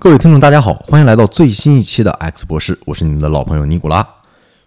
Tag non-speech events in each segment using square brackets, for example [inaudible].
各位听众，大家好，欢迎来到最新一期的 X 博士，我是你们的老朋友尼古拉。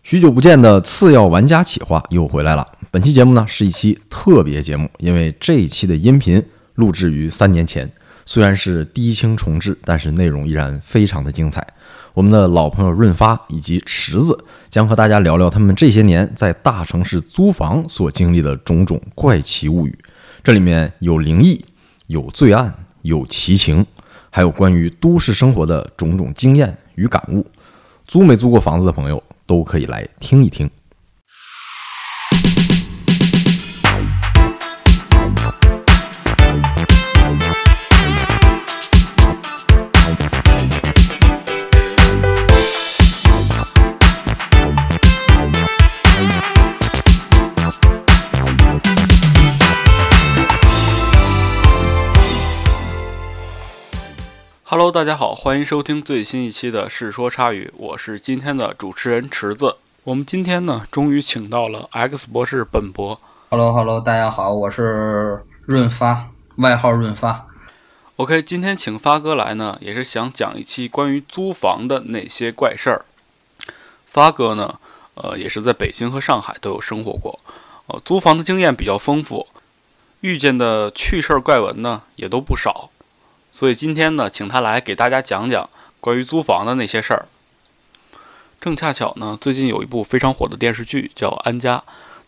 许久不见的次要玩家企划又回来了。本期节目呢是一期特别节目，因为这一期的音频录制于三年前，虽然是低清重制，但是内容依然非常的精彩。我们的老朋友润发以及池子将和大家聊聊他们这些年在大城市租房所经历的种种怪奇物语。这里面有灵异，有罪案，有奇情。还有关于都市生活的种种经验与感悟，租没租过房子的朋友都可以来听一听。Hello，大家好，欢迎收听最新一期的《世说插语》，我是今天的主持人池子。我们今天呢，终于请到了 X 博士本博。Hello，Hello，大家好，我是润发，外号润发。OK，今天请发哥来呢，也是想讲一期关于租房的那些怪事儿。发哥呢，呃，也是在北京和上海都有生活过，呃，租房的经验比较丰富，遇见的趣事儿怪闻呢，也都不少。所以今天呢，请他来给大家讲讲关于租房的那些事儿。正恰巧呢，最近有一部非常火的电视剧叫《安家》，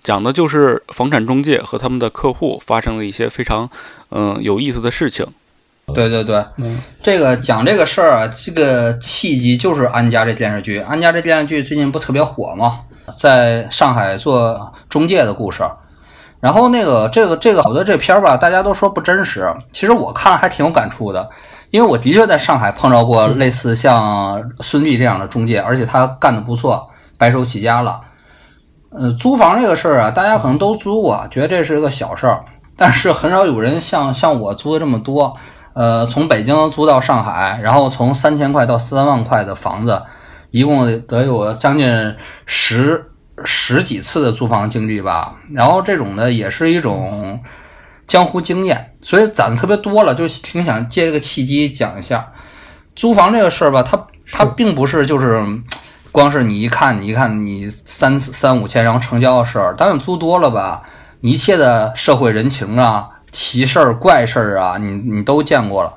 讲的就是房产中介和他们的客户发生了一些非常嗯有意思的事情。对对对，嗯，这个讲这个事儿啊，这个契机就是《安家》这电视剧，《安家》这电视剧最近不特别火吗？在上海做中介的故事。然后那个这个这个好多这片儿吧，大家都说不真实。其实我看还挺有感触的，因为我的确在上海碰着过类似像孙俪这样的中介，而且他干的不错，白手起家了。呃，租房这个事儿啊，大家可能都租过，觉得这是一个小事儿，但是很少有人像像我租的这么多。呃，从北京租到上海，然后从三千块到三万块的房子，一共得有将近十。十几次的租房经历吧，然后这种呢也是一种江湖经验，所以攒的特别多了，就挺想借这个契机讲一下租房这个事儿吧。它它并不是就是光是你一看你一看你三三五千然后成交的事儿，当你租多了吧，一切的社会人情啊、奇事儿、怪事儿啊，你你都见过了。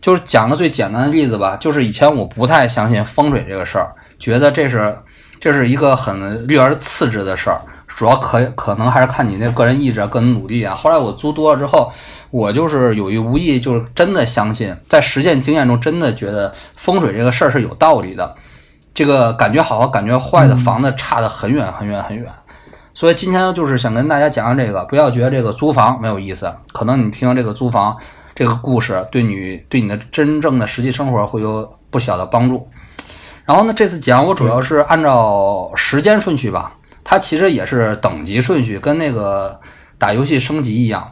就是讲个最简单的例子吧，就是以前我不太相信风水这个事儿，觉得这是。这是一个很略而次之的事儿，主要可可能还是看你那个人意志啊、个人努力啊。后来我租多了之后，我就是有意无意，就是真的相信，在实践经验中真的觉得风水这个事儿是有道理的。这个感觉好感觉坏的房子差得很远很远很远。所以今天就是想跟大家讲讲这个，不要觉得这个租房没有意思，可能你听这个租房这个故事，对你对你的真正的实际生活会有不小的帮助。然后呢，这次讲我主要是按照时间顺序吧，它其实也是等级顺序，跟那个打游戏升级一样。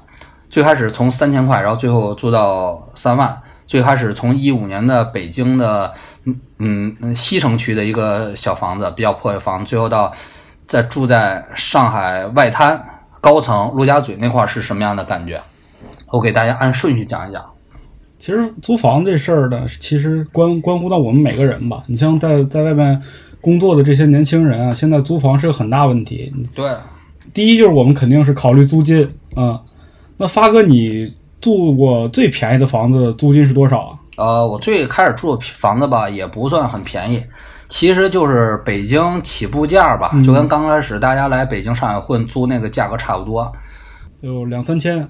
最开始从三千块，然后最后做到三万。最开始从一五年的北京的嗯嗯西城区的一个小房子，比较破的房子，最后到在住在上海外滩高层陆家嘴那块是什么样的感觉？我给大家按顺序讲一讲。其实租房这事儿呢，其实关关乎到我们每个人吧。你像在在外面工作的这些年轻人啊，现在租房是个很大问题。对，第一就是我们肯定是考虑租金啊。那发哥，你住过最便宜的房子租金是多少啊？呃，我最开始住的房子吧，也不算很便宜，其实就是北京起步价吧，就跟刚开始大家来北京、上海混租那个价格差不多，有两三千。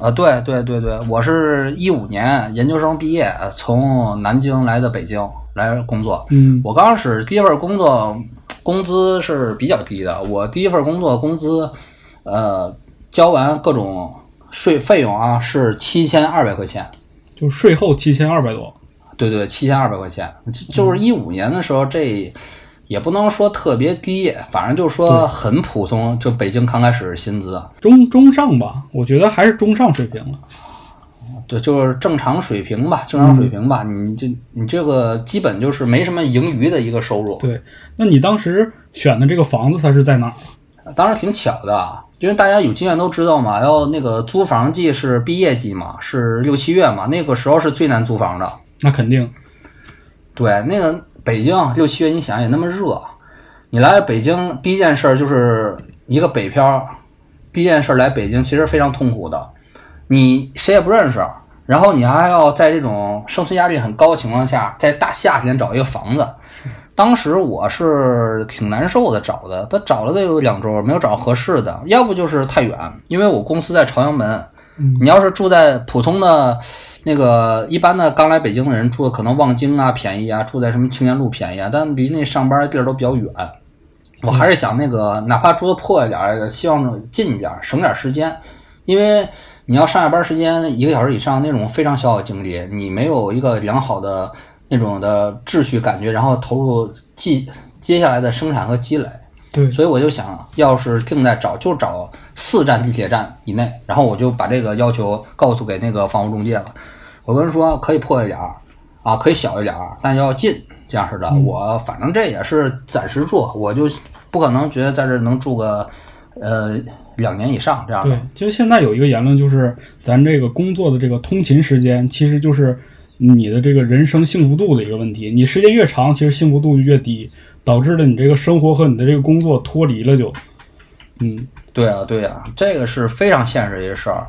啊，对对对对，我是一五年研究生毕业，从南京来的北京来工作。嗯，我刚开始第一份工作，工资是比较低的。我第一份工作工资，呃，交完各种税费用啊，是七千二百块钱，就税后七千二百多。对对，七千二百块钱，就是一五年的时候这。也不能说特别低，反正就是说很普通，就北京刚开始薪资中中上吧，我觉得还是中上水平了。对，就是正常水平吧，正常水平吧。你这你这个基本就是没什么盈余的一个收入。对，那你当时选的这个房子它是在哪儿？当时挺巧的，因为大家有经验都知道嘛，要那个租房季是毕业季嘛，是六七月嘛，那个时候是最难租房的。那肯定，对，那个北京六七月，你想也那么热，你来北京第一件事儿就是一个北漂，第一件事儿来北京其实非常痛苦的，你谁也不认识，然后你还要在这种生存压力很高的情况下，在大夏天找一个房子。当时我是挺难受的，找的，他找了得有两周，没有找合适的，要不就是太远，因为我公司在朝阳门，你要是住在普通的。那个一般的刚来北京的人住的可能望京啊便宜啊，住在什么青年路便宜啊，但离那上班的地儿都比较远。我还是想那个，哪怕住的破一点，希望近一点，省点时间。因为你要上下班时间一个小时以上，那种非常消耗精力，你没有一个良好的那种的秩序感觉，然后投入接接下来的生产和积累。对，所以我就想要是定在找，就找四站地铁站以内，然后我就把这个要求告诉给那个房屋中介了。我跟人说可以破一点儿，啊，可以小一点儿，但要近这样式的。我反正这也是暂时住，我就不可能觉得在这能住个呃两年以上这样。对，其实现在有一个言论就是，咱这个工作的这个通勤时间，其实就是你的这个人生幸福度的一个问题。你时间越长，其实幸福度就越低。导致了你这个生活和你的这个工作脱离了，就，嗯，对啊，对啊，这个是非常现实一事儿。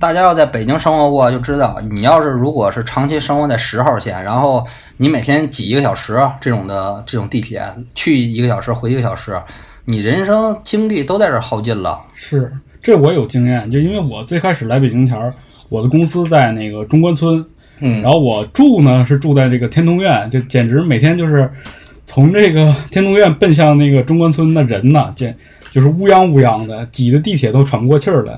大家要在北京生活过，就知道，你要是如果是长期生活在十号线，然后你每天挤一个小时这种的这种地铁，去一个小时回一个小时，你人生精力都在这耗尽了。是，这我有经验，就因为我最开始来北京前，我的公司在那个中关村，嗯，然后我住呢是住在这个天通苑，就简直每天就是。从这个天通苑奔向那个中关村，的人呐，简就是乌泱乌泱的，挤的地铁都喘不过气儿来，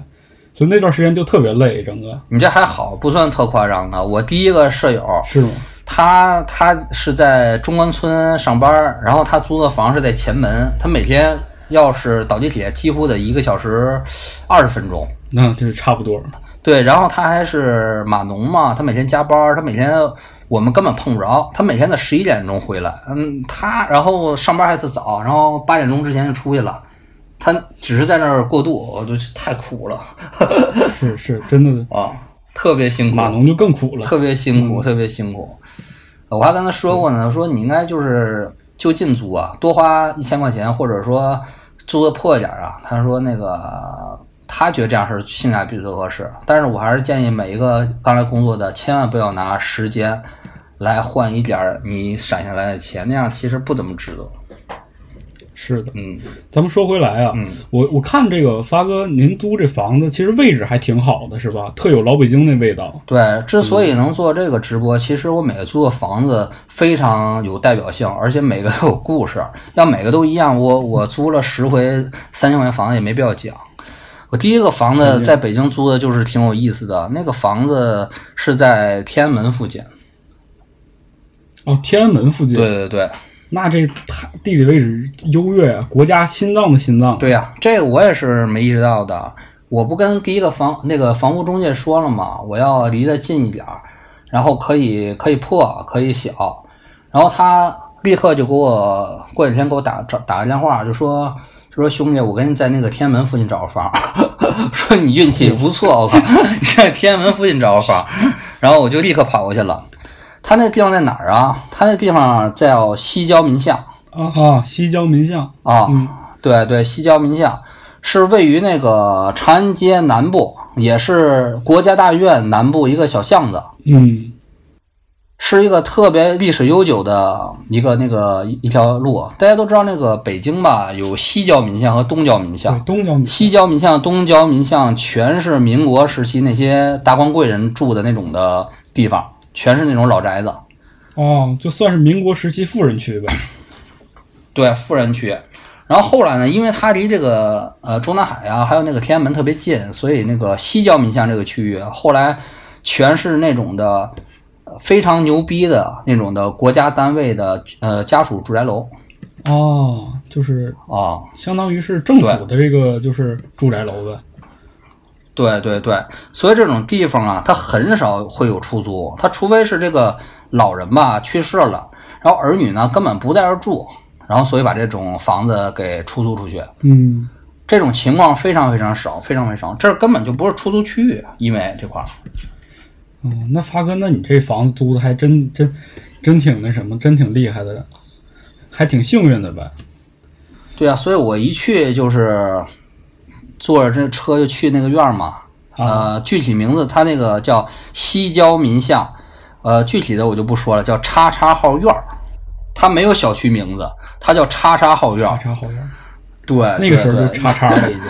所以那段时间就特别累。整个你这还好，不算特夸张的。我第一个舍友是吗？他他是在中关村上班，然后他租的房是在前门，他每天要是倒地铁，几乎得一个小时二十分钟。那这差不多。对，然后他还是码农嘛，他每天加班，他每天。我们根本碰不着，他每天在十一点钟回来，嗯，他然后上班还特早，然后八点钟之前就出去了，他只是在那儿过渡，我就太苦了，[laughs] 是是，真的啊，特别辛苦，码农就更苦了，特别辛苦，特别辛苦。我还跟他说过呢，说你应该就是就近租啊，多花一千块钱，或者说租的破一点啊。他说那个。他觉得这样是性价比最合适，但是我还是建议每一个刚来工作的，千万不要拿时间来换一点儿你省下来的钱，那样其实不怎么值得。是的，嗯，咱们说回来啊，嗯，我我看这个发哥，您租这房子其实位置还挺好的，是吧？特有老北京那味道。对，之所以能做这个直播，其实我每个租的房子非常有代表性，而且每个都有故事。要每个都一样，我我租了十回三千块钱房子也没必要讲。我第一个房子在北京租的，就是挺有意思的。那个房子是在天安门附近。哦，天安门附近。对对对，那这太地理位置优越啊，国家心脏的心脏。对呀，这个我也是没意识到的。我不跟第一个房那个房屋中介说了吗？我要离得近一点儿，然后可以可以破，可以小。然后他立刻就给我过几天给我打找打个电话，就说就。说兄弟，我给你在那个天安门附近找个房。[laughs] 说你运气不错，我靠，你在天安门附近找个房。然后我就立刻跑过去了。他那地方在哪儿啊？他那地方叫西郊民巷。啊啊，西郊民巷啊，对对，西郊民巷是位于那个长安街南部，也是国家大院南部一个小巷子。嗯。是一个特别历史悠久的一个那个一条路，大家都知道那个北京吧，有西郊民巷和东郊民巷。东郊民、西郊民巷、东郊民巷全是民国时期那些达官贵人住的那种的地方，全是那种老宅子。哦，就算是民国时期富人区呗。对，富人区。然后后来呢，因为它离这个呃中南海啊，还有那个天安门特别近，所以那个西郊民巷这个区域后来全是那种的。非常牛逼的那种的国家单位的呃家属住宅楼，哦，就是啊，相当于是政府的这个就是住宅楼呗。对对对，所以这种地方啊，它很少会有出租，它除非是这个老人吧去世了，然后儿女呢根本不在这住，然后所以把这种房子给出租出去。嗯，这种情况非常非常少，非常非常少，这根本就不是出租区域，因为这块儿。哦，那发哥，那你这房子租的还真真真挺那什么，真挺厉害的，还挺幸运的呗。对啊，所以我一去就是坐着这车就去那个院儿嘛。啊呃，具体名字它那个叫西郊民巷，呃，具体的我就不说了，叫叉叉号院儿。它没有小区名字，它叫叉叉号院叉儿。叉号院，对，那个时候就对对叉叉了已经。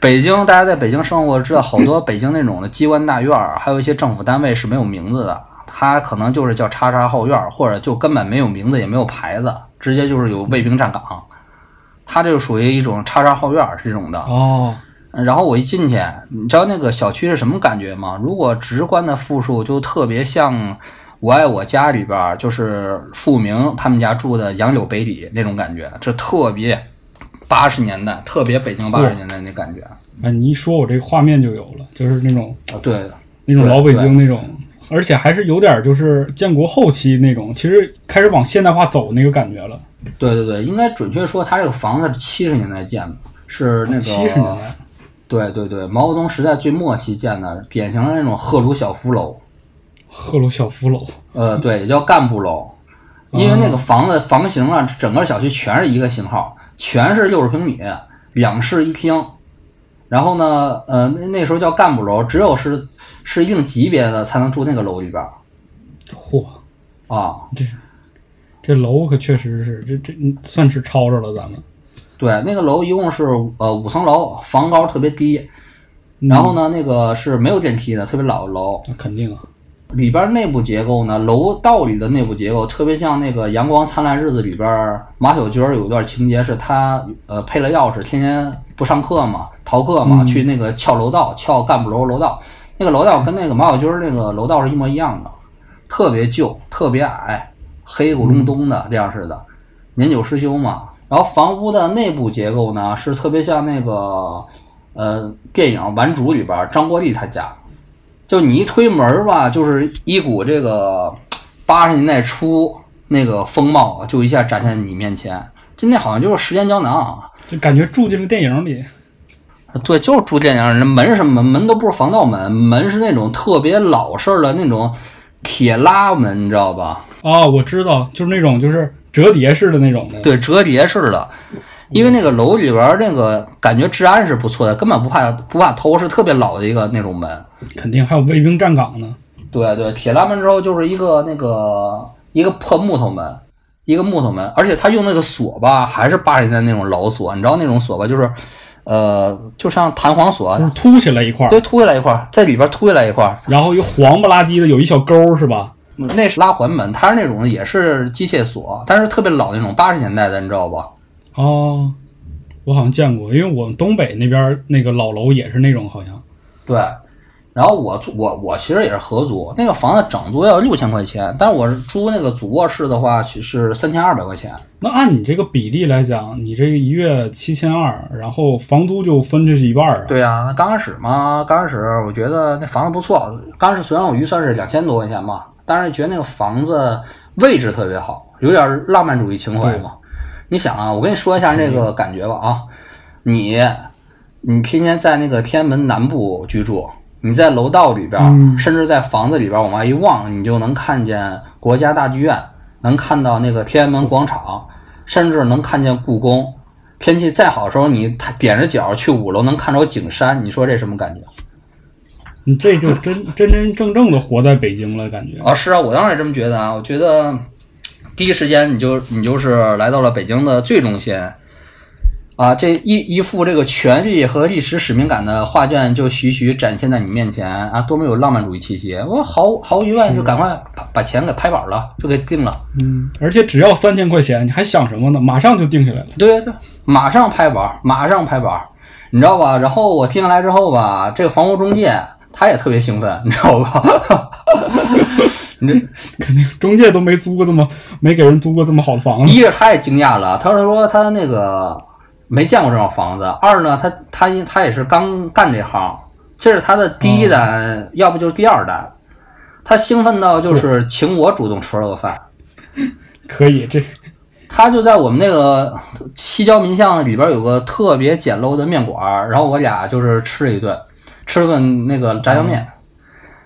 北京，大家在北京生活知道，好多北京那种的机关大院儿，还有一些政府单位是没有名字的，它可能就是叫叉叉后院儿，或者就根本没有名字，也没有牌子，直接就是有卫兵站岗。它这就属于一种叉叉后院儿这种的。哦，然后我一进去，你知道那个小区是什么感觉吗？如果直观的复述，就特别像《我爱我家》里边儿，就是付明他们家住的杨柳北里那种感觉，这特别八十年代，特别北京八十年代那感觉。哎，你一说，我这个画面就有了，就是那种啊，对，那种老北京那种，而且还是有点就是建国后期那种，其实开始往现代化走那个感觉了。对对对，应该准确说，他这个房子是七十年代建的，是那个七十年代，对对对，毛泽东时代最末期建的，典型的那种赫鲁晓夫楼。赫鲁晓夫楼。呃，对，也叫干部楼，因为那个房子房型啊，整个小区全是一个型号，全是六十平米，两室一厅。然后呢，呃，那那时候叫干部楼，只有是是一定级别的才能住那个楼里边儿嚯，啊。这楼可确实是这这嗯算是抄着了咱们。对，那个楼一共是呃五层楼，房高特别低，嗯然后呢，那个是没有电梯的，特别老的楼。那肯定啊，里边内部结构呢，楼道里的内部结构特别像那个《阳光灿烂日子》里边马小军儿有一段情节是他呃配了钥匙，天天不上课嘛，逃课嘛，嗯去那个撬楼道，撬干部楼楼道。那个楼道跟那个马小军儿那个楼道是一模一样的，特别旧，特别矮，黑咕隆咚的这样似的，年久失修嘛。然后房屋的内部结构呢，是特别像那个呃电影《顽主》里边张国立他家，就你一推门儿吧，就是一股这个八十年代初那个风貌，就一下展现在你面前。今天好像就是时间胶囊，啊就感觉住进了电影里。对，就是住电影人门是什么门？门都不是防盗门，门是那种特别老式儿的那种铁拉门，你知道吧？啊，我知道，就是那种就是折叠式的那种的。对，折叠式的。因为那个楼里边儿那个感觉治安是不错的，根本不怕不怕偷，是特别老的一个那种门。肯定还有卫兵站岗呢。对对，铁拉门之后就是一个那个一个破木头门，一个木头门，而且他用那个锁吧，还是八十年代那种老锁，你知道那种锁吧，就是呃，就像弹簧锁就，是凸起来一块儿，对，凸起来一块儿，在里边凸起来一块儿，然后一黄不拉几的有一小钩是吧？那是拉环门，它是那种也是机械锁，但是特别老那种八十年代的，你知道吧？哦，我好像见过，因为我们东北那边那个老楼也是那种，好像对。然后我住我我其实也是合租，那个房子整租要六千块钱，但是我是租那个主卧室的话是三千二百块钱。那按你这个比例来讲，你这个一月七千二，然后房租就分这是一半儿啊。对呀、那刚开始嘛，刚开始我觉得那房子不错。刚开始虽然我预算是两千多块钱嘛，但是觉得那个房子位置特别好，有点浪漫主义情怀嘛。你想啊，我跟你说一下这个感觉吧啊，你你天天在那个天安门南部居住，你在楼道里边，嗯甚至在房子里边往外一望，你就能看见国家大剧院，能看到那个天安门广场，甚至能看见故宫。天气再好的时候，你踮着脚去五楼能看着景山，你说这什么感觉？你这就真真真正正的活在北京了，感觉。啊，是啊，我当然也这么觉得啊。我觉得第一时间你就你就是来到了北京的最中心，啊，这一一幅这个权力和历史使命感的画卷就徐徐展现在你面前啊，多么有浪漫主义气息！我毫毫无疑问就赶快把把钱给拍板了，就给定了。嗯，而且只要三千块钱，你还想什么呢？马上就定下来了。对对对，马上拍板，马上拍板，你知道吧？然后我定下来之后吧，这个房屋中介他也特别兴奋，你知道吧？[laughs] 你这 [laughs] 肯定中介都没租过这么没给人租过这么好的房子。一是他也惊讶了，他说他说他那个没见过这种房子；二呢，他他他也是刚干这行，这是他的第一单，要不就是第二单。他兴奋到就是请我主动吃了个饭，[laughs] 可以，这他就在我们那个西郊民巷里边有个特别简陋的面馆儿，然后我俩就是吃了一顿，吃了顿那个炸酱面。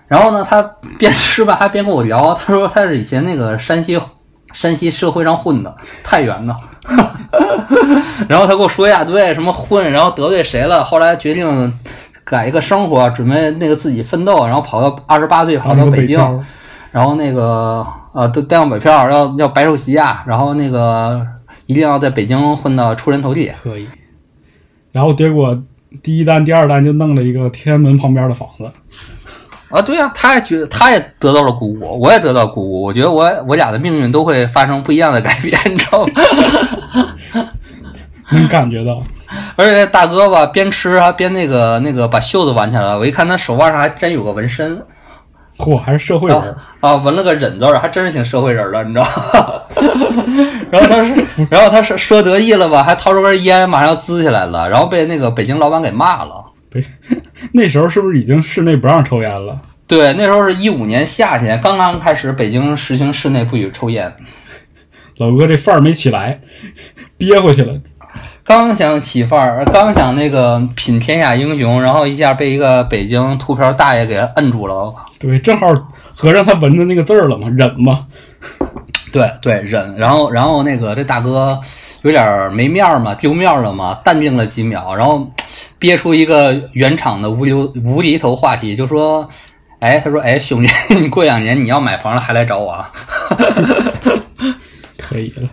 然后呢，他边吃吧还边跟我聊，他说他是以前那个山西山西社会上混的，太原的。[laughs] 然后他跟我说一大堆什么混，然后得罪谁了，后来决定改一个生活，准备那个自己奋斗，然后跑到二十八岁跑到北京，然后那个呃都带上北漂，要要白手起家，然后那个一定要在北京混到出人头地。可以。然后结果第一单、第二单就弄了一个天安门旁边的房子。啊，对呀、他也觉得他也得到了鼓舞，我也得到鼓舞。我觉得我我俩的命运都会发生不一样的改变，你知道吗？[laughs] 能感觉到，而且大哥吧，边吃还边那个那个把袖子挽起来了。我一看他手腕上还真有个纹身嚯，还是社会人儿。啊，纹了个忍字儿，还真是挺社会人儿的，你知道吗？[laughs] 然后他是，然后他是说得意了吧，还掏出根烟，马上要滋起来了，然后被那个北京老板给骂了。[laughs] 那时候是不是已经室内不让抽烟了？对，那时候是一五年夏天，刚刚开始北京实行室内不许抽烟。老哥这范儿没起来，憋回去了。刚想起范儿，刚想那个品天下英雄，然后一下被一个北京秃瓢大爷给摁住了。对，正好合上他闻的那个字儿了嘛，忍嘛。对对，忍。然后然后那个这大哥有点没面儿嘛，丢面儿了嘛，淡定了几秒，然后憋出一个原厂的无流无厘头话题，就说：“哎，他说，哎，兄弟，[laughs] 你过两年你要买房了还来找我啊？” [laughs] 可以了，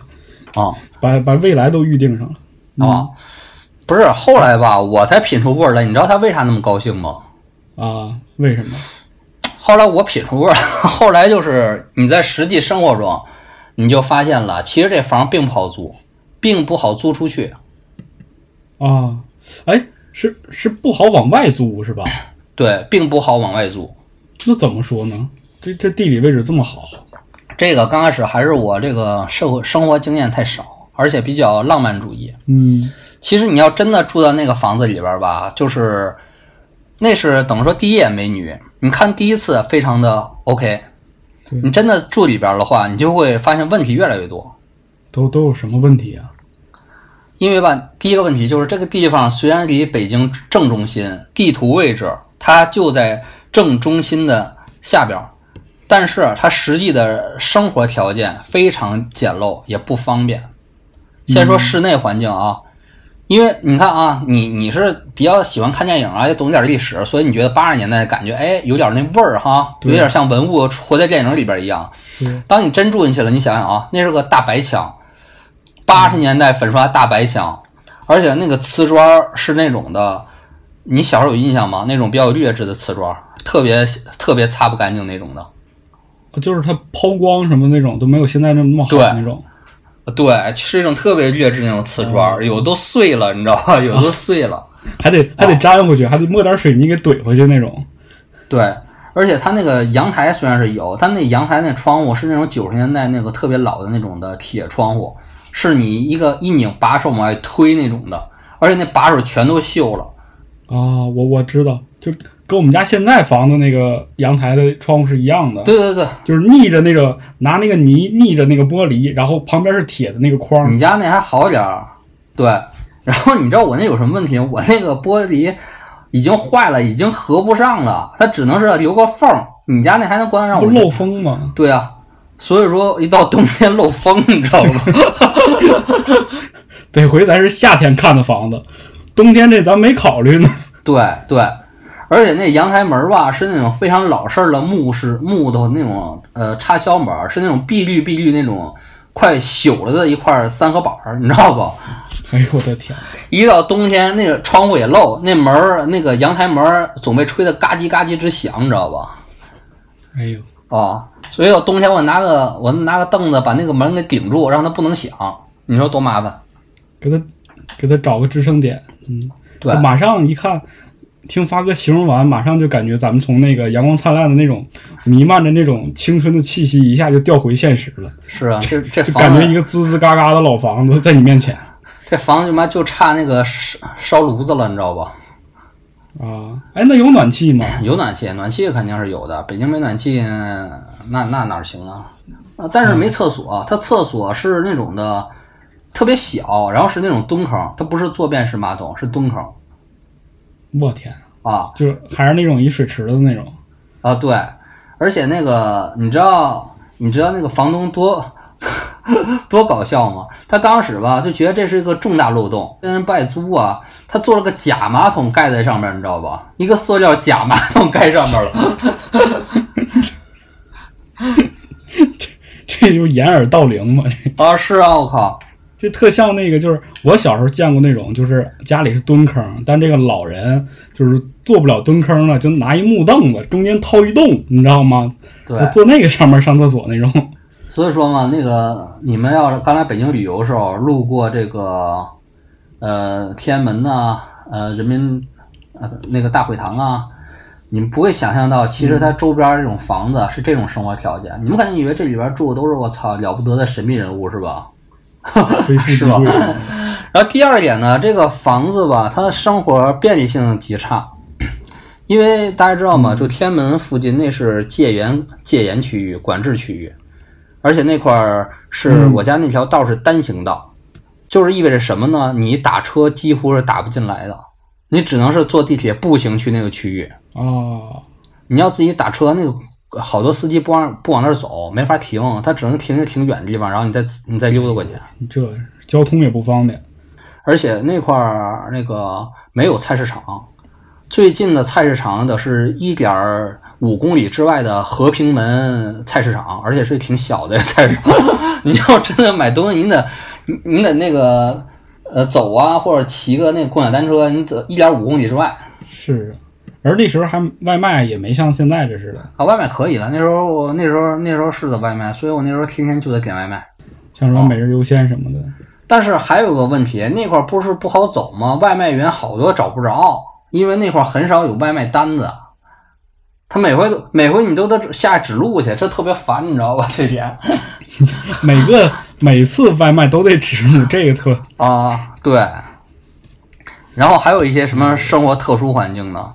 啊把把未来都预定上了。啊，不是，后来吧，我才品出味儿来。你知道他为啥那么高兴吗？啊？为什么？后来我品出味儿，[laughs] 后来就是你在实际生活中，你就发现了，其实这房并不好租，并不好租出去。啊？哎，是是不好往外租是吧？[coughs] 对，并不好往外租。那怎么说呢？这这地理位置这么好，这个刚开始还是我这个社会生活经验太少，而且比较浪漫主义。嗯，其实你要真的住到那个房子里边吧，就是那是等于说第一眼美女，你看第一次非常的 OK，你真的住里边的话，你就会发现问题越来越多。都都有什么问题啊？因为吧，第一个问题就是这个地方虽然离北京正中心，地图位置它就在正中心的下边儿，但是它实际的生活条件非常简陋，也不方便。先说室内环境啊，因为你看啊，你你是比较喜欢看电影啊，也懂点历史，所以你觉得八十年代感觉，哎，有点那味儿哈，有对点像文物活在电影里边一样。当你真住进去了，你想想啊，那是个大白墙，八十年代粉刷大白墙，而且那个瓷砖是那种的，你小时候有印象吗？那种比较劣质的瓷砖，特别特别擦不干净那种的。就是它抛光什么那种都没有现在那么好对那种。对，是一种特别劣质那种瓷砖，哦有都碎了，你知道吧？[laughs] 有都碎了。还得还得粘回去，还得抹点水泥给怼回去那种。对，而且它那个阳台虽然是有，但那阳台那窗户是那种九十年代那个特别老的那种的铁窗户，是你一个一拧把手往外推那种的，而且那把手全都锈了。啊，我我知道，就跟我们家现在房子那个阳台的窗户是一样的，对对对，就是逆着那个拿那个泥逆着那个玻璃，然后旁边是铁的那个框你。家那还好点儿，对。然后你知道我那有什么问题？我那个玻璃已经坏了，已经合不上了，它只能是留个缝儿。你家那还能关得上我？不漏风吗？对啊，所以说一到冬天漏风，你知道吗？[laughs] 得回咱是夏天看的房子，冬天这咱没考虑呢。[laughs] 对对，而且那阳台门儿吧是那种非常老式儿的木式木头那种呃插销门儿，是那种碧绿碧绿那种快朽了的一块三合板儿，你知道不？[laughs] 哎呦我的天！一到冬天，那个窗户也漏，那门儿那个阳台门儿总被吹得嘎叽嘎叽直响，你知道吧？哎呦，啊，所以到冬天我拿个我拿个凳子把那个门给顶住，让它不能响，你说多麻烦？给他给他找个支撑点。嗯，对马上一看，听发哥形容完，马上就感觉咱们从那个阳光灿烂的那种弥漫着那种青春的气息，一下就掉回现实了，是啊，这这就感觉一个滋滋嘎嘎的老房子在你面前这房子他妈就差那个烧烧炉子了，你知道吧？啊！哎，那有暖气吗？有暖气，暖气肯定是有的。北京没暖气，那那哪行啊？啊，但是没厕所，它厕所是那种的特别小，然后是那种蹲坑，它不是坐便式马桶，是蹲坑我天，啊。就是还是那种一水池子的那种。啊，对，而且那个你知道你知道那个房东多 [laughs] 多搞笑吗？他刚开始吧就觉得这是一个重大漏洞，跟人不爱租啊，他做了个假马桶盖在上面，你知道吧？一个塑料假马桶盖上面了。[laughs] 这就掩耳盗铃嘛，这啊，是啊，我靠，这特像那个，就是我小时候见过那种，就是家里是蹲坑，但这个老人就是坐不了蹲坑了，就拿一木凳子中间掏一洞，你知道吗？对，坐那个上面上厕所那种。[laughs] 所以说嘛，那个你们要是刚来北京旅游的时候，路过这个呃天安门呐、呃人民呃那个大会堂啊，你们不会想象到，其实它周边这种房子是这种生活条件。你们可能以为这里边住的都是我操了不得的神秘人物是吧？非富即是吧贵。然后第二点呢，这个房子吧，它的生活便利性极差，因为大家知道吗？就天安门附近那是戒严戒严区域、管制区域，而且那块儿是嗯我家那条道是单行道，就是意味着什么呢？你打车几乎是打不进来的，你只能是坐地铁步行去那个区域。哦，你要自己打车，那个好多司机不往不往那儿走，没法停，他只能停在挺远的地方，然后你再你再溜达过去。这交通也不方便。而且那块儿那个没有菜市场，最近的菜市场的是一点五公里之外的和平门菜市场，而且是挺小的菜市场。[laughs] 你要真的买东西，你得你你得那个呃走啊，或者骑个那个共享单车，你走一点五公里之外是，而那时候还外卖也没像现在这似的，啊，外卖可以了。那时候我那时候那时候是的外卖，所以我那时候天天就得点外卖。像什么每日优鲜什么的。但是还有个问题，那块儿不是不好走吗？外卖员好多找不着，因为那块儿很少有外卖单子。他每回都每回你都得下指路去，这特别烦，你知道吧？这点 [laughs] 每个每次外卖都得指路，这个特啊，对。然后还有一些什么生活特殊环境呢？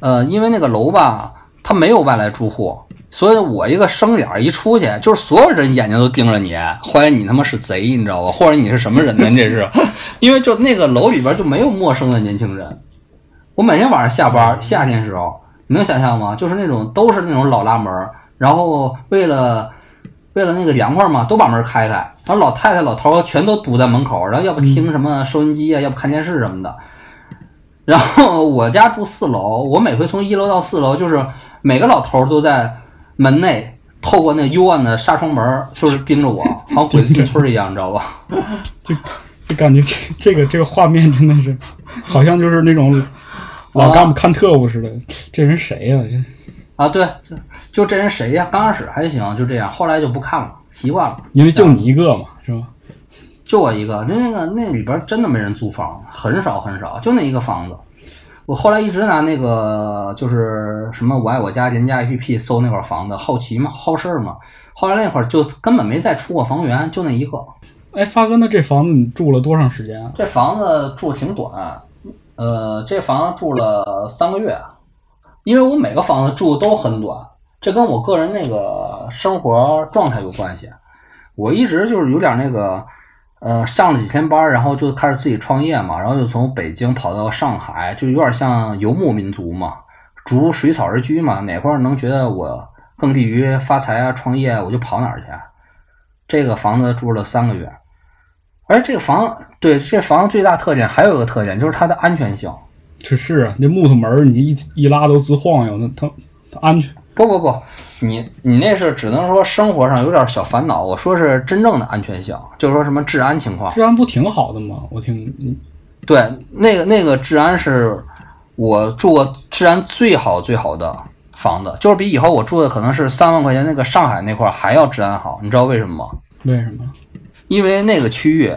呃，因为那个楼吧，它没有外来住户，所以我一个生眼儿一出去，就是所有人眼睛都盯着你，怀疑你他妈是贼，你知道吧？或者你是什么人呢？这是，[laughs] 因为就那个楼里边就没有陌生的年轻人。我每天晚上下班，夏天时候，你能想象吗？就是那种都是那种老拉门儿，然后为了为了那个凉快嘛，都把门开开，然后老太太老头儿全都堵在门口，然后要不听什么收音机啊，要不看电视什么的。然后我家住四楼，我每回从一楼到四楼，就是每个老头儿都在门内透过那幽暗的纱窗门儿，就是盯着我，好像鬼子进村儿一样，你知道吧？[laughs] 就就感觉这这个这个画面真的是，好像就是那种老干部看特务似的。这人谁呀、这啊，对，就就这人谁呀？刚开始还行，就这样，后来就不看了，习惯了。因为就你一个嘛，是吧？就我一个，那个那里边真的没人租房，很少很少，就那一个房子。我后来一直拿那个就是什么我爱我家人家 APP 搜那块房子，好奇嘛，好事儿嘛。后来那会儿就根本没再出过房源，就那一个。哎，发哥，那这房子你住了多长时间啊？这房子住挺短，呃，这房子住了三个月，因为我每个房子住都很短，这跟我个人那个生活状态有关系。我一直就是有点那个，呃，上了几天班，然后就开始自己创业嘛，然后就从北京跑到上海，就有点像游牧民族嘛，逐水草而居嘛，哪块儿能觉得我更利于发财啊、创业啊，我就跑哪儿去。这个房子住了三个月，而这个房对这房子最大特点还有一个特点，就是它的安全性。这是啊，那木头门你一一拉都直晃悠，那它它安全。不不不，你你那是只能说生活上有点小烦恼，我说是真正的安全性，就是说什么治安情况。治安不挺好的吗？我听嗯对，那个那个治安是我住过治安最好最好的房子，就是比以后我住的可能是三万块钱那个上海那块儿还要治安好。你知道为什么吗？为什么？因为那个区域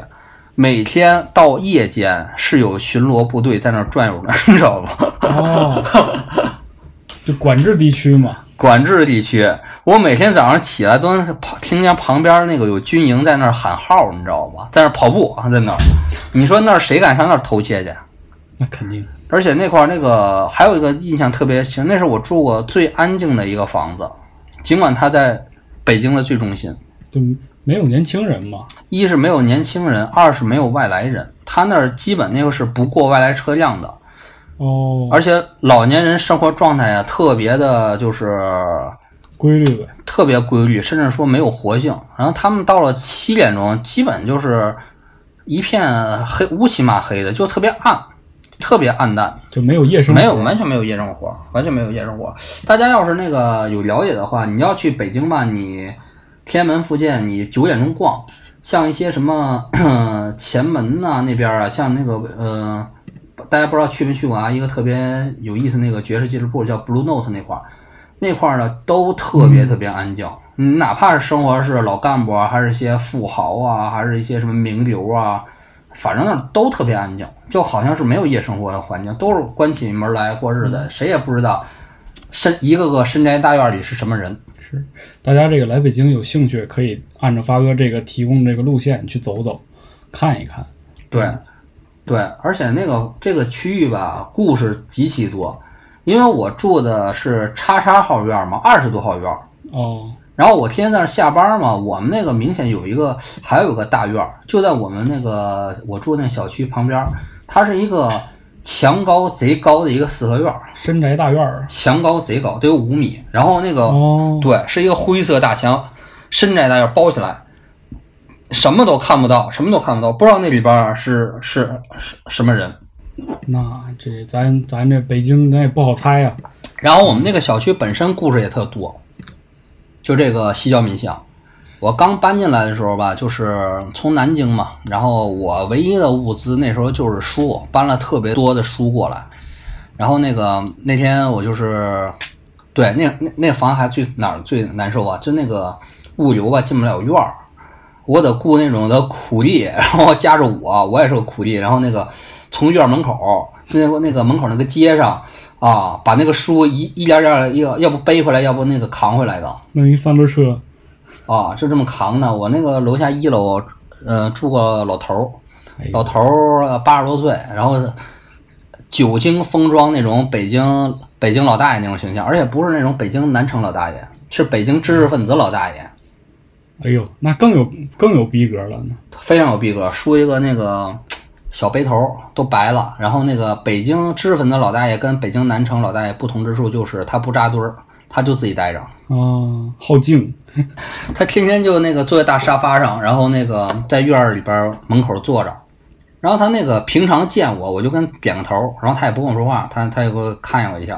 每天到夜间是有巡逻部队在那儿转悠的，[laughs] 你知道吗？哦，就管制地区嘛。管制地区，我每天早上起来都能跑，听见旁边那个有军营在那儿喊号，你知道吗？在那儿跑步啊，在那儿。你说那儿谁敢上那儿偷窃去？那肯定。而且那块儿那个还有一个印象特别深，那是我住过最安静的一个房子，尽管它在北京的最中心。就没有年轻人嘛。一是没有年轻人，二是没有外来人。他那儿基本那个是不过外来车辆的。哦，而且老年人生活状态啊特别的，就是规律呗。特别规律，甚至说没有活性。然后他们到了七点钟，基本就是一片黑乌漆嘛黑的，就特别暗，特别暗淡。就没有夜生活，没有，完全没有夜生活，完全没有夜生活。大家要是那个有了解的话，你要去北京吧，你天安门附近，你九点钟逛，像一些什么 [clears throat] 前门呐、那边啊，像那个呃，大家不知道去没去过啊？一个特别有意思那个爵士俱乐部叫 Blue Note 那块儿，那块儿呢都特别特别安静。嗯，哪怕是生活是老干部啊，还是一些富豪啊，还是一些什么名流啊，反正那儿都特别安静，就好像是没有夜生活的环境，都是关起门来过日子，谁也不知道深一个个深宅大院里是什么人。是大家这个来北京有兴趣，可以按照发哥这个提供这个路线去走走，看一看。对，对，而且那个这个区域吧，故事极其多，因为我住的是叉叉号院嘛，二十多号院，哦，然后我天天在那儿下班嘛，我们那个明显有一个，还有个大院儿，就在我们那个我住那小区旁边儿，它是一个墙高贼高的一个四合院儿，深宅大院儿。墙高贼高，得有五米，然后那个、哦，对，是一个灰色大墙，深宅大院包起来，什么都看不到，什么都看不到，不知道那里边儿是是是什么人。那这咱咱这北京咱也不好猜呀、然后我们那个小区本身故事也特多，就这个西郊民巷。我刚搬进来的时候吧，就是从南京嘛，然后我唯一的物资那时候就是书，搬了特别多的书过来。然后那个那天我就是，对，那那那房还最哪儿最难受啊？就那个物流吧进不了院儿，我得雇那种的苦力，然后加上我，我也是个苦力，然后那个从院门口那个那个门口那个街上啊，把那个书一一点点要要不背回来，要不那个扛回来的弄一三轮车。啊，就这么扛的。我那个楼下一楼，呃，住个老头儿，老头儿八十多岁，然后久经风霜那种北京北京老大爷那种形象，而且不是那种北京南城老大爷，是北京知识分子老大爷，哎呦，那更有更有逼格了呢。非常有逼格，梳一个那个小背头都白了。然后那个北京知识分子老大爷跟北京南城老大爷不同之处就是他不扎堆儿，他就自己待着。啊，好静。[laughs] 他天天就那个坐在大沙发上，然后那个在院儿里边儿门口坐着，然后他那个平常见我，我就跟点个头，然后他也不跟我说话，他他也给我看我一下。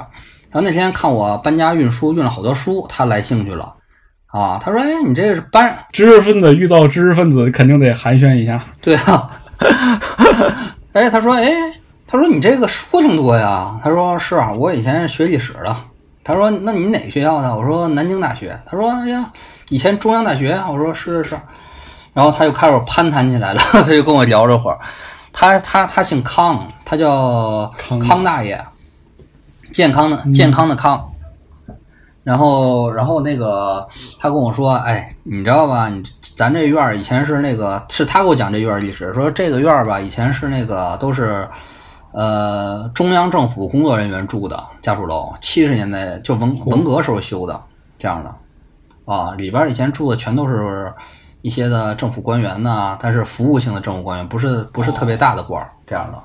然后那天看我搬家运输运了好多书，他来兴趣了，啊，他说：“哎，你这个是班知识分子遇到知识分子，肯定得寒暄一下。[laughs] 对啊，哎，他说，哎，他说你这个书挺多呀。他说是啊，我以前是学历史的。他说，那你哪个学校的？我说南京大学。他说，哎呀，以前中央大学。我说是是是。然后他就开始攀谈起来了，[laughs] 他就跟我聊这会儿。他他他姓康，他叫康康大爷，健康的健康的康。然后，然后那个他跟我说，哎，你知道吧？你咱这院儿以前是那个，是他给我讲这院儿历史，说这个院儿吧，以前是那个都是，呃，中央政府工作人员住的家属楼，七十年代就文文革时候修的这样的，啊，里边儿以前住的全都是一些的政府官员呐，但是服务性的政府官员，不是不是特别大的官儿这样的，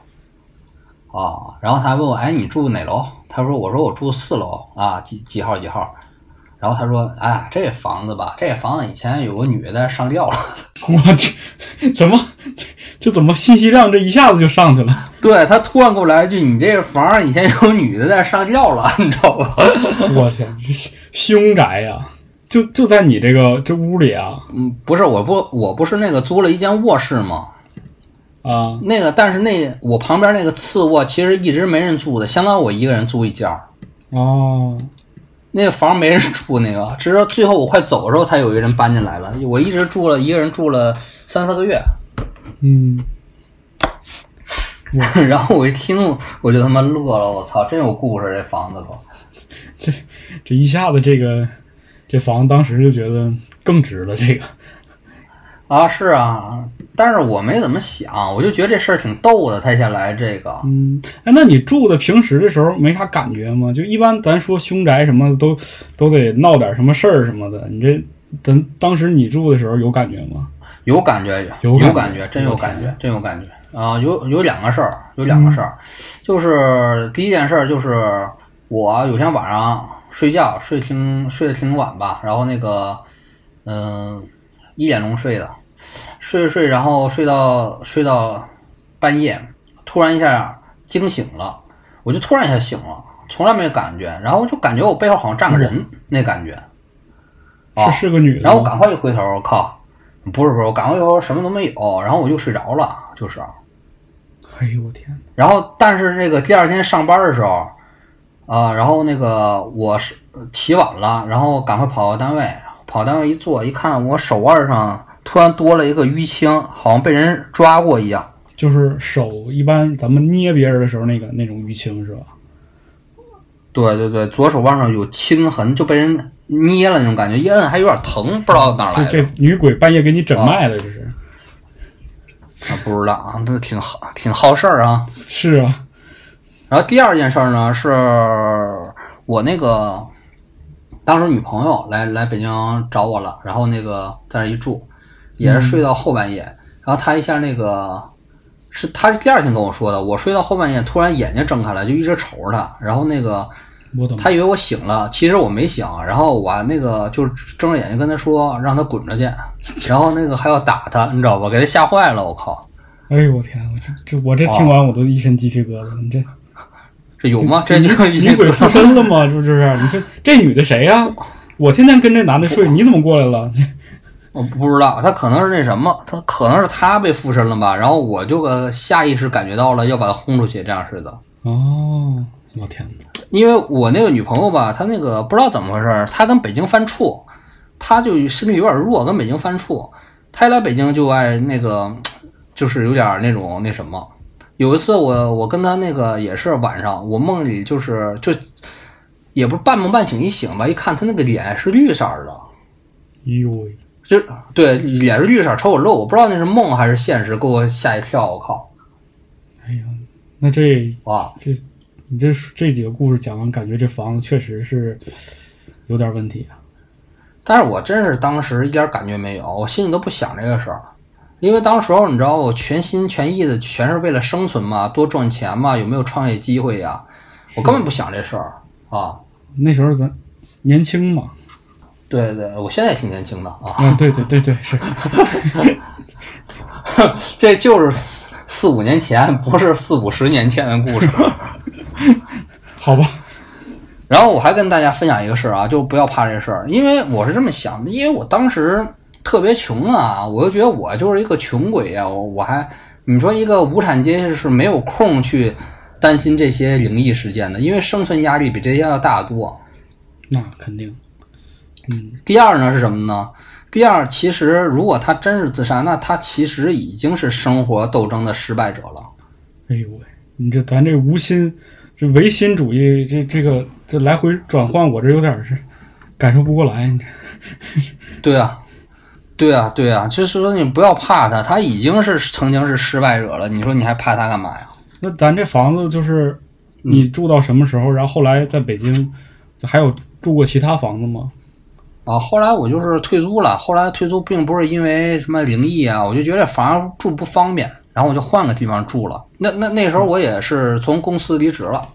啊，然后他问我，哎，你住哪楼？他说，我说我住四楼啊，几几号几号。然后他说，哎，这房子吧，这房子以前有个女的上吊了。[laughs] 我去，什么？这这怎么信息量这一下子就上去了？对他突然给我来一句：“你这个房儿以前有女的在上吊了，[laughs] 你知道吧 [laughs] 我天，凶宅呀、就就在你这个这屋里啊？”嗯，不是，我不，我不是那个租了一间卧室吗？啊，那个，但是那我旁边那个次卧其实一直没人住的，相当于我一个人租一间儿。哦，那个房没人住，那个直到最后我快走的时候，才有一个人搬进来了。我一直住了一个人住了三四个月，嗯，[laughs] 然后我一听我就他妈乐了，我操，真有故事这房子都。这这一下子这个这房当时就觉得更值了。这个啊，是啊，但是我没怎么想，我就觉得这事儿挺逗的。他先来这个，嗯，哎，那你住的平时的时候没啥感觉吗？就一般咱说凶宅什么的都都得闹点什么事儿什么的，你这咱当时你住的时候有感觉吗？有感觉，有有感觉，真有感觉，真有感觉。啊，有有两个事儿，有两个事儿，就是第一件事儿就是我有天晚上睡觉睡挺睡得挺晚吧，然后那个嗯一点钟睡的，睡着睡，然后睡到睡到半夜，突然一下惊醒了，我就突然一下醒了，从来没有感觉，然后我就感觉我背后好像站个人，那感觉，啊是是个女的，然后我赶快一回头，我靠，不是不是，我赶快一回头什么都没有，然后我就睡着了，就是。哎呦我天，然后，但是那个第二天上班的时候，啊、然后那个我是起晚了，然后赶快跑到单位，跑单位一坐，一看我手腕上突然多了一个淤青，好像被人抓过一样。就是手一般咱们捏别人的时候那个那种淤青是吧？对对对，左手腕上有青痕，就被人捏了那种感觉，一摁还有点疼，不知道哪来的。这这女鬼半夜给你诊脉了，这是啊，不知道啊，那挺好，挺好事儿啊。是啊，然后第二件事儿呢，是我那个当时女朋友来来北京找我了，然后那个在那一住，也是睡到后半夜，然后他一下那个是他是第二天跟我说的，我睡到后半夜，突然眼睛睁开了，就一直瞅着他，然后那个我懂。她以为我醒了，其实我没醒，然后我那个就是睁着眼睛跟他说让他滚着去，然后那个还要打他，你知道吧？给他吓坏了，我靠，哎呦我天，我这这我这听完我都一身鸡皮疙瘩。你这这有吗？这女就女鬼附身了吗？是不是？你说这女的谁呀、我天天跟这男的睡，你怎么过来了？我不知道，他可能是那什么，他可能是他被附身了吧，然后我就个下意识感觉到了要把他轰出去，这样似的。哦，我天哪！因为我那个女朋友吧，她那个不知道怎么回事，她跟北京犯怵，她就身体有点弱，跟北京犯怵。她一来北京就爱那个，就是有点那种那什么。有一次我我跟她那个也是晚上，我梦里就是就也不是半梦半醒，一醒吧，一看她那个脸是绿色儿的，哎呦喂，就对，脸是绿色，瞅我漏，我不知道那是梦还是现实，给我吓一跳，我靠！哎呀，那这哇，这你这这几个故事讲完，感觉这房子确实是有点问题啊。但是我真是当时一点感觉没有，我心里都不想这个事儿，因为当时候你知道，我全心全意的全是为了生存嘛，多赚钱嘛，有没有创业机会呀？我根本不想这事儿啊。那时候咱年轻嘛，对对，我现在挺年轻的啊，嗯，对对对对，是 [laughs] 这就是四四五年前，不是四五十年前的故事。[laughs] 好吧？然后我还跟大家分享一个事儿啊，就不要怕这事儿，因为我是这么想的，因为我当时特别穷啊，我就觉得我就是一个穷鬼呀、我我还你说一个无产阶级是没有空去担心这些灵异事件的，因为生存压力比这些要大得多。那肯定，嗯，第二呢是什么呢？第二，其实如果他真是自杀，那他其实已经是生活斗争的失败者了。哎呦喂，你这咱这无心，这唯心主义，这这个这来回转换，我这有点是感受不过来。[laughs] 对啊，对啊，对啊，就是说你不要怕他，他已经是曾经是失败者了，你说你还怕他干嘛呀？那咱这房子就是你住到什么时候？然后后来在北京还有住过其他房子吗？啊，后来我就是退租了。后来退租并不是因为什么灵异啊，我就觉得反正住不方便，然后我就换个地方住了。那那那时候我也是从公司离职了，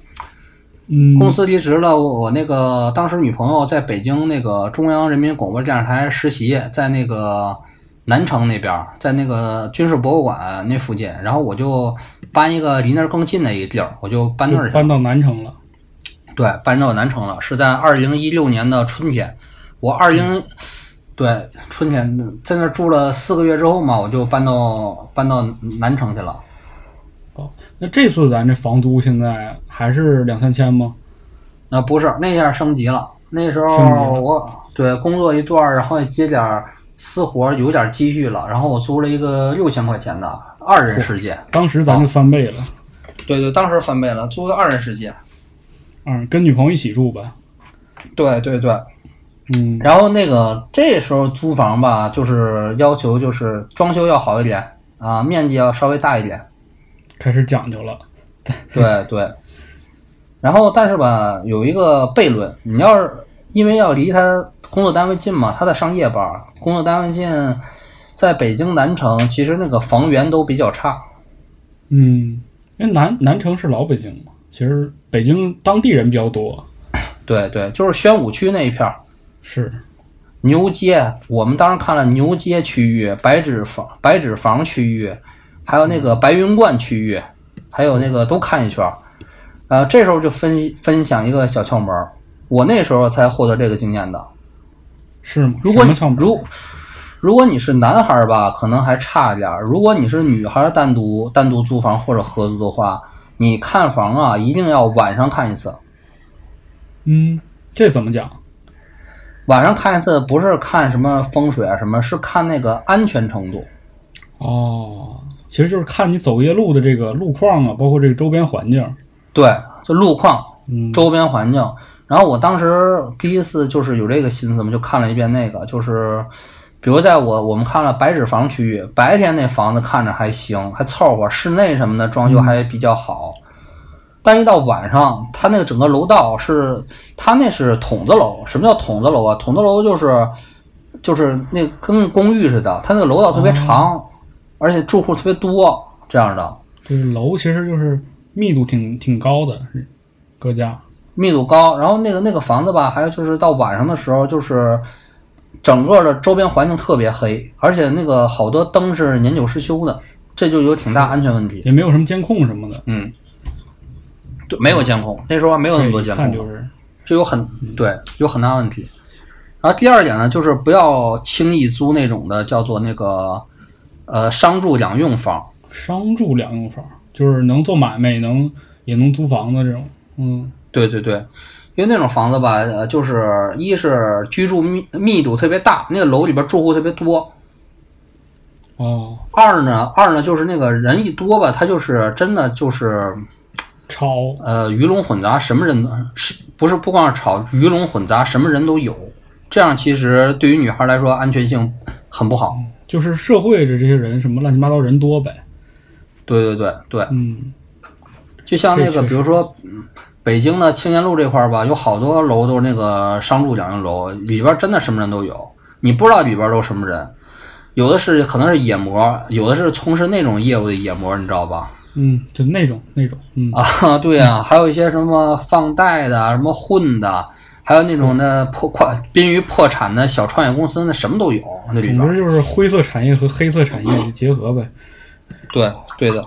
嗯，公司离职了，我我那个当时女朋友在北京那个中央人民广播电视台实习，在那个南城那边，在那个军事博物馆那附近，然后我就搬一个离那儿更近的一个地儿，我就搬那儿去了。搬到南城了。对，搬到南城了，是在二零一六年的春天。我二零、对春天在那儿住了四个月之后嘛，我就搬到搬到南城去了。哦那这次咱这房租现在还是两三千吗？啊，不是，那下升级了。那时候我对工作一段，然后也接点私活，有点积蓄了，然后我租了一个六千块钱的二人世界。当时咱就翻倍了。对对，当时翻倍了，租个二人世界。嗯，跟女朋友一起住呗。对对对，嗯，然后那个这时候租房吧，就是要求就是装修要好一点啊，面积要稍微大一点。开始讲究了。对对。然后但是吧，有一个悖论，你要是因为要离他工作单位近嘛，他在上夜班，工作单位近，在北京南城，其实那个房源都比较差。嗯，因为南南城是老北京嘛，其实北京当地人比较多。对对，就是宣武区那一片儿，是，牛街，我们当时看了牛街区域、白纸坊、白纸坊区域，还有那个白云观区域，还有那个都看一圈儿。呃，这时候就分分享一个小窍门儿，我那时候才获得这个经验的。是吗？如果你如如果你是男孩儿吧，可能还差一点儿；如果你是女孩儿，单独单独租房或者合租的话，你看房啊，一定要晚上看一次。嗯，这怎么讲？晚上看一次，不是看什么风水啊什么，是看那个安全程度。哦，其实就是看你走夜路的这个路况啊，包括这个周边环境。对，就路况、嗯，周边环境。然后我当时第一次就是有这个心思嘛，就看了一遍那个，就是比如在我我们看了白纸房区域，白天那房子看着还行，还凑合，室内什么的装修还比较好。但一到晚上，它那个整个楼道是，它那是筒子楼。什么叫筒子楼啊？筒子楼就是就是那跟公寓似的，它那个楼道特别长，而且住户特别多，这样的。就是楼其实就是密度挺挺高的，是各家。密度高，然后那个那个房子吧，还有就是到晚上的时候，就是整个的周边环境特别黑，而且那个好多灯是年久失修的，这就有挺大安全问题。也没有什么监控什么的，嗯，对，没有监控，那时候还没有那么多监控，就是这有很对有很大问题。然后第二点呢，就是不要轻易租那种的叫做那个呃商住两用房，商住两用房，就是能做买卖，也能也能租房子这种。嗯，对对对，因为那种房子吧，呃，就是一是居住密密度特别大，那个楼里边住户特别多，哦，二呢，二呢就是那个人一多吧，他就是真的就是超呃鱼龙混杂，什么人是不是不光是吵鱼龙混杂，什么人都有。这样其实对于女孩来说安全性很不好。就是社会的这些人，什么乱七八糟人多呗。对对对对，嗯，就像那个比如说嗯北京的青年路这块儿吧，有好多楼都是那个商住两用楼，里边真的什么人都有，你不知道里边都是什么人。有的是可能是野模，有的是从事那种业务的野模，你知道吧？嗯，就那种那种，嗯，啊，对啊，还有一些什么放贷的，什么混的，还有那种的破快濒于破产的小创业公司，那什么都有，那里边。总之就是灰色产业和黑色产业就结合呗。对对的，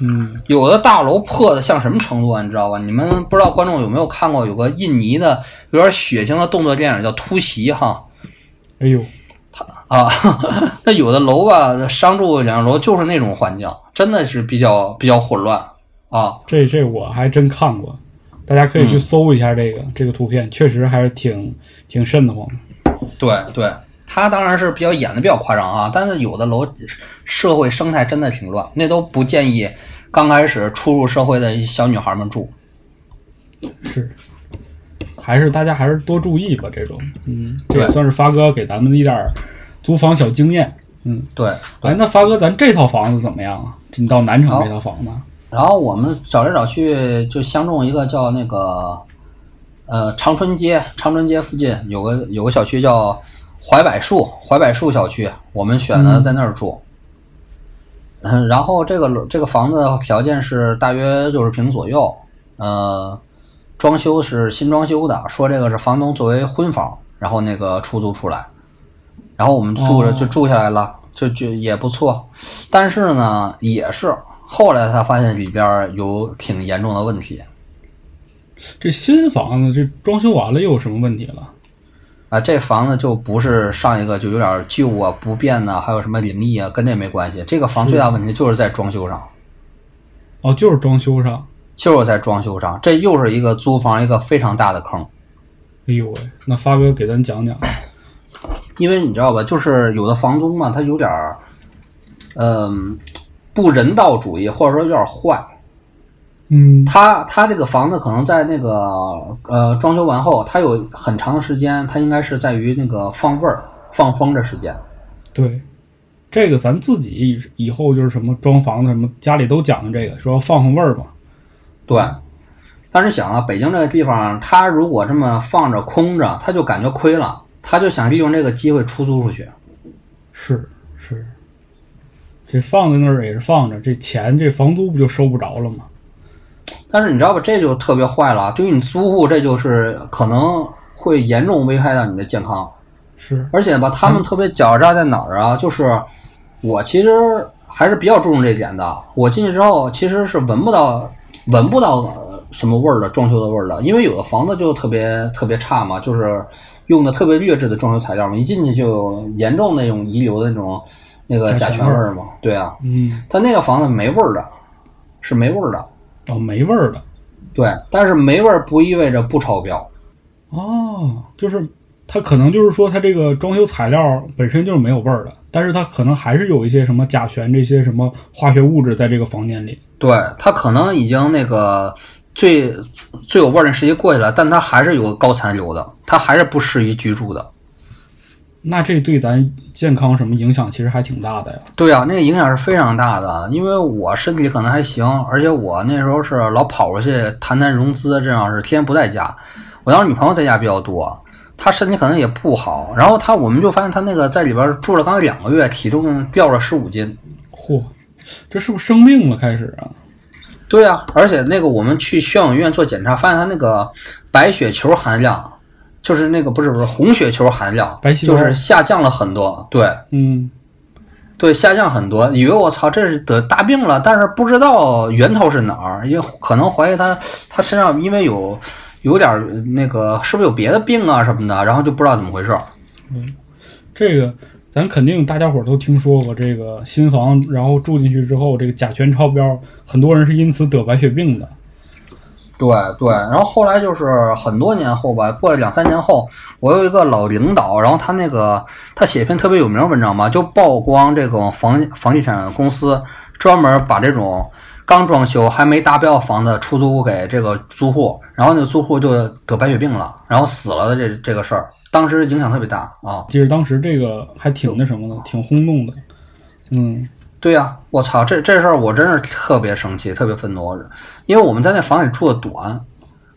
嗯，有的大楼破的像什么程度啊？你知道吧？你们不知道观众有没有看过有个印尼的有点血腥的动作电影叫《突袭》哈哎呦，啊，[laughs] 那有的楼吧，商住两楼就是那种环境，真的是比较比较混乱啊。这这我还真看过，大家可以去搜一下这个、这个图片，确实还是挺挺瘆得慌的。对对，他当然是比较演的比较夸张啊，但是有的楼社会生态真的挺乱，那都不建议刚开始初入社会的小女孩们住。是，还是大家还是多注意吧，这种，嗯，这也算是发哥给咱们的一点儿租房小经验。嗯，对，哎，那发哥，咱这套房子怎么样啊？你到南城这套房子，然后我们找来找去就相中一个叫那个呃长春街，长春街附近有个有个小区叫槐柏树，槐柏树小区，我们选的在那儿住。嗯，然后这个楼这个房子条件是大约六十平左右，呃，装修是新装修的，说这个是房东作为婚房，然后那个出租出来，然后我们住着哦就住下来了，就就也不错，但是呢，也是后来才发现里边有挺严重的问题这新房子这装修完了又有什么问题了？啊，这房子就不是上一个就有点旧啊、不便呐、还有什么灵异啊，跟这没关系。这个房最大问题就是在装修上，哦，就是装修上。就是在装修上，这又是一个租房一个非常大的坑。哎呦喂，那发哥给咱讲讲。因为你知道吧，就是有的房东嘛，他有点儿，嗯、不人道主义，或者说有点坏。嗯，他他这个房子可能在那个呃装修完后，他有很长的时间，他应该是在于那个放味儿、放风的时间。对，这个咱自己以以后就是什么装房子什么，家里都讲究这个，说放放味儿嘛。对，但是想啊，北京这个地方，他如果这么放着空着，他就感觉亏了，他就想利用这个机会出租出去。是是，这放在那儿也是放着，这钱这房租不就收不着了吗？但是你知道吧，这就特别坏了。对于你租户，这就是可能会严重危害到你的健康。是，而且吧，他们特别狡诈在哪儿啊？就是我其实还是比较注重这一点的。我进去之后，其实是闻不到闻不到呃什么味儿的，装修的味儿的。因为有的房子就特别特别差嘛，就是用的特别劣质的装修材料嘛，一进去就有严重那种遗留的那种那个甲甲醛味儿醛味儿嘛。对啊，嗯，他那个房子没味儿的，是没味儿的。哦，没味儿的。对，但是没味儿不意味着不超标。哦，就是它可能就是说它这个装修材料本身就是没有味儿的，但是它可能还是有一些什么甲醛这些什么化学物质在这个房间里。对，它可能已经那个最最有味儿的时期过去了，但它还是有个高残留的，它还是不适宜居住的。那这对咱健康什么影响其实还挺大的呀。对呀、那个影响是非常大的。因为我身体可能还行，而且我那时候是老跑出去谈谈融资，这样是天天不在家。我当时女朋友在家比较多，她身体可能也不好。然后她，我们就发现她那个在里边住了刚两个月，体重掉了十五斤。嚯，这是不是生病了开始啊？对啊、而且那个我们去血氧医院做检查，发现他那个白血球含量，就是那个不是不是红血球含量，白细胞就是下降了很多。对嗯，对，下降很多，以为我操这是得大病了，但是不知道源头是哪儿，因为可能怀疑他他身上因为有有点儿那个是不是有别的病啊什么的，然后就不知道怎么回事嗯。这个咱肯定大家伙儿都听说过，这个新房然后住进去之后，这个甲醛超标，很多人是因此得白血病的。对对，然后后来就是很多年后吧，过了两三年后，我有一个老领导，然后他那个他写一篇特别有名的文章嘛，就曝光这种房房地产公司专门把这种刚装修还没达标房子出租给这个租户，然后那个租户就得白血病了，然后死了的这这个事儿，当时影响特别大啊。其实当时这个还挺那什么的，挺轰动的。嗯，对呀、我操，这这事儿我真是特别生气，特别愤怒，因为我们在那房里住的短，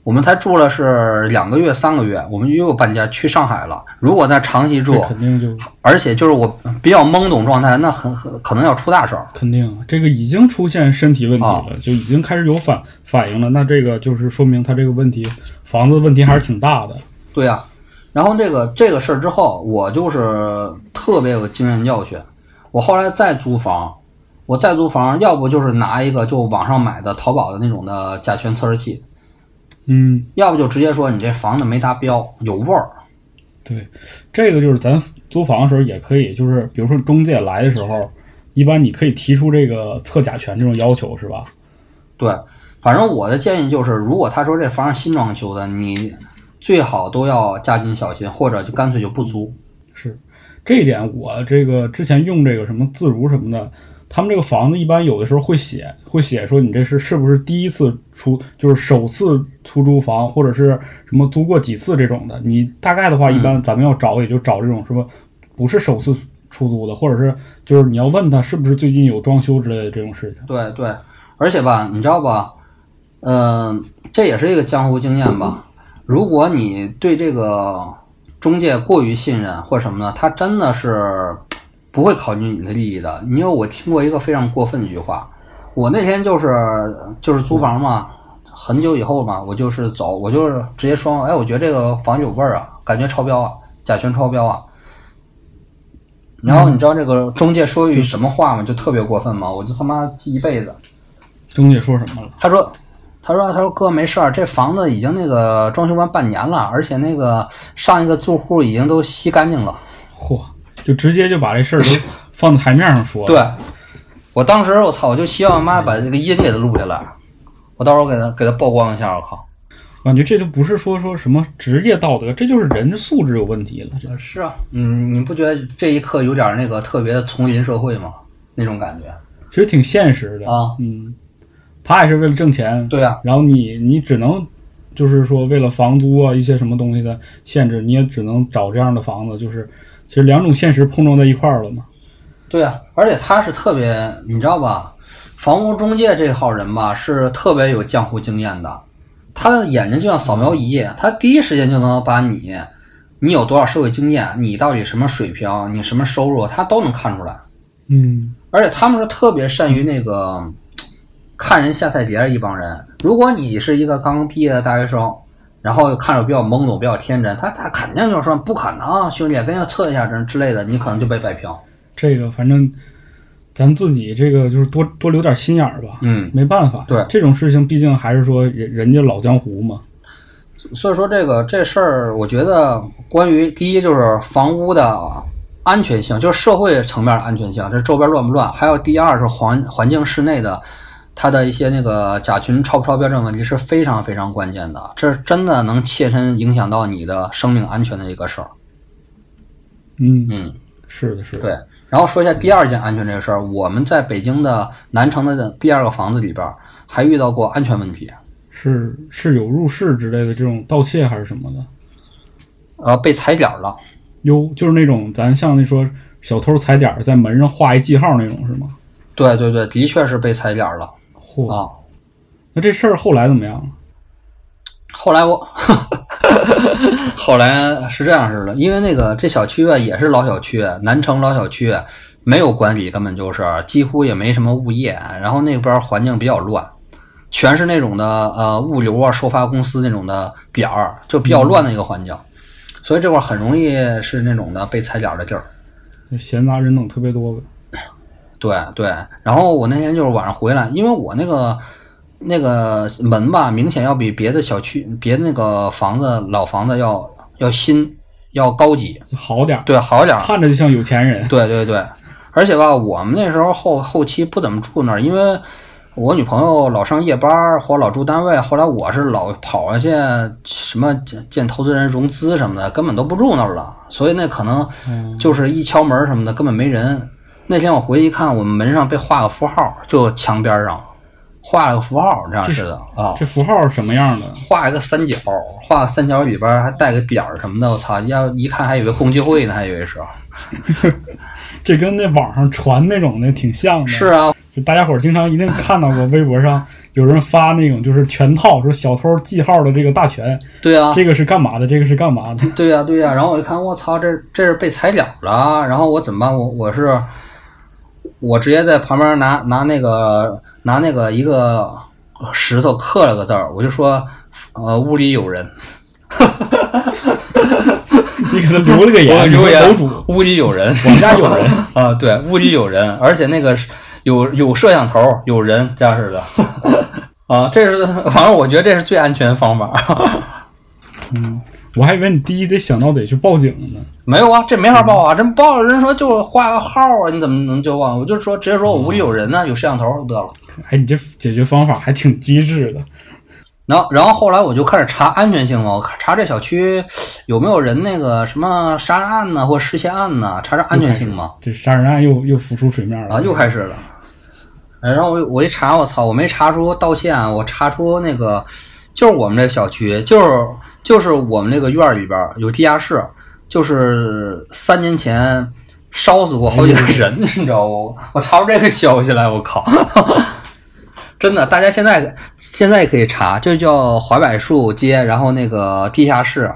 我们才住了是两个月、三个月，我们又搬家去上海了。如果在长期住，肯定就而且就是我比较懵懂状态，那很很可能要出大事儿。肯定这个已经出现身体问题啊了，就已经开始有反反应了。那这个就是说明他这个问题，房子问题还是挺大的。对呀、然后这个这个事儿之后，我就是特别有经验教训。我后来再租房，我再租房，要不就是拿一个就网上买的淘宝的那种的甲醛测试器，嗯，要不就直接说你这房子没达标，有味儿。对，这个就是咱租房的时候也可以，就是比如说中介来的时候，一般你可以提出这个测甲醛这种要求，是吧？对，反正我的建议就是，如果他说这房是新装修的，你最好都要加紧小心，或者就干脆就不租。是这一点，我这个之前用这个什么自如什么的，他们这个房子一般有的时候会写，会写说你这是是不是第一次出，就是首次出租房，或者是什么租过几次这种的。你大概的话，一般咱们要找也就找这种什么不是首次出租的，或者是就是你要问他是不是最近有装修之类的这种事情。对对，而且吧，你知道吧，嗯、这也是一个江湖经验吧。如果你对这个中介过于信任或什么呢，他真的是不会考虑你的利益的。因为我听过一个非常过分的一句话，我那天就是就是租房嘛，很久以后嘛，我就是走，我就是直接说，哎，我觉得这个房有味儿啊，感觉超标啊，甲醛超标啊。然后你知道这个中介说一句什么话吗？就特别过分吗？我就他妈记一辈子。中介说什么了？他说：“他说他说哥没事儿，这房子已经那个装修完半年了，而且那个上一个住户已经都吸干净了。嚯，就直接就把这事儿都 [laughs] 放在台面上说。对，我当时我操，我就希望妈把这个音给他录下来，我到时候给他给他曝光一下，我靠。感觉这就不是说说什么职业道德，这就是人素质有问题了。这是啊，嗯，你不觉得这一刻有点那个特别的丛林社会吗？那种感觉其实挺现实的啊。嗯，他也是为了挣钱，对啊，然后你你只能就是说为了房租啊一些什么东西的限制，你也只能找这样的房子，就是其实两种现实碰撞在一块儿了嘛。对啊，而且他是特别，你知道吧？房屋中介这号人吧，是特别有江湖经验的。他的眼睛就像扫描仪，他第一时间就能把你，你有多少社会经验，你到底什么水平，你什么收入，他都能看出来。嗯而且他们是特别善于那个看人下菜碟儿一帮人。如果你是一个刚刚毕业的大学生，然后看着比较懵懂、比较天真，他他肯定就说不可能，兄弟，跟人测一下针之类的，你可能就被摆平。这个反正咱自己这个就是多多留点心眼儿吧。嗯，没办法，对这种事情，毕竟还是说人人家老江湖嘛。所以说这个这事儿，我觉得关于第一就是房屋的安全性，就是社会层面的安全性，这周边乱不乱；还有第二是环环境室内的它的一些那个甲醛超不超标这种问题是非常非常关键的，这是真的能切身影响到你的生命安全的一个事儿。嗯，嗯，是的，是的。对。然后说一下第二件安全这个事儿，我们在北京的南城的第二个房子里边儿还遇到过安全问题，是是有入室之类的这种盗窃还是什么的？呃，被踩点儿了。哟，就是那种咱像那说小偷踩点儿在门上画一记号那种是吗？对对对，的确是被踩点儿了嚯，啊。那这事儿后来怎么样了？后来我，[laughs] 后来是这样式的，因为那个这小区啊也是老小区，南城老小区，没有管理，根本就是几乎也没什么物业，然后那边环境比较乱，全是那种的呃物流啊、收发公司那种的点儿，就比较乱的一个环境，所以这块儿很容易是那种的被踩点儿的地儿。闲杂人等特别多呗。对对，然后我那天就是晚上回来，因为我那个那个门吧，明显要比别的小区、别的那个房子老房子要要新，要高级，好点儿，对，好点儿。看着就像有钱人。对对对，而且吧，我们那时候后后期不怎么住那儿，因为我女朋友老上夜班儿或老住单位，后来我是老跑下去什么见见投资人融资什么的，根本都不住那儿了，所以那可能嗯，就是一敲门什么的根本没人。那天我回去一看，我们门上被画个符号，就墙边上画了个符号，这样似的啊。这符号是什么样的？画一个三角，画个三角里边还带个点儿什么的，我操！要一看还以为共济会呢，还以为是。[laughs] [laughs] 这跟那网上传那种的挺像的。是，啊，就大家伙儿经常一定看到过微博上有人发那种就是全套，说小偷记号的这个大全，对啊，这个是干嘛的，这个是干嘛的。对呀、对呀、然后我一看，我操，这这是被踩点了。然后我怎么办？我我是我直接在旁边拿拿那个拿那个一个石头刻了个字儿，我就说，呃，屋里有人。[laughs] 你给他留了个言，留言楼主，屋里有人，我们家有人 [laughs] 啊，对，屋里有人，而且那个是有有摄像头，有人这样式的。[laughs] 啊，这是反正我觉得这是最安全的方法。嗯，我还以为你第一得想到得去报警呢。没有啊，这没法报啊，这报人说就画个号啊，你怎么能就忘？我就说直接说我屋里有人呢、有摄像头得了。哎，你这解决方法还挺机智的。然后，然后后来我就开始查安全性嘛，我查这小区有没有人那个什么杀人案呢，或失窃案呢，查查安全性嘛。这杀人案又又浮出水面了啊，又开始了。哎然后我我一查，我操，我没查出盗窃案，我查出那个就是我们这个小区，就是就是我们这个院儿里边儿有地下室，就是三年前烧死过好几个人，[laughs] 你知道不？我查出这个消息来，我靠！[laughs] 真的，大家现在现在可以查，就叫华柏树街，然后那个地下室，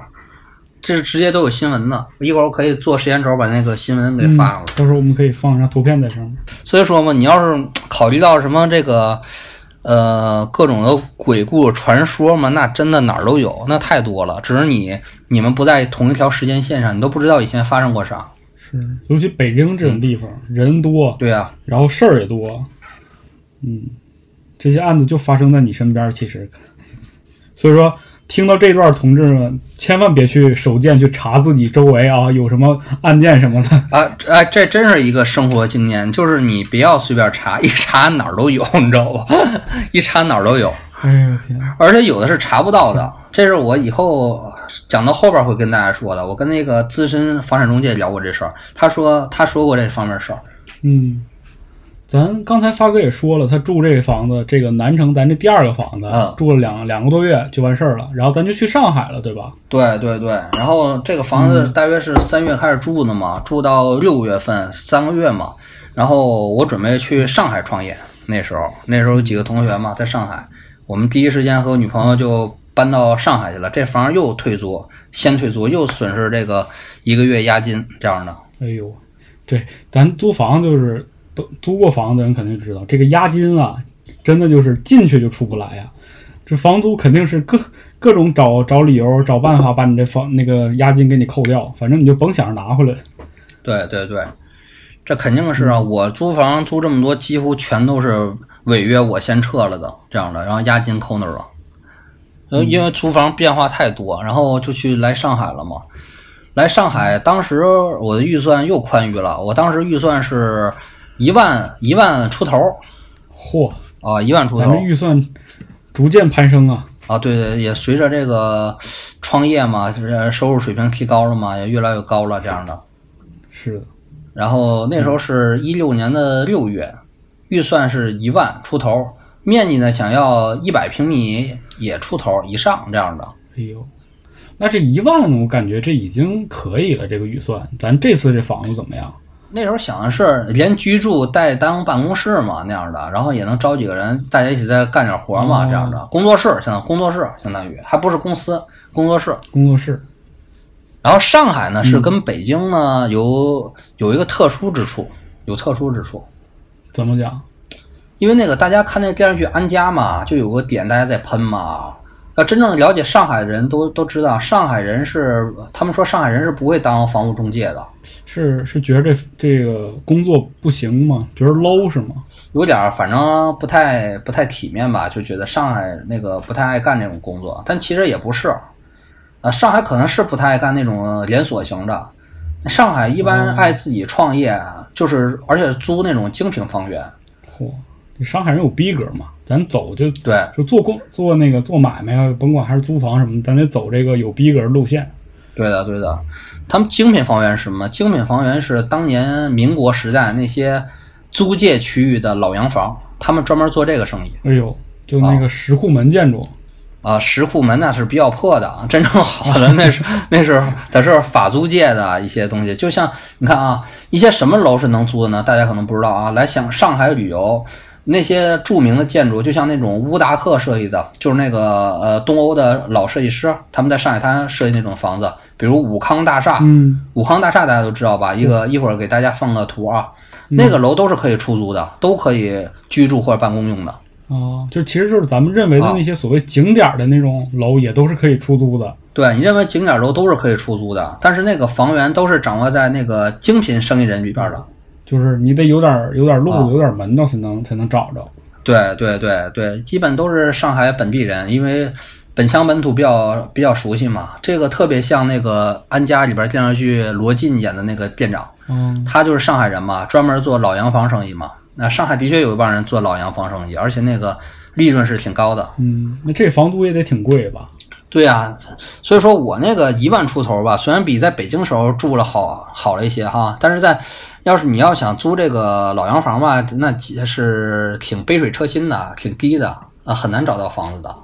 这是直接都有新闻的。一会儿我可以做时间轴把那个新闻给发过来。嗯到时候我们可以放一张图片在上面。所以说嘛，你要是考虑到什么这个呃各种的鬼故传说嘛，那真的哪儿都有，那太多了。只是你你们不在同一条时间线上，你都不知道以前发生过啥。是，尤其北京这种地方，人多，对啊，然后事儿也多，嗯，这些案子就发生在你身边，其实，所以说听到这段，同志们千万别去手贱去查自己周围啊有什么案件什么的，啊哎，这真是一个生活经验，就是你不要随便查，一查哪儿都有，你知道吧？一查哪儿都有。哎呀天啊，而且有的是查不到的，这是我以后讲到后边会跟大家说的。我跟那个资深房产中介聊过这事儿，他说他说过这方面事儿。嗯。咱刚才发哥也说了，他住这个房子，这个南城咱这第二个房子，嗯住了两两个多月就完事儿了，然后咱就去上海了，对吧？对对对，然后这个房子大约是三月开始住的嘛，住到六月份，三个月嘛。然后我准备去上海创业，那时候那时候有几个同学嘛在上海，我们第一时间和我女朋友就搬到上海去了。这房又退租，先退租又损失这个一个月押金这样的。哎呦，对咱租房就是都租过房子的人肯定知道，这个押金啊，真的就是进去就出不来呀。这房租肯定是各各种找找理由、找办法把你这房那个押金给你扣掉，反正你就甭想着拿回来。对对对，这肯定是啊！我租房租这么多，几乎全都是违约我先撤了的这样的，然后押金扣那儿了。呃，因为租房变化太多，然后就去来上海了嘛。来上海，当时我的预算又宽裕了，我当时预算是一万一万出头，嚯啊，一万出头咱这。预算逐渐攀升啊。啊，对对，也随着这个创业嘛，就是收入水平提高了嘛，也越来越高了这样的。是的，然后那时候是一六年的六月，预算是一万出头，面积呢想要一百平米也出头以上这样的。哎呦，那这一万我感觉这已经可以了，这个预算。咱这次这房子怎么样？那时候想的是连居住带当办公室嘛那样的，然后也能招几个人，大家一起再干点活嘛、哦这样的。工作室相当工作室相当于还不是公司工作室。工作室然后上海呢是跟北京呢有有一个特殊之处，有特殊之处。怎么讲？因为那个大家看那电视剧《安家》嘛，就有个点大家在喷嘛。要真正了解上海的人都都知道，上海人是他们说上海人是不会当房屋中介的，是是觉得这这个工作不行吗？觉得 low 是吗？有点儿反正不太不太体面吧，就觉得上海那个不太爱干那种工作，但其实也不是，啊，上海可能是不太爱干那种连锁型的，上海一般爱自己创业，就是而且租那种精品房源，嚯，这上海人有逼格嘛？咱走就对，就做工做那个做买卖啊，甭管还是租房什么，咱得走这个有逼格的路线。对的，对的。他们精品房源是什么？精品房源是当年民国时代那些租界区域的老洋房，他们专门做这个生意哎呦，就那个石库门建筑，啊。石库门那是比较破的，真正好的 [laughs] 那是那是得是法租界的一些东西。就像你看啊，一些什么楼是能租的呢？大家可能不知道啊。来想上海旅游。那些著名的建筑，就像那种乌达克设计的，就是那个呃东欧的老设计师，他们在上海滩设计那种房子，比如武康大厦，嗯，武康大厦大家都知道吧？一个一会儿给大家放个图啊，那个楼都是可以出租的，都可以居住或者办公用的。哦，就其实就是咱们认为的那些所谓景点儿的那种楼，也都是可以出租的。对你认为景点楼都是可以出租的，但是那个房源都是掌握在那个精品生意人里边的。就是你得有点儿有点儿路有点儿门道才能才能找着。对对对对，基本都是上海本地人，因为本乡本土比较比较熟悉嘛。这个特别像那个《安家》里边电视剧罗晋演的那个店长，嗯，他就是上海人嘛，专门做老洋房生意嘛。那上海的确有一帮人做老洋房生意，而且那个利润是挺高的。嗯，那这房租也得挺贵吧？对呀、所以说我那个一万出头吧，虽然比在北京时候住了好好了一些哈，但是在要是你要想租这个老洋房吧，那是挺杯水车薪的，挺低的啊，很难找到房子的。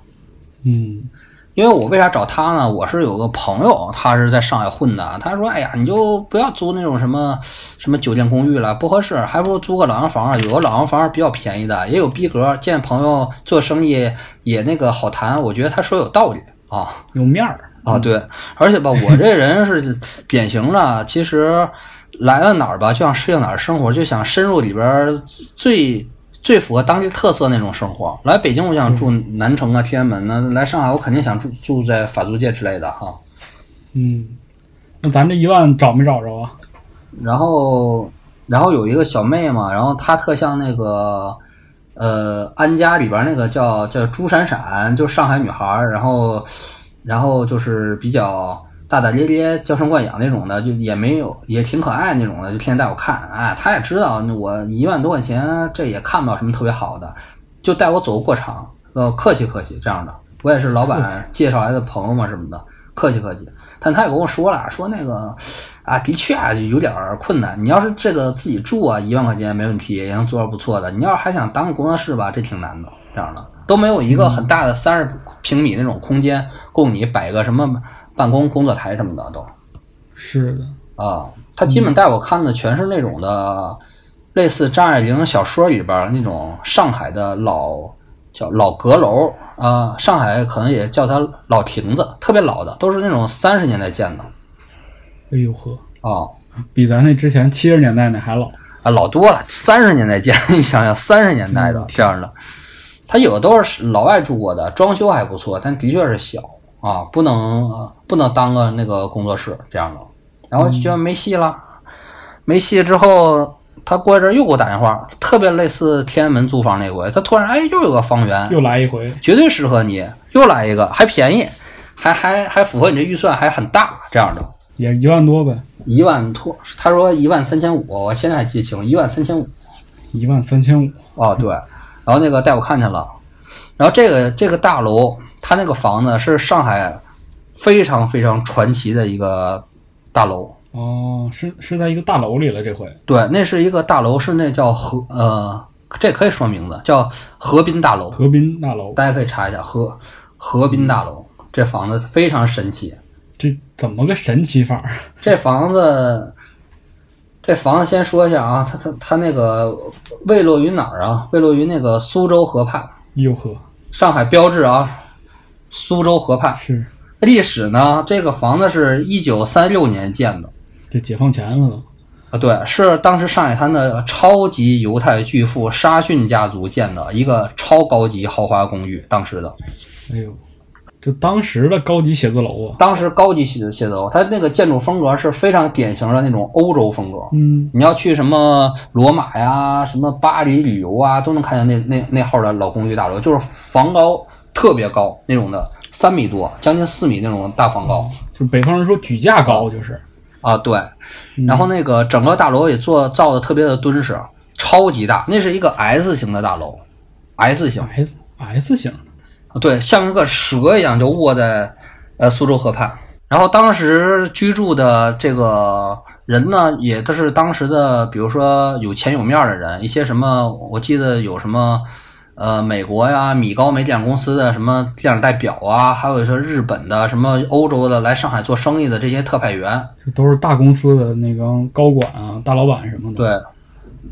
嗯，因为我为啥找他呢？我是有个朋友，他是在上海混的。他说：“哎呀，你就不要租那种什么什么酒店公寓了，不合适，还不如租个老洋房啊。有个老洋房比较便宜的，也有逼格，见朋友做生意也那个好谈。我觉得他说有道理啊。”有面儿啊，对，而且吧，我这人是典型的，其实来了哪儿吧，就想适应哪儿生活，就想深入里边儿最最符合当地特色那种生活。来北京，我想住南城啊、天安门呢；来上海，我肯定想住住在法租界之类的哈。嗯，那咱这一万找没找着啊？然后，然后有一个小妹嘛，然后她特像那个呃安家里边那个叫叫朱闪闪，就上海女孩儿，然后然后就是比较大大咧咧、娇生惯养那种的，就也没有也挺可爱那种的，就天天带我看。哎，他也知道我一万多块钱，这也看不到什么特别好的，就带我走个过场，呃，客气客气这样的。我也是老板介绍来的朋友嘛什么的，客气客气。但他也跟我说了，说那个啊，的确啊就有点困难。你要是这个自己住啊，一万块钱没问题，也能做到不错的。你要是还想当个工作室吧，这挺难的。这样的都没有一个很大的三十平米那种空间供你摆个什么办公工作台什么的都是的，啊。他基本带我看的全是那种的，类似张爱玲小说里边那种上海的老叫老阁楼啊，上海可能也叫它老亭子，特别老的，都是那种三十年代建的哎呦呵，啊。比咱那之前七十年代那还老。啊，老多了，三十年代建，[laughs] 你想想，三十年代的这样的，它有的都是老外住过的，装修还不错，但的确是小啊，不能呃不能当个那个工作室这样的。然后就觉得没戏了，没戏之后，他过一阵儿又给我打电话，特别类似天安门租房那回，他突然哎又有个房源，又来一回，绝对适合你，又来一个，还便宜，还还还符合你这预算，还很大这样的。也一万多呗，一万多，他说一万三千五，我现在还记清，一万三千五。一万三千五。哦，对，然后那个带我看去了，然后这个这个大楼，它那个房子是上海非常非常传奇的一个大楼。哦，是是在一个大楼里了，这回。对，那是一个大楼，是那叫河呃，这可以说名字，叫河滨大楼。河滨大楼，大家可以查一下河河滨大楼，这房子非常神奇。这怎么个神奇法儿？[laughs] 这房子，这房子先说一下啊，它它它那个位落于哪儿啊？位落于那个苏州河畔，哟呵，上海标志啊，苏州河畔。是历史呢，这个房子是一九三六年建的这解放前了都。啊，对，是当时上海滩的超级犹太巨富沙逊家族建的一个超高级豪华公寓，当时的。哎呦，就当时的高级写字楼啊。当时高级写写字楼，它那个建筑风格是非常典型的那种欧洲风格。嗯，你要去什么罗马呀、什么巴黎旅游啊，都能看见那那那号的老公寓大楼，就是房高特别高那种的，三米多，将近四米那种大房高就北方人说举架高，就是。啊。对，嗯然后那个整个大楼也做造的特别的敦实，超级大，那是一个 S 型的大楼，S 型，S S 型，对，像一个蛇一样就卧在呃苏州河畔。然后当时居住的这个人呢，也都是当时的，比如说有钱有面儿的人，一些什么，我记得有什么，呃，美国呀、米高梅电影公司的什么电影代表啊，还有一些日本的、什么欧洲的来上海做生意的这些特派员，这都是大公司的那个高管啊、大老板什么的。对，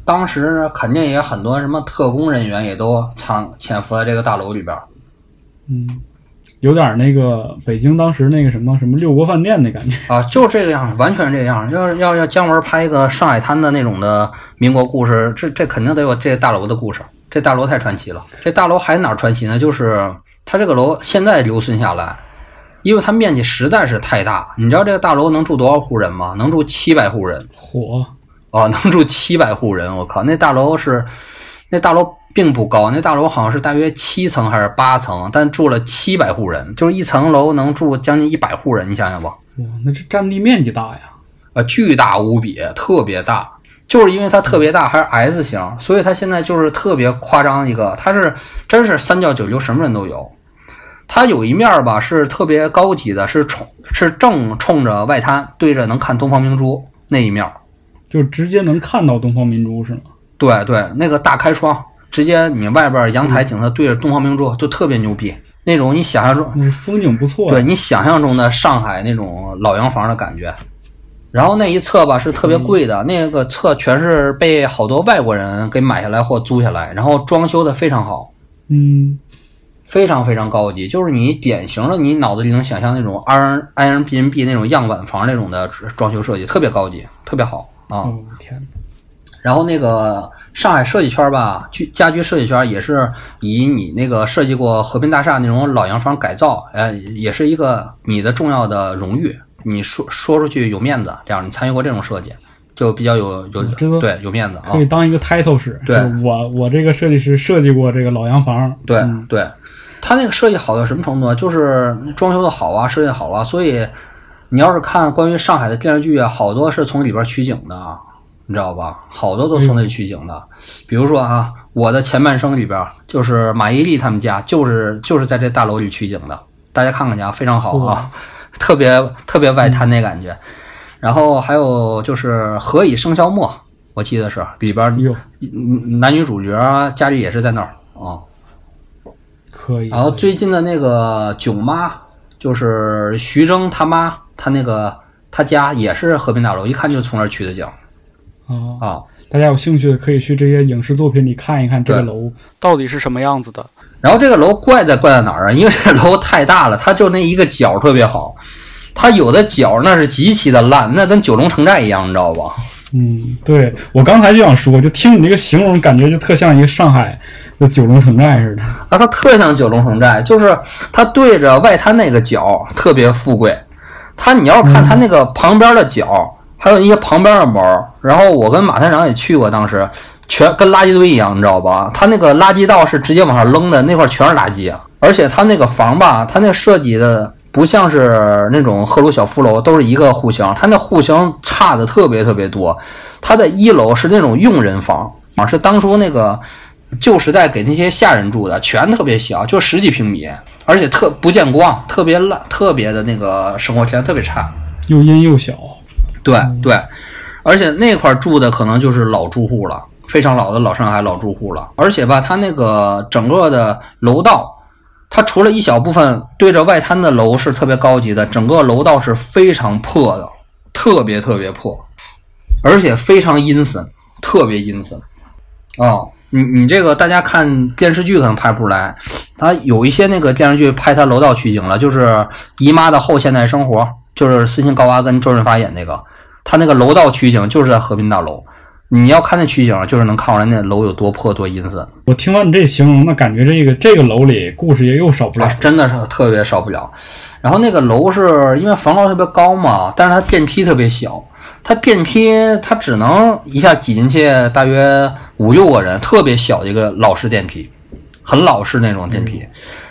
当时肯定也很多什么特工人员也都藏潜伏在这个大楼里边儿。嗯，有点那个北京当时那个什么什么六国饭店的感觉。啊，就这个样，完全是这个样。要要要姜文拍一个上海滩的那种的民国故事，这这肯定得有这大楼的故事。这大楼太传奇了。这大楼还哪儿传奇呢？就是它这个楼现在留存下来，因为它面积实在是太大。你知道这个大楼能住多少户人吗？能住七百户人火，啊，[laughs] 能住七百户人。我靠，那大楼是那大楼并不高，那大楼好像是大约七层还是八层，但住了七百户人，就是一层楼能住将近一百户人，你想想吧。哇，那这占地面积大呀。啊，巨大无比，特别大，就是因为它特别大，还是 S 型，所以它现在就是特别夸张一个，它是真是三教九流什么人都有。它有一面儿吧是特别高级的，是冲是正冲着外滩，对着能看东方明珠那一面儿。就直接能看到东方明珠是吗？对对，那个大开窗，直接你外边阳台顶上对着东方明珠，就特别牛逼。那种你想象中，风景不错呀。对你想象中的上海那种老洋房的感觉。然后那一侧吧是特别贵的，那个侧全是被好多外国人给买下来或租下来，然后装修的非常好，嗯，非常非常高级，就是你典型的你脑子里能想象那种 R Airbnb 那种样板房那种的装修设计，特别高级，特别好啊。然后那个上海设计圈吧，居家居设计圈也是以你那个设计过和平大厦那种老洋房改造，呃，也是一个你的重要的荣誉。你说说出去有面子，这样你参与过这种设计，就比较有有对有面子啊可。以当一个 title 使。对我我这个设计师设计过这个老洋房。对嗯对，他那个设计好到什么程度啊？就是装修的好啊，设计的好啊，所以你要是看关于上海的电视剧啊，好多是从里边取景的，啊你知道吧？好多都从那里取景的。比如说啊，我的前半生里边就是马伊琍他们家，就是就是在这大楼里取景的，大家看看去啊，非常好啊，特别特别外滩那感觉。然后还有就是《何以笙箫默》，我记得是里边男女主角啊家里也是在那儿啊。可以。然后最近的那个囧妈，就是徐峥他妈，他那个他家也是和平大楼，一看就从那儿取的景啊，啊。大家有兴趣的可以去这些影视作品里看一看这个楼。到底是什么样子的？然后这个楼怪在怪在哪儿啊？因为这楼太大了，它就那一个角特别好，它有的角那是极其的烂，那跟九龙城寨一样，你知道吧？嗯，对我刚才就想说，就听你这个形容，感觉就特像一个上海的九龙城寨似的。啊，它特像九龙城寨，就是它对着外滩那个角特别富贵。它你要是看它那个旁边的角，还有一些旁边的门，然后我跟马探长也去过，当时全跟垃圾堆一样，你知道吧？它那个垃圾道是直接往上扔的，那块全是垃圾，而且它那个房吧，它那设计的。不像是那种赫鲁晓夫楼，都是一个户型，它那户型差的特别特别多。它的一楼是那种佣人房啊，是当初那个旧时代给那些下人住的，全特别小，就十几平米，而且特不见光，特别烂，特别的那个生活条件特别差，又阴又小。对对，而且那块住的可能就是老住户了，非常老的老上海老住户了。而且吧，它那个整个的楼道。它除了一小部分对着外滩的楼是特别高级的，整个楼道是非常破的，特别特别破，而且非常阴森，特别阴森。哦，你你这个大家看电视剧可能拍不出来，它有一些那个电视剧拍它楼道取景了，就是《姨妈的后现代生活》，就是斯琴高娃跟周润发演那个，他那个楼道取景就是在和平大楼。你要看那取景，就是能看出来那楼有多破多阴森。我听完你这形容，那感觉这个这个楼里故事也又少不了，真的是特别少不了。然后那个楼是因为房高特别高嘛，但是它电梯特别小，它电梯它只能一下挤进去大约五六个人，特别小的一个老式电梯，很老式那种电梯。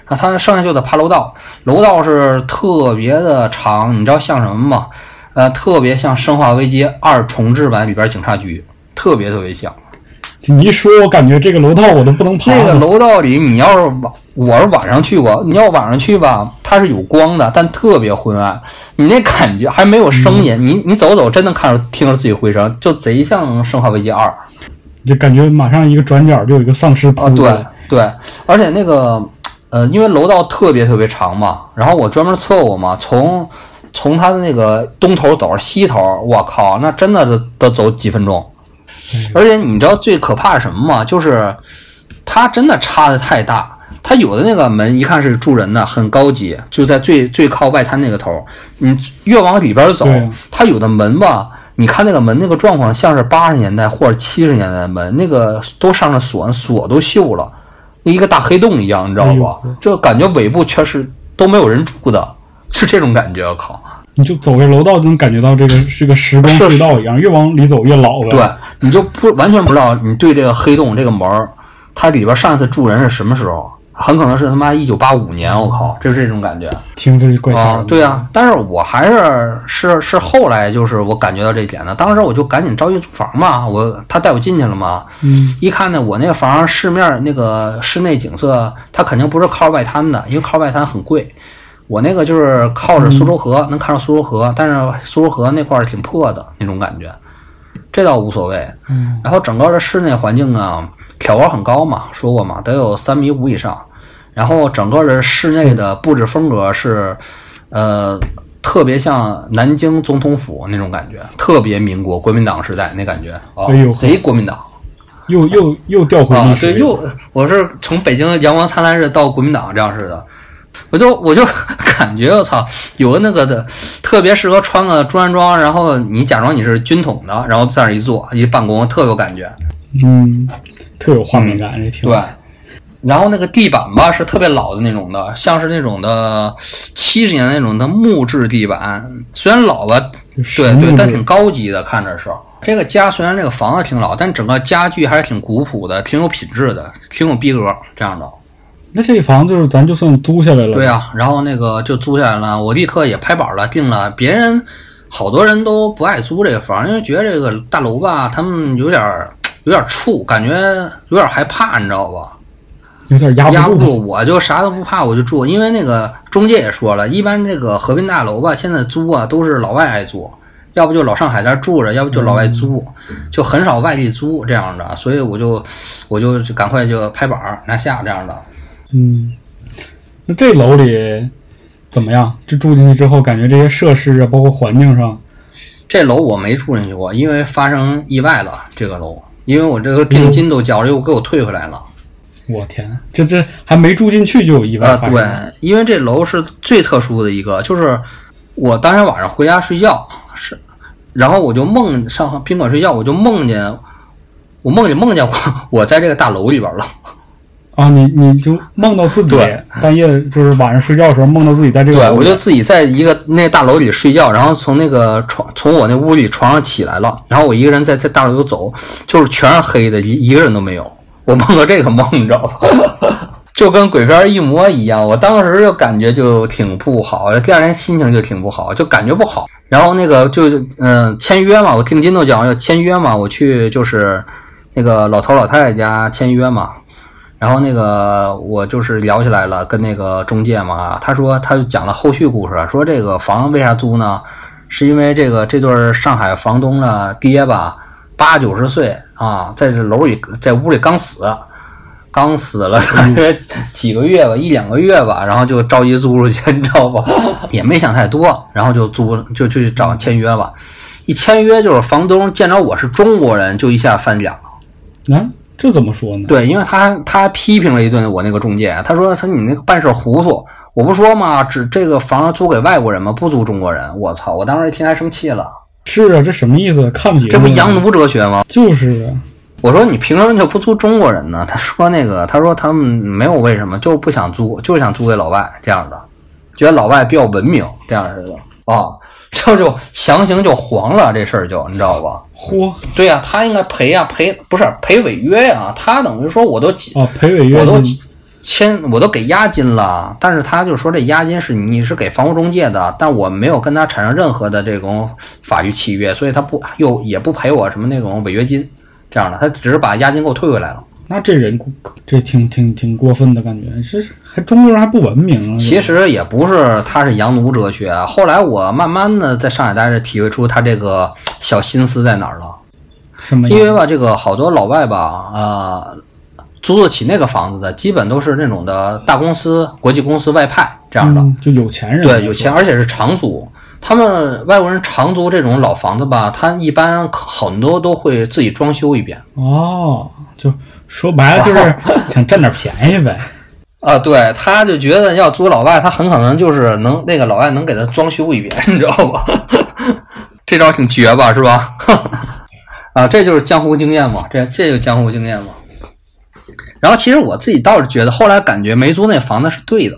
然后它剩下就得爬楼道，楼道是特别的长，你知道像什么吗？呃，特别像《生化危机二》重置版里边警察局。特别特别像，你一说，我感觉这个楼道我都不能爬。那个楼道里，你要是晚，我是晚上去过，你要晚上去吧，它是有光的，但特别昏暗。你那感觉还没有声音，你你走走，真能看着听着自己回声，就贼像《生化危机二》。就感觉马上一个转角就有一个丧尸啊！对对，而且那个呃，因为楼道特别特别长嘛，然后我专门测过嘛，从从它的那个东头走西头，我靠，那真的得得走几分钟。而且你知道最可怕是什么吗？就是它真的差的太大。它有的那个门一看是住人的，很高级，就在最最靠外滩那个头。你越往里边走，它有的门吧，你看那个门那个状况，像是八十年代或者七十年代的门，那个都上了锁，锁都锈了，一个大黑洞一样，你知道吧？这感觉尾部确实都没有人住的，是这种感觉。我靠！你就走这楼道，就能感觉到这个是个时光隧道一样，越往里走越老了。对，你就不完全不知道你对这个黑洞这个门儿，它里边上一次住人是什么时候？很可能是他妈一九八五年，我靠，就是这种感觉。听着就怪吓人。对啊，但是我还是是是后来就是我感觉到这一点的，当时我就赶紧着急租房嘛，我他带我进去了嘛，嗯，一看呢，我那个房市面那个室内景色，它肯定不是靠外滩的，因为靠外滩很贵。我那个就是靠着苏州河，能看到苏州河，但是苏州河那块儿挺破的那种感觉，这倒无所谓。嗯，然后整个的室内环境啊，挑高很高嘛，说过嘛，得有三米五以上。然后整个的室内的布置风格是，呃，特别像南京总统府那种感觉，特别民国国民党时代那感觉啊，贼国民党，又又又调回历史，对，又我是从北京阳光灿烂日到国民党这样似的。我就我 [laughs] 就感觉我操，有个那个的特别适合穿个中山装，然后你假装你是军统的，然后在那一坐一办公，特有感觉，嗯，特有画面感，这挺对。然后那个地板吧是特别老的那种的，像是那种的七十年那种的木质地板，虽然老吧，对对，但挺高级的，看着是。这个家虽然这个房子挺老，但整个家具还是挺古朴的，挺有品质的，挺有逼格这样的。那这房就是咱就算租下来了，对呀，然后那个就租下来了，我立刻也拍板了，定了。别人好多人都不爱租这个房，因为觉得这个大楼吧，他们有点有点怵，感觉有点害怕，你知道吧？有点压不住。我就啥都不怕，我就住，因为那个中介也说了，一般这个和平大楼吧，现在租啊都是老外爱租，要不就老上海在住着，要不就老外租，就很少外地租这样的，所以我就我就赶快就拍板拿下这样的。嗯，那这楼里怎么样？这住进去之后，感觉这些设施啊，包括环境上，这楼我没住进去过，因为发生意外了。这个楼，因为我这个定金都交了，又给我退回来了。我天，这这还没住进去就有意外发生？对，因为这楼是最特殊的一个，就是我当天晚上回家睡觉，是然后我就梦上宾馆睡觉，我就梦见我梦见梦见我 [laughs] 我在这个大楼里边了。啊，你你就梦到自己半夜就是晚上睡觉的时候梦到自己在这个对，我就自己在一个那大楼里睡觉，然后从那个床从我那屋里床上起来了，然后我一个人在在大楼里走，就是全是黑的，一一个人都没有。我梦到这个梦，你知道吧？[laughs] 就跟鬼片一模一样。我当时就感觉就挺不好，第二天心情就挺不好，就感觉不好。然后那个就嗯、签约嘛，我听金豆讲要签约嘛，我去就是那个老头老太太家签约嘛。然后那个我就是聊起来了，跟那个中介嘛，他说他就讲了后续故事，说这个房为啥租呢？是因为这个这对儿上海房东的爹吧八九十岁啊，在这楼里在屋里刚死，刚死了大约 [laughs] 几个月吧，一两个月吧，然后就着急租出去，你知道吧？[laughs] 也没想太多，然后就租就去找签约吧。一签约就是房东见着我是中国人，就一下翻脸了。啊，这怎么说呢？对，因为他他批评了一顿我那个中介，他说他你那个办事糊涂，我不说嘛，只这个房租给外国人吗？不租中国人。我操！我当时一听还生气了，是啊，这什么意思？看不起这不洋奴哲学吗？就是啊，我说你凭什么就不租中国人呢？他说那个，他说他们没有为什么，就是不想租，就是想租给老外这样的，觉得老外比较文明这样似的啊，这就强行就黄了这事儿就你知道吧？嚯对呀、他应该赔呀、赔不是赔违约呀、他等于说我都几啊，赔违约我都签我都给押金了，但是他就说这押金是你是给房屋中介的，但我没有跟他产生任何的这种法律契约，所以他不又也不赔我什么那种违约金这样的，他只是把押金给我退回来了。那这人这挺挺挺过分的感觉，是还中国人还不文明啊？其实也不是他是洋奴哲学，后来我慢慢的在上海待着，体会出他这个小心思在哪儿了。什么？因为吧，这个好多老外吧，呃，租得起那个房子的，基本都是那种的大公司、国际公司外派这样的。嗯，就有钱人对，有钱，而且是长租。他们外国人长租这种老房子吧，他一般很多都会自己装修一遍。哦，就说白了就是 [laughs] 想占点便宜呗。啊，对，他就觉得要租老外，他很可能就是能那个老外能给他装修一遍，[laughs] 你知道吧？[laughs] 这招挺绝吧，是吧？啊，这就是江湖经验嘛，这这就江湖经验嘛。然后其实我自己倒是觉得，后来感觉没租那房子是对的，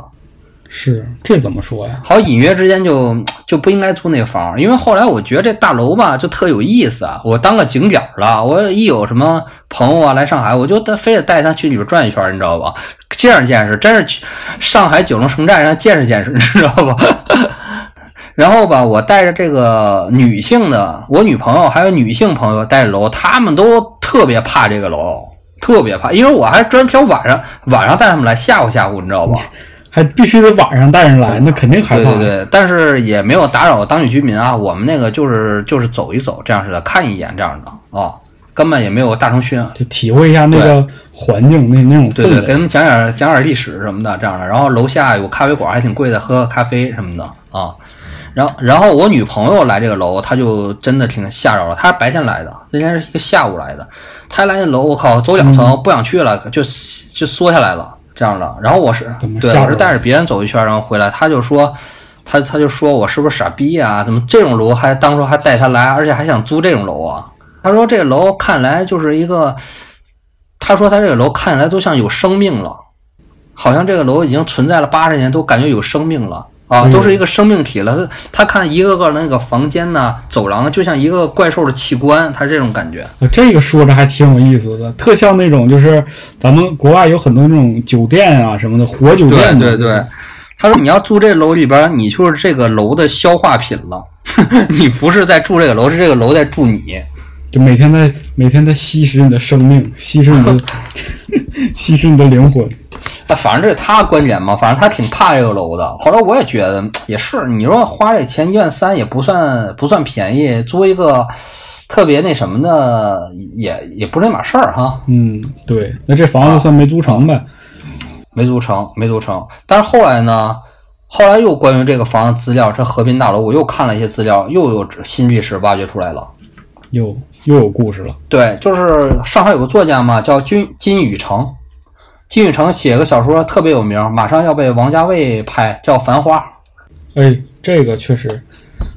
是，这怎么说呀？好隐约之间就就不应该租那房，因为后来我觉得这大楼吧就特有意思啊，我当个景点了，我一有什么朋友啊来上海，我就得非得带他去里边转一圈，你知道吧？见识见识，真是去上海九龙城寨上见识见识，你知道吧？[laughs] 然后吧，我带着这个女性的，我女朋友还有女性朋友带着楼，他们都特别怕这个楼，特别怕，因为我还专挑晚上晚上带他们来吓唬吓唬，你知道吧？还必须得晚上带人来，那肯定害怕。对对对，但是也没有打扰当地居民啊。我们那个就是就是走一走这样似的，看一眼这样的啊、根本也没有大声喧。就体会一下那个环境那那种对对。给他们讲点讲点历史什么的这样的。然后楼下有咖啡馆，还挺贵的，喝个咖啡什么的啊。然后然后我女朋友来这个楼，她就真的挺吓着了。她是白天来的，那天是一个下午来的。她来那楼，我靠，走两层、不想去了，就就缩下来了这样的。然后我是对我是带着别人走一圈，然后回来，他就说。他他就说我是不是傻逼啊？怎么这种楼还当初还带他来，而且还想租这种楼啊？他说这个楼看来就是一个，他说他这个楼看起来都像有生命了，好像这个楼已经存在了八十年，都感觉有生命了啊，嗯都是一个生命体了。他他看一个个那个房间呐、走廊，就像一个怪兽的器官，他是这种感觉。啊这个说着还挺有意思的，特像那种就是咱们国外有很多那种酒店啊什么的活酒对店。对对，他说你要住这楼里边，你就是这个楼的消化品了，[laughs] 你不是在住这个楼，是这个楼在住你。就每天在每天在吸食你的生命，吸食你的 [laughs] 吸食你的灵魂。那反正这是他观点嘛，反正他挺怕这个楼的。后来我也觉得也是，你说花这钱一万三也不算不算便宜，租一个特别那什么的也也不是那码事儿哈。嗯，对，那这房子算没租成呗？没租成，没租成。但是后来呢，后来又关于这个房子资料，这和平大楼，我又看了一些资料，又有新历史挖掘出来了。又又有故事了。对，就是上海有个作家嘛，叫金金宇澄。金宇澄写个小说特别有名，马上要被王家卫拍，叫《繁花》。哎，这个确实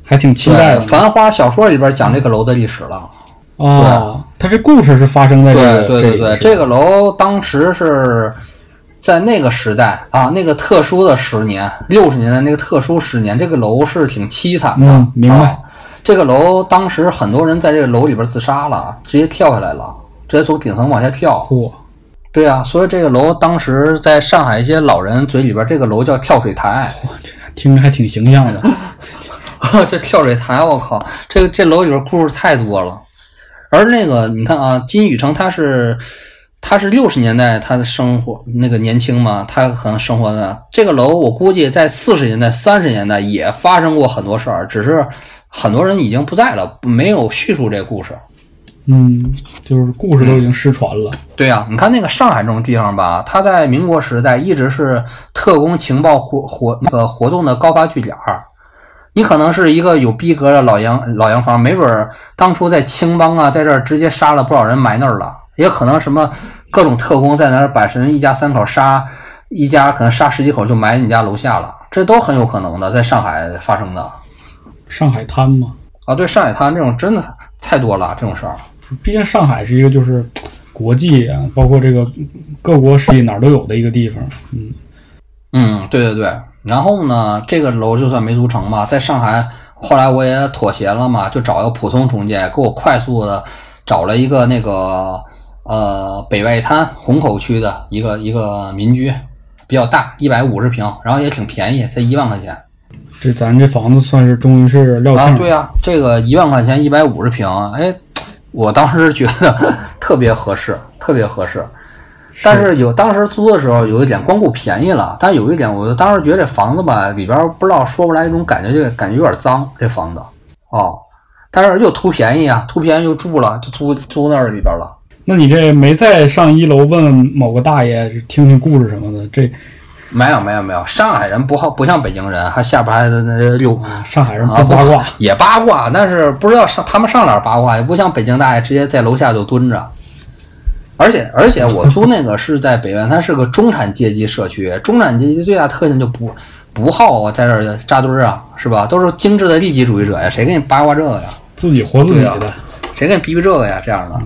还挺期待的。繁花小说里边讲这个楼的历史了。哦，它这故事是发生在这个对对对对，这这个楼当时是在那个时代啊，那个特殊的十年，六十年代那个特殊十年，这个楼是挺凄惨的。嗯明白啊这个楼当时很多人在这个楼里边自杀了，直接跳下来了，直接从顶层往下跳。嚯，对啊，所以这个楼当时在上海一些老人嘴里边，这个楼叫跳水台。听着还挺形象的。[laughs] 这跳水台，我靠，这个这楼里边故事太多了。而那个你看啊，金宇成他是他是六十年代他的生活那个年轻嘛，他可能生活的这个楼，我估计在四十年代、三十年代也发生过很多事儿，只是很多人已经不在了，没有叙述这个故事。嗯，就是故事都已经失传了。对呀、你看那个上海这种地方吧，它在民国时代一直是特工情报活活那个活动的高发据点儿。你可能是一个有逼格的老洋老洋房，没准儿当初在青帮啊，在这儿直接杀了不少人埋那儿了，也可能什么各种特工在那儿把人一家三口杀，一家可能杀十几口就埋你家楼下了，这都很有可能的，在上海发生的上海滩嘛，啊。对，上海滩这种真的太多了，这种事儿。毕竟上海是一个就是国际啊，包括这个各国势力哪儿都有的一个地方。嗯，嗯，对对对。然后呢，这个楼就算没租成吧，在上海，后来我也妥协了嘛，就找一个普通中介，给我快速的找了一个那个呃北外滩虹口区的一个一个民居，比较大，一百五十平，然后也挺便宜，才一万块钱这咱这房子算是终于是撂啊。对呀、这个一万块钱一百五十平，哎，我当时觉得 [laughs] 特别合适，特别合适。但是有当时租的时候有一点光顾便宜了，但有一点，我当时觉得这房子吧里边不知道说不来一种感觉，这个感觉有点脏，这房子哦，但是又图便宜啊，图便宜又住了，就租租那儿里边了。那你这没再上一楼问问某个大爷听听故事什么的？这没有没有没有，上海人不好不像北京人，还下边还得那溜上海人啊不八卦，也八卦，但是不知道上他们上哪儿八卦，也不像北京大爷直接在楼下就蹲着。而且而且我租那个是在北苑，它是个中产阶级社区，中产阶级最大特性就不不好啊在这儿扎堆儿啊，是吧？都是精致的利己主义者呀，谁给你八卦这个呀？自己活自己的。谁给你逼逼这个呀？这样的。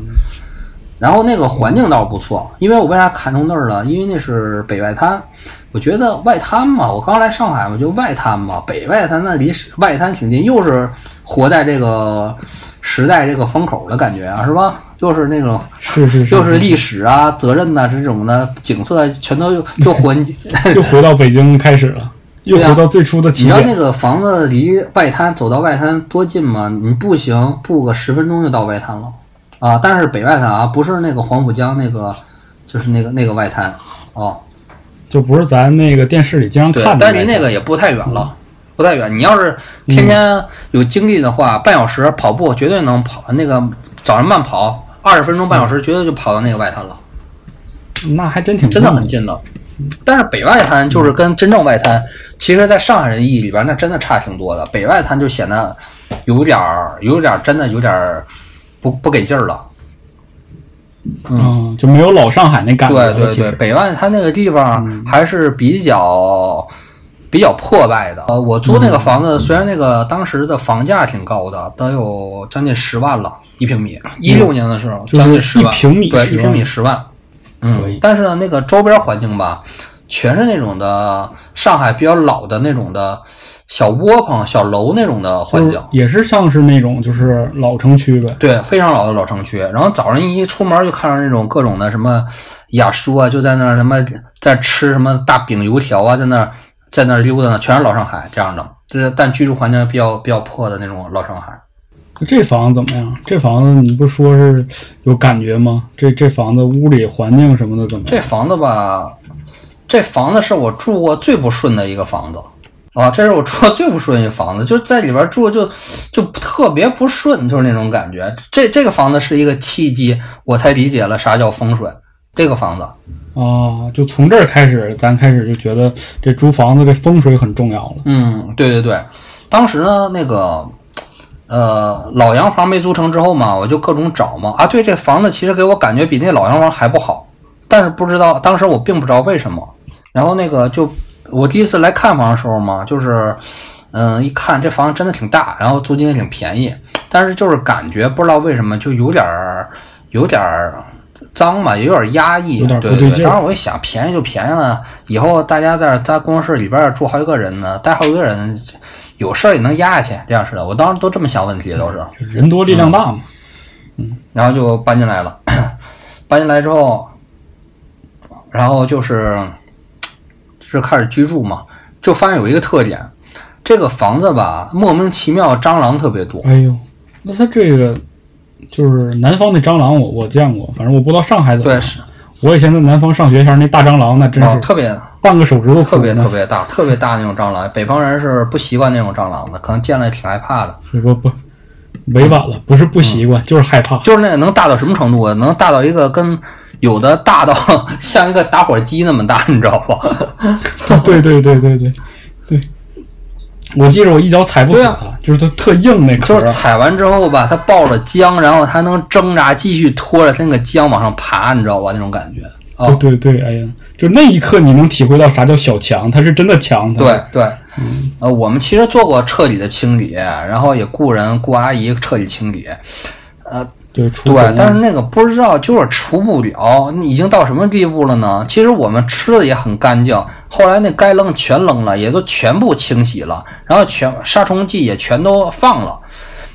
然后那个环境倒是不错，因为我为啥看中那儿了？因为那是北外滩，我觉得外滩嘛，我刚来上海嘛，就外滩嘛，北外滩那离外滩挺近，又是活在这个时代这个风口的感觉啊，是吧？又是那种是是是，又是历史啊、责任呐、这种的景色，全都又 [laughs] 又回。又回到北京开始了，[laughs] 又回到最初的你知道起点。那个房子离外滩走到外滩多近吗？你步行步个十分钟就到外滩了啊！但是北外滩啊，不是那个黄浦江那个，就是那个那个外滩哦。就不是咱那个电视里经常看，的但离那个也不太远了，不太远。你要是天天有精力的话，半小时跑步绝对能跑。那个早上慢跑二十分钟半小时，绝对就跑到那个外滩了。那还真挺真的很近的。但是北外滩就是跟真正外滩，其实在上海人意义里边，那真的差挺多的。北外滩就显得有点儿，有点儿真的有点儿不不给劲儿了。嗯，就没有老上海那感觉。对对对，北外它那个地方还是比较比较破败的。呃，我租那个房子，虽然那个当时的房价挺高的，都有将近十万了一平米。一六年的时候，将近十万，一平米对，一平米十万。嗯但是呢，那个周边环境吧，全是那种的上海比较老的那种的小窝棚、小楼那种的环境。也是像是那种就是老城区呗。对，非常老的老城区。然后早上一出门就看到那种各种的什么雅叔啊，就在那儿什么在吃什么大饼油条啊，在那儿在那儿溜达呢，全是老上海这样的。就是但居住环境比较比较破的那种老上海。这房子怎么样？这房子你不说是有感觉吗？这这房子屋里环境什么的怎么样？这房子吧，这房子是我住过最不顺的一个房子啊，这是我住的最不顺的一房子，就在里边住就就特别不顺，就是那种感觉。这这个房子是一个契机，我才理解了啥叫风水。这个房子，啊，就从这儿开始，咱开始就觉得这租房子这风水很重要了。嗯，对对对，当时呢那个。呃，老洋房没租成之后嘛，我就各种找嘛。啊，对，这房子其实给我感觉比那老洋房还不好，但是不知道当时我并不知道为什么。然后那个就我第一次来看房的时候嘛，就是嗯，一看这房子真的挺大，然后租金也挺便宜，但是就是感觉不知道为什么就有点儿有点儿脏吧，也有点压抑。有点不对对。对劲儿当时我一想，便宜就便宜了，以后大家在在工作室里边儿住好几个人呢，带好几个人，有事儿也能压下去，这样似的。我当时都这么想问题，都是。人多力量大嘛。嗯然后就搬进来了。[coughs] 搬进来之后，然后就是就是开始居住嘛，就发现有一个特点，这个房子吧，莫名其妙蟑螂特别多。哎呦，那它这个就是南方的蟑螂我，我见过，反正我不知道上海怎么对，我以前在南方上学前，那大蟑螂那真哦是特别半个手指头特别特别大，特别大那种蟑螂。北方人是不习惯那种蟑螂的，可能见了也挺害怕的。是不不委婉了，不是不习惯，就是害怕。就是那个能大到什么程度啊？能大到一个跟有的大到 [laughs] 像一个打火机那么大，你知道吧？对对对对对对，我记着我一脚踩不死它，就是它特硬那壳就是。踩完之后吧，它抱着浆，然后它能挣扎，继续拖着它那个浆往上爬，你知道吧？那种感觉。哦，对对对，哎呀，就那一刻你能体会到啥叫小强，它是真的强。它对对，呃，我们其实做过彻底的清理，然后也雇人雇阿姨彻底清理。就是除对，但是那个不知道就是除不了，已经到什么地步了呢？其实我们吃的也很干净，后来那该扔全扔了，也都全部清洗了，然后全杀虫剂也全都放了，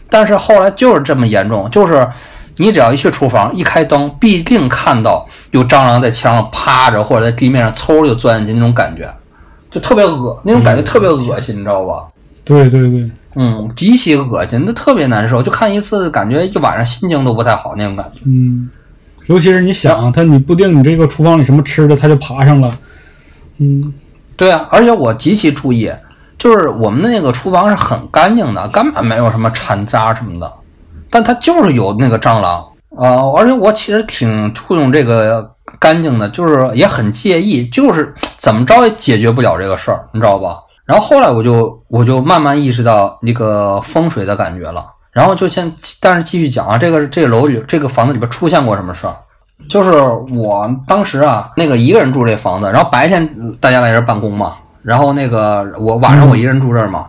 但是后来就是这么严重，就是你只要一去厨房一开灯，必定看到有蟑螂在墙上趴着，或者在地面上嗖就钻进去那种感觉，就特别恶，那种感觉特别恶心，你知道吧？对对对，嗯，极其恶心，那特别难受，就看一次，感觉一晚上心情都不太好那种感觉。嗯，尤其是你想，它你不定你这个厨房里什么吃的，它就爬上了。嗯，对啊，而且我极其注意，就是我们的那个厨房是很干净的，根本没有什么残渣什么的，但它就是有那个蟑螂。呃，而且我其实挺注重这个干净的，就是也很介意，就是怎么着也解决不了这个事儿，你知道吧？然后后来我就我就慢慢意识到那个风水的感觉了，然后就先，但是继续讲啊，这个这个楼里这个房子里边出现过什么事儿？就是我当时啊，那个一个人住这房子，然后白天大家来这儿办公嘛，然后那个我晚上我一个人住这儿嘛，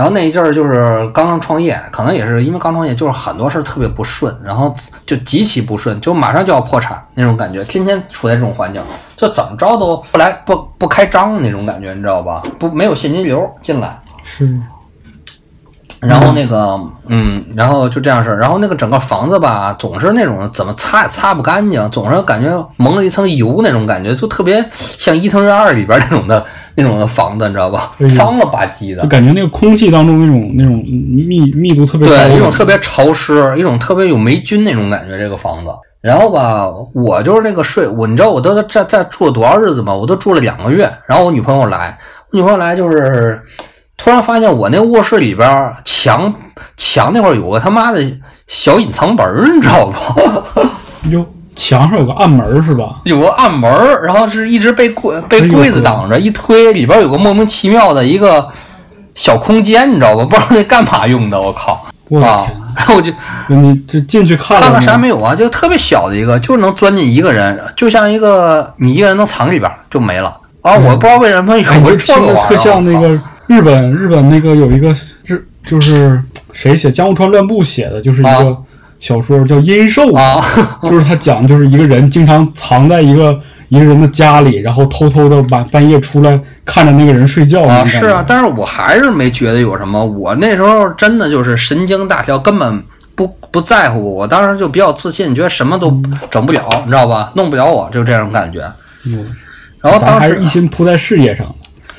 然后那一阵儿就是刚刚创业，可能也是因为刚创业，就是很多事儿特别不顺，然后就极其不顺，就马上就要破产那种感觉，天天处在这种环境，就怎么着都不来不不开张那种感觉，你知道吧？不没有现金流进来，是，然后那个，嗯，然后就这样式儿，然后那个整个房子吧，总是那种怎么擦也擦不干净，总是感觉蒙了一层油那种感觉，就特别像伊藤润二里边那种的那种的房子，你知道吧脏了吧唧的就，感觉那个空气当中那种那种密密度特别高，对，一种特别潮湿，一种特别有霉菌那种感觉，这个房子。然后吧，我就是那个睡，我你知道我都在在住了多少日子吗？我都住了两个月。然后我女朋友来，我女朋友来就是突然发现我那卧室里边儿墙墙那块儿有个他妈的小隐藏门儿，你知道不？[laughs] 哟，墙上有个暗门儿是吧？有个暗门儿，然后是一直被柜被柜子挡着，一推里边有个莫名其妙的一个小空间，你知道吧？不知道那干嘛用的，我靠！啊！然后我就你这进去看看看了吗啥没有啊？就特别小的一个，就能钻进一个人，就像一个你一个人能藏里边儿就没了啊！我不知道为什么有哎，你个这听着这个玩意儿，特像那个日本日本那个有一个日就是谁写江户川乱步写的，就是一啊个小说叫《阴兽》啊，[laughs] 就是他讲就是一个人经常藏在一个 [laughs] 一个人的家里，然后偷偷的晚半夜出来看着那个人睡觉那啊，是啊，但是我还是没觉得有什么。我那时候真的就是神经大条，根本不不在乎。我当时就比较自信，觉得什么都整不了，你知道吧？弄不了我，就这种感觉。嗯然后当时还是一心扑在事业上。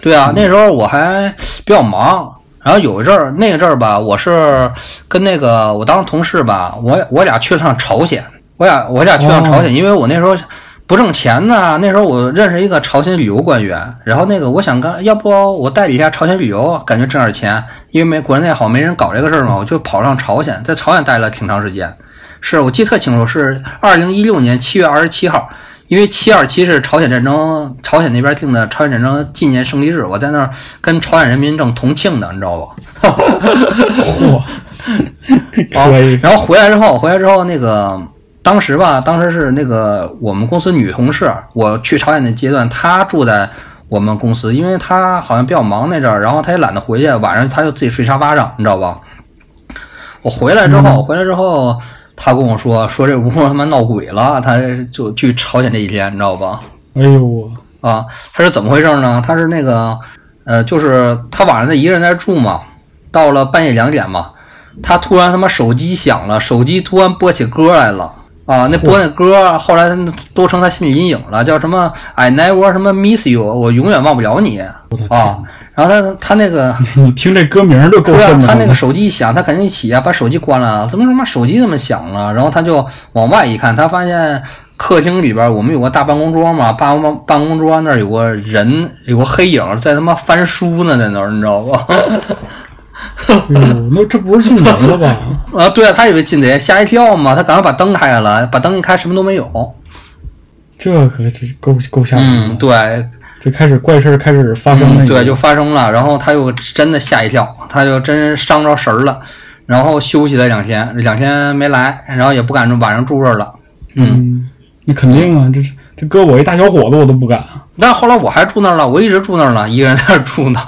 对啊，那时候我还比较忙，然后有一阵儿，那个阵儿吧，我是跟那个我当时同事吧，我我俩去了趟朝鲜，我俩我俩去趟朝鲜，因为我那时候不挣钱呢，那时候我认识一个朝鲜旅游官员，然后那个我想跟，要不我代理一下朝鲜旅游，感觉挣点钱，因为没国内好没人搞这个事儿嘛，我就跑上朝鲜，在朝鲜待了挺长时间，是我记特清楚，是二零一六年七月二十七号。因为七二七是朝鲜战争，朝鲜那边定的朝鲜战争纪念胜利日，我在那儿跟朝鲜人民正同庆呢，你知道吧？嚯，可以，然后回来之后，回来之后那个当时吧，当时是那个我们公司女同事，我去朝鲜的阶段，她住在我们公司，因为她好像比较忙那阵儿，然后她也懒得回去，晚上她就自己睡沙发上，你知道吧？我回来之后，回来之后，他跟我说说这屋他妈闹鬼了，他就去朝鲜这几天，你知道吧？哎呦我啊，他是怎么回事呢？他是那个，呃，就是他晚上他一个人在那住嘛，到了半夜两点嘛，他突然他妈手机响了，手机突然播起歌来了啊！那播那歌，后来都成他心理阴影了，叫什么 “I never 什么 miss you”，我永远忘不了你啊天！！然后他他那个 [laughs] 你听这歌名就够不是啊瘆的了。他那个手机一响，他肯定一起啊，把手机关了。怎么他妈手机怎么响了？然后他就往外一看，他发现客厅里边我们有个大办公桌嘛，办公办公桌那儿有个人，有个黑影在他妈翻书呢，在那儿，你知道吧？[laughs] 哎，那这不是进贼了吧？[laughs] 啊，对啊，他以为进贼，吓一跳嘛，他赶快把灯开了，把灯一开，什么都没有。这可是够够吓人嗯，的。对，这开始怪事儿开始发生了。嗯，对，就发生了，然后他又真的吓一跳，他就真伤着神儿了，然后休息了两天，两天没来，然后也不敢晚上住这儿了。嗯，嗯，那肯定啊，这这搁我一大小伙子我都不敢。但后来我还住那儿了，我一直住那儿了，一个人在那儿住呢。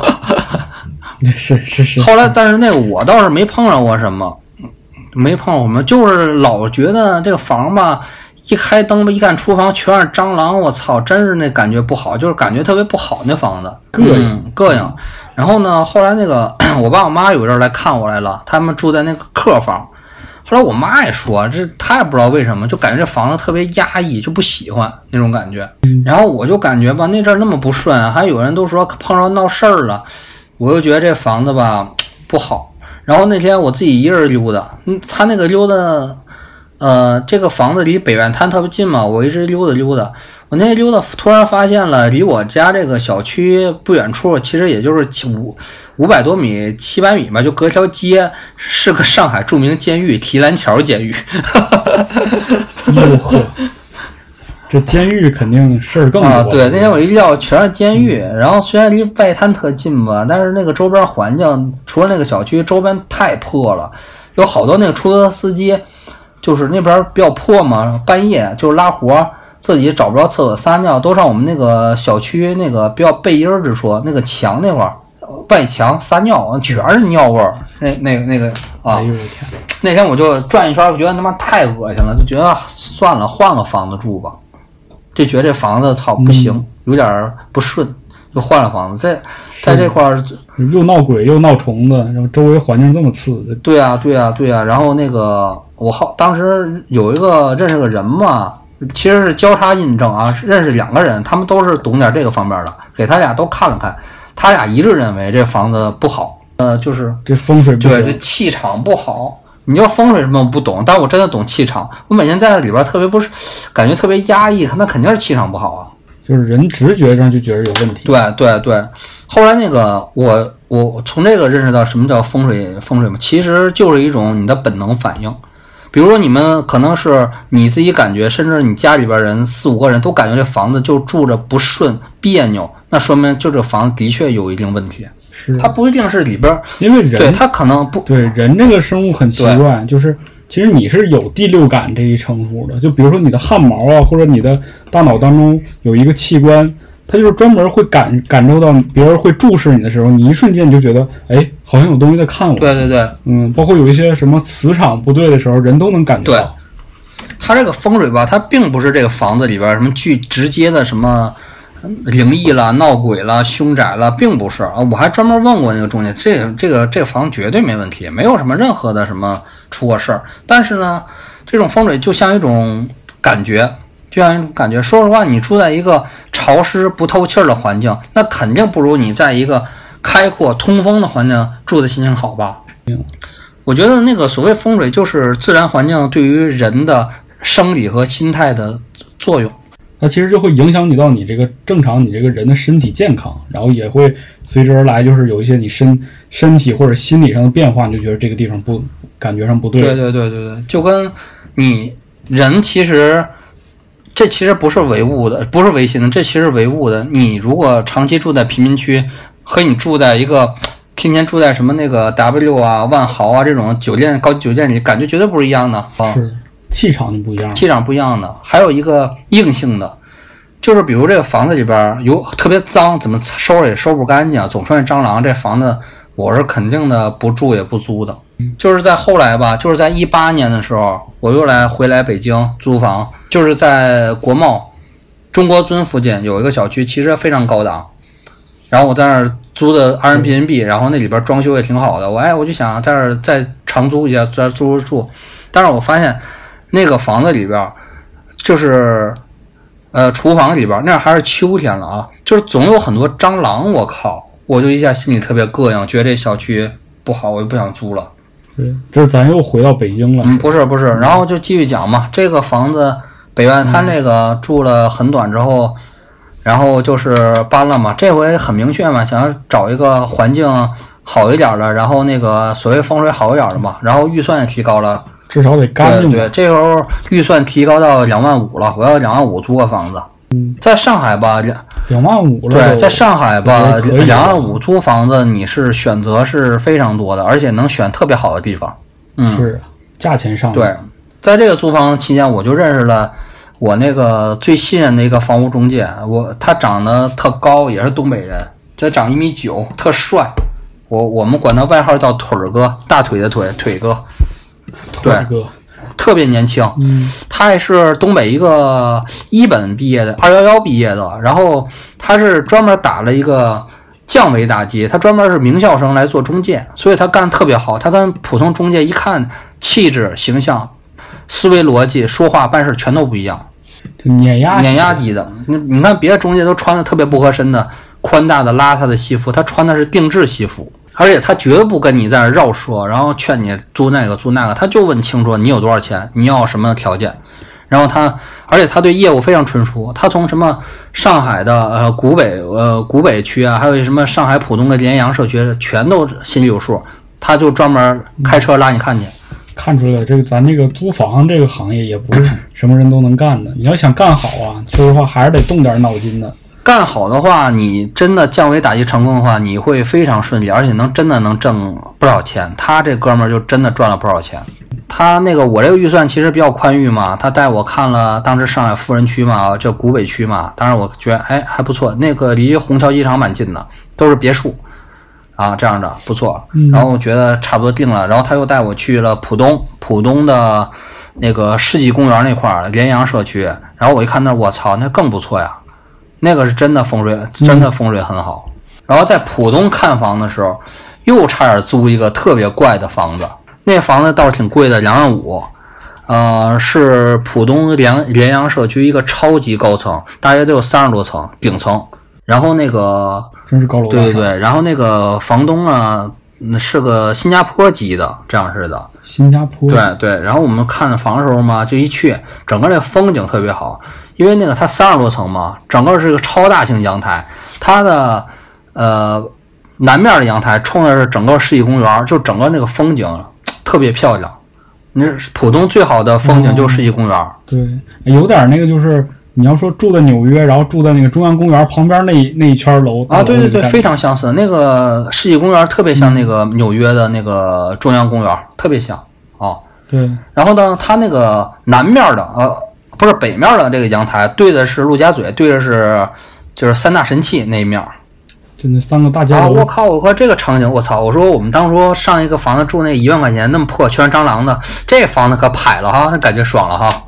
[laughs] 那是是是。后来，但是那个我倒是没碰上过什么，没碰上什么，就是老觉得这个房吧，一开灯吧，一看厨房全是蟑螂，我操，真是那感觉不好，就是感觉特别不好那房子，膈应嗯膈应。然后呢，后来那个 [clears throat] 我爸我妈有一阵儿来看我来了，他们住在那个客房。后来我妈也说，这她也不知道为什么，就感觉这房子特别压抑，就不喜欢那种感觉。然后我就感觉吧，那阵儿那么不顺，还有人都说碰上闹事儿了，我就觉得这房子吧不好。然后那天我自己一个人溜达，嗯，他那个溜达，呃，这个房子离北外滩特别近嘛，我一直溜达溜达。我那天溜达，突然发现了，离我家这个小区不远处，其实也就是五五百多米、七百米吧，就隔条街，是个上海著名监狱——提篮桥监狱。[laughs] 哟呵，这监狱肯定事儿更多。啊，对，那天我一撂全是监狱，然后虽然离外滩特近吧，但是那个周边环境，除了那个小区周边太破了，有好多那个出租车司机，就是那边比较破嘛，半夜就是拉活，自己找不着厕所撒尿，都上我们那个小区那个比较背阴儿之处，那个墙那块儿。外墙撒尿，全是尿味儿。那、那个、那个啊，哎呦我天，那天我就转一圈，我觉得他妈太恶心了，就觉得算了，换个房子住吧。就觉得这房子操不行，有点不顺，就换了房子。在在这块儿，又闹鬼又闹虫子，然后周围环境这么次，对啊，对啊，对啊。然后那个我好当时有一个认识个人嘛，其实是交叉印证啊，认识两个人，他们都是懂点这个方面的，给他俩都看了看，他俩一致认为这房子不好，呃，就是这风水不对，这。气场不好。你要风水什么我不懂，但我真的懂气场。我每天在那里边特别不是，感觉特别压抑，那肯定是气场不好啊。就是人直觉上就觉得有问题。对对对。后来那个我我从这个认识到什么叫风水风水嘛，其实就是一种你的本能反应。比如说你们可能是你自己感觉，甚至你家里边人四五个人都感觉这房子就住着不顺别扭，那说明就这房子的确有一定问题。是它不一定是里边，因为人对它可能不对人这个生物很奇怪，就是其实你是有第六感这一称呼的。就比如说你的汗毛啊，或者你的大脑当中有一个器官，它就是专门会感感受到别人会注视你的时候，你一瞬间你就觉得，哎，好像有东西在看我。对对对。嗯，包括有一些什么磁场不对的时候，人都能感觉到。它这个风水吧，它并不是这个房子里边什么具直接的什么灵异了、闹鬼了、凶宅了，并不是啊。我还专门问过那个中介，这个这个这个房子绝对没问题，没有什么任何的什么出过事儿。但是呢，这种风水就像一种感觉，就像一种感觉。说实话，你住在一个潮湿不透气儿的环境，那肯定不如你在一个开阔通风的环境住的心情好吧？我觉得那个所谓风水，就是自然环境对于人的生理和心态的作用。那其实就会影响你到你这个正常你这个人的身体健康，然后也会随之而来就是有一些你身身体或者心理上的变化，你就觉得这个地方不感觉上不对。对对对对对，就跟你人其实这其实不是唯物的，不是唯心的，这其实唯物的。你如果长期住在贫民区，和你住在一个天天住在什么那个 W 啊、万豪啊这种酒店高级酒店里，感觉绝对不是一样的啊。是气场就不一样。气场不一样的，还有一个硬性的，就是比如这个房子里边有特别脏，怎么收拾也收不干净，总出现蟑螂，这房子我是肯定的不住也不租的。就是在后来吧，就是在一八年的时候，我又来回来北京租房，就是在国贸中国尊附近有一个小区，其实非常高档。然后我在那儿租的 Airbnb，然后那里边装修也挺好的。我哎，我就想在这儿再长租一下，在租住住。但是我发现那个房子里边，就是呃厨房里边那还是秋天了啊，就是总有很多蟑螂。我靠，我就一下心里特别膈应，觉得这小区不好，我就不想租了。对，这咱又回到北京了。嗯，不是不是，然后就继续讲嘛。这个房子北外滩这个住了很短之后，然后就是搬了嘛。这回很明确嘛，想要找一个环境好一点的，然后那个所谓风水好一点的嘛。然后预算也提高了，至少得干净。对对，这时候预算提高到两万五了，我要两万五租个房子。嗯，在上海吧，两两万五了。对，在上海吧，两万五租房子，你是选择是非常多的，而且能选特别好的地方。嗯，是价钱上对，在这个租房期间，我就认识了我那个最信任的一个房屋中介。我他长得特高，也是东北人，这长一米九，特帅。我我们管他外号叫腿儿哥，大腿的腿，腿哥，腿哥，特别年轻。嗯，他也是东北一个一本毕业的，二幺幺毕业的，然后他是专门打了一个降维打击，他专门是名校生来做中介，所以他干得特别好。他跟普通中介一看气质、形象、思维逻辑、说话办事全都不一样，碾压碾压级的。你你看别的中介都穿的特别不合身的宽大的邋遢的西服，他穿的是定制西服。而且他绝不跟你在那儿绕说，然后劝你租那个租那个，他就问清楚你有多少钱，你要什么条件，然后他，而且他对业务非常纯熟，他从什么上海的呃古北呃古北区啊，还有什么上海浦东的联阳社区，全都心里有数，他就专门开车拉你看去。看出来，这个咱这个租房这个行业也不是什么人都能干的。你要想干好啊，说实话还是得动点脑筋的。干好的话，你真的降维打击成功的话，你会非常顺利，而且能真的能挣不少钱。他这哥们儿就真的赚了不少钱。他那个我这个预算其实比较宽裕嘛，他带我看了当时上海富人区嘛，叫古北区嘛，当时我觉得哎还不错，那个离虹桥机场蛮近的，都是别墅啊，这样的不错。然后我觉得差不多定了，然后他又带我去了浦东，浦东的那个世纪公园那块儿联阳社区，然后我一看那我操，那更不错呀。那个是真的风水，真的风水很好。然后在浦东看房的时候，又差点租一个特别怪的房子，那房子倒是挺贵的，两万五。呃，是浦东联联阳社区一个超级高层，大约得有三十多层，顶层。然后那个，真是高楼对对对，然后那个房东啊，嗯是个新加坡籍的，这样式的。新加坡对对，然后我们看房的时候嘛，就一去，整个这个风景特别好，因为那个它三十多层嘛，整个是个超大型阳台，它的呃南面的阳台冲的是整个世纪公园，就整个那个风景特别漂亮。你是浦东最好的风景就是世纪公园，对，有点那个就是你要说住在纽约，然后住在那个中央公园旁边那那一圈楼啊，对对对，非常常相似。那个世纪公园特别像那个纽约的那个中央公园，特别像啊。对，然后呢，它那个南面的呃，不是北面的这个阳台对的是陆家嘴，对的是就是三大神器那一面儿就那三个大家啊！楼，我靠！我说这个场景，我操！我说我们当初上一个房子住那一万块钱那么破，全是蟑螂的，这房子可拍了哈，那感觉爽了哈，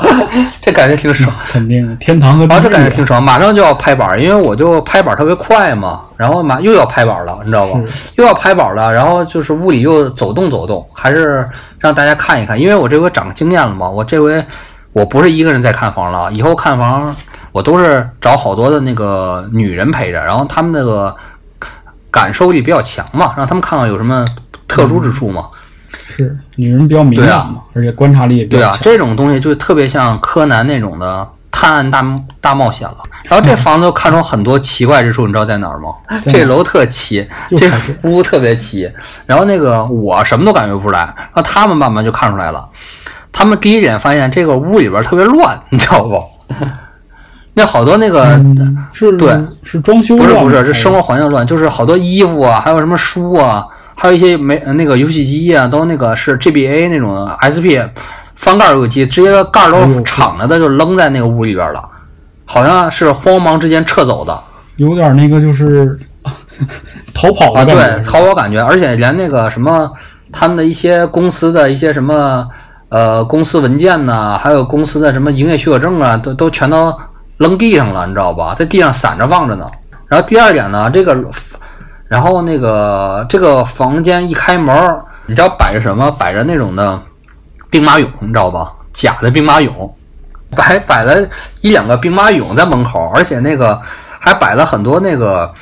[laughs] 这感觉挺爽。肯定天堂啊，这感觉挺爽，马上就要拍板儿，因为我就拍板儿特别快嘛，然后马又要拍板儿了，你知道吧？又要拍板儿了，然后就是屋里又走动走动，还是让大家看一看，因为我这回长经验了嘛，我这回我不是一个人在看房了，以后看房我都是找好多的那个女人陪着，然后他们那个感受力比较强嘛，让他们看看有什么特殊之处嘛。是女人比较敏感嘛，而且观察力也比对啊。这种东西就特别像柯南那种的探案大大冒险了。然后这房子又看出很多奇怪之处，你知道在哪儿吗？这楼特奇，这屋特别奇。然后那个我什么都感觉不出来，然后他们慢慢就看出来了。他们第一眼发现这个屋里边特别乱，[laughs] 你知道不？那好多那个、嗯，是对，是装修不是不是，这生活环境乱，就是好多衣服啊，还有什么书啊，还有一些没那个游戏机啊，都那个是 GBA 那种 SP 翻盖游戏机，直接盖儿都敞着的就扔在那个屋里边了，好像是慌忙之间撤走的有点那个就是 [laughs] 逃跑啊。对，逃跑感觉，而且连那个什么他们的一些公司的一些什么呃公司文件呐，还有公司的什么营业许可证啊，都都全都扔地上了，你知道吧？在地上散着放着呢。然后第二点呢，这个，然后那个这个房间一开门，你知道摆着什么？摆着那种的兵马俑，你知道吧？假的兵马俑，摆摆了一两个兵马俑在门口，而且那个还摆了很多那个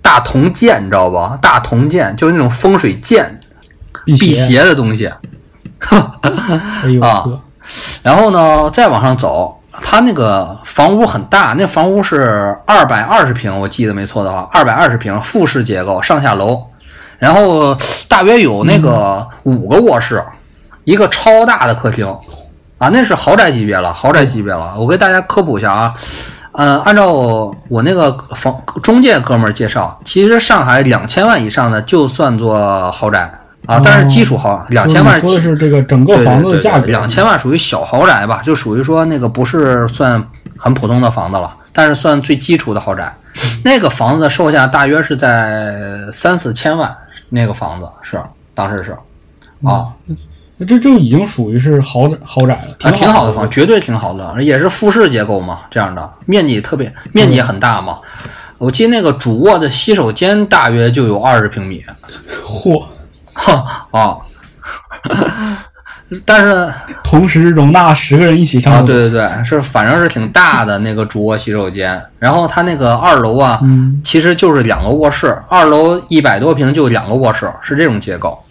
大铜剑，你知道吧？大铜剑就是那种风水剑，辟辟邪的东西。[laughs] 哎呦啊，然后呢，再往上走，他那个房屋很大，那房屋是二百二十平，我记得没错的话，二百二十平复式结构，上下楼，然后大约有那个五个卧室，一个超大的客厅，啊，那是豪宅级别了，豪宅级别了。我给大家科普一下啊，呃，按照我那个房中介哥们儿介绍，其实上海两千万以上的就算作豪宅啊，但是基础豪两千万说的是这个整个房子的价格，两千万属于小豪宅吧，就属于说那个不是算很普通的房子了，但是算最基础的豪宅。[laughs] 那个房子的售价大约是在三四千万，那个房子是当时是啊，那这就已经属于是豪宅豪宅了，挺，挺好的房房，绝对挺好的，也是复式结构嘛，这样的面积特别面积也很大嘛。我记得那个主卧的洗手间大约就有二十平米，[laughs] 嚯，哈 [laughs] 啊，[laughs] 但是同时容纳十个人一起上啊，对对对，是反正是挺大的那个主卧洗手间，然后它那个二楼啊，嗯。其实就是两个卧室，二楼一百多平就两个卧室，是这种结构。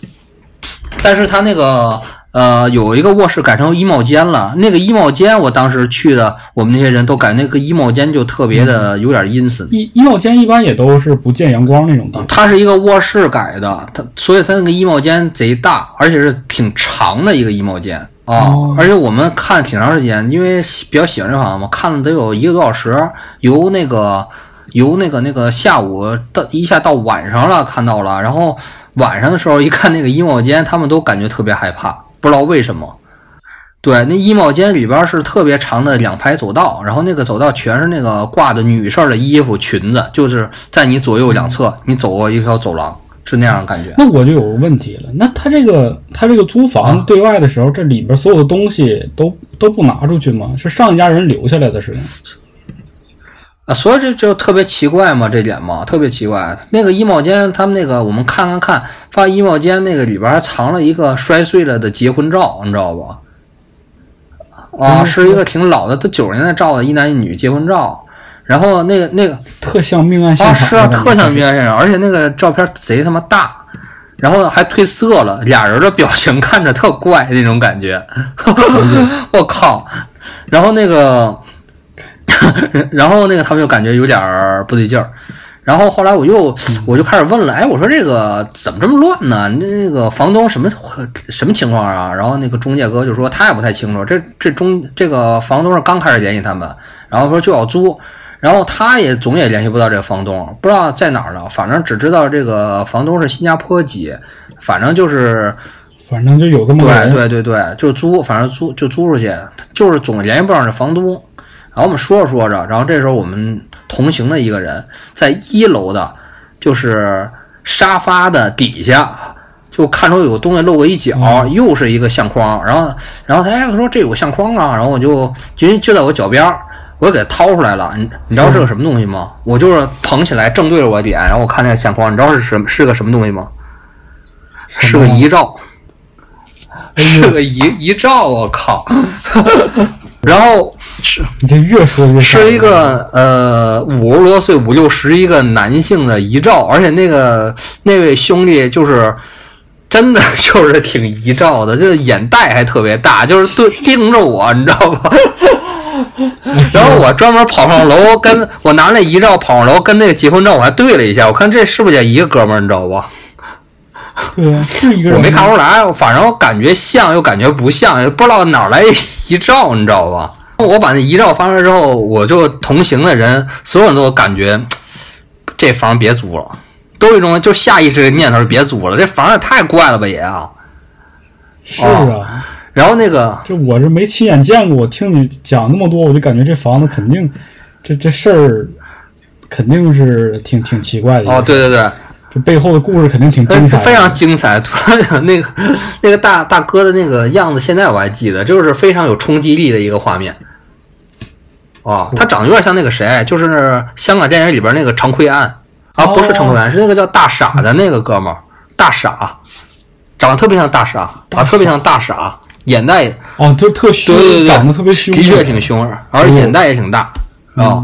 但是它那个呃有一个卧室改成衣帽间了，那个衣帽间我当时去的，我们那些人都感觉那个衣帽间就特别的有点阴森。衣衣帽间一般也都是不见阳光那种地方，它是一个卧室改的，它所以它那个衣帽间贼大，而且是挺长的一个衣帽间。啊。哦。而且我们看挺长时间，因为比较喜欢这房子嘛，看了得有一个多小时，由那个由那个那个下午到一下到晚上了，看到了，然后晚上的时候一看那个衣帽间，他们都感觉特别害怕，不知道为什么。对，那衣帽间里边是特别长的两排走道，然后那个走道全是那个挂的女士的衣服、裙子，就是在你左右两侧，你走过一条走廊，是那样的感觉。那我就有个问题了，那他这个他这个租房啊对外的时候，这里边所有的东西都都不拿出去吗？是上一家人留下来的是吗？啊，所以这就特别奇怪嘛，这点嘛，特别奇怪。那个衣帽间，他们那个我们看看看，发现衣帽间那个里边还藏了一个摔碎了的结婚照，你知道不？啊，嗯是一个挺老的，都九十年代照的一男一女结婚照。然后那个那个特像命案现啊，场，是啊，特像命案现场，而且那个照片贼他妈大，然后还褪色了，俩人的表情看着特怪那种感觉，[laughs] 我靠！然后那个，[laughs] 然后那个他们就感觉有点儿不对劲儿，然后后来我又我就开始问了，哎，我说这个怎么这么乱呢？那个房东什么什么情况啊？然后那个中介哥就说他也不太清楚，这这中这个房东是刚开始联系他们，然后说就要租。然后他也总也联系不到这个房东，不知道在哪儿呢。反正只知道这个房东是新加坡籍，反正就是反正就有这么对。对对对，就租，反正租就租出去，就是总联系不上这房东。然后我们说着说着，然后这时候我们同行的一个人在一楼的，就是沙发的底下，就看出有个东西露个一角，嗯又是一个相框。然后然后他哎说这有个相框啊，然后我就就就在我脚边儿。我就给他掏出来了，你你知道是个什么东西吗？我就是捧起来正对着我脸，然后我看那个相框，你知道是什么是个什么东西吗？是个遗照，哎是，个遗遗照，我靠！[laughs] 然后是你这越说越是一个呃五十多岁五六十一个男性的遗照，而且那个那位兄弟就是真的就是挺遗照的，这眼袋还特别大，就是对盯着我，你知道吧？[laughs] 然后我专门跑上楼，跟我拿那遗照跑上楼，跟那个结婚照我还对了一下，我看这是不是也一个哥们儿，你知道吧？对啊，是一个人。我没看出来，反正我感觉像又感觉不像，也不知道哪儿来遗照，你知道吧？我把那遗照发出来之后，我就同行的人，所有人都感觉这房别租了，都有一种就下意识的念头，别租了，这房也太怪了吧也啊。是啊，然后那个就我是没亲眼见过，我听你讲那么多，我就感觉这房子肯定这这事儿肯定是挺挺奇怪的。哦，对对对，这背后的故事肯定挺精彩，非常精彩。突然那个那个大大哥的那个样子，现在我还记得，就是非常有冲击力的一个画面。哦，他长得有点像那个谁，就是香港电影里边那个常奎安。啊，不是常奎安，是那个叫大傻的那个哥们儿，大傻，长得特别像大傻啊，特别像大傻，眼袋哦，就特凶，对对对，长得特别凶，的确挺凶，而且眼袋也挺大啊。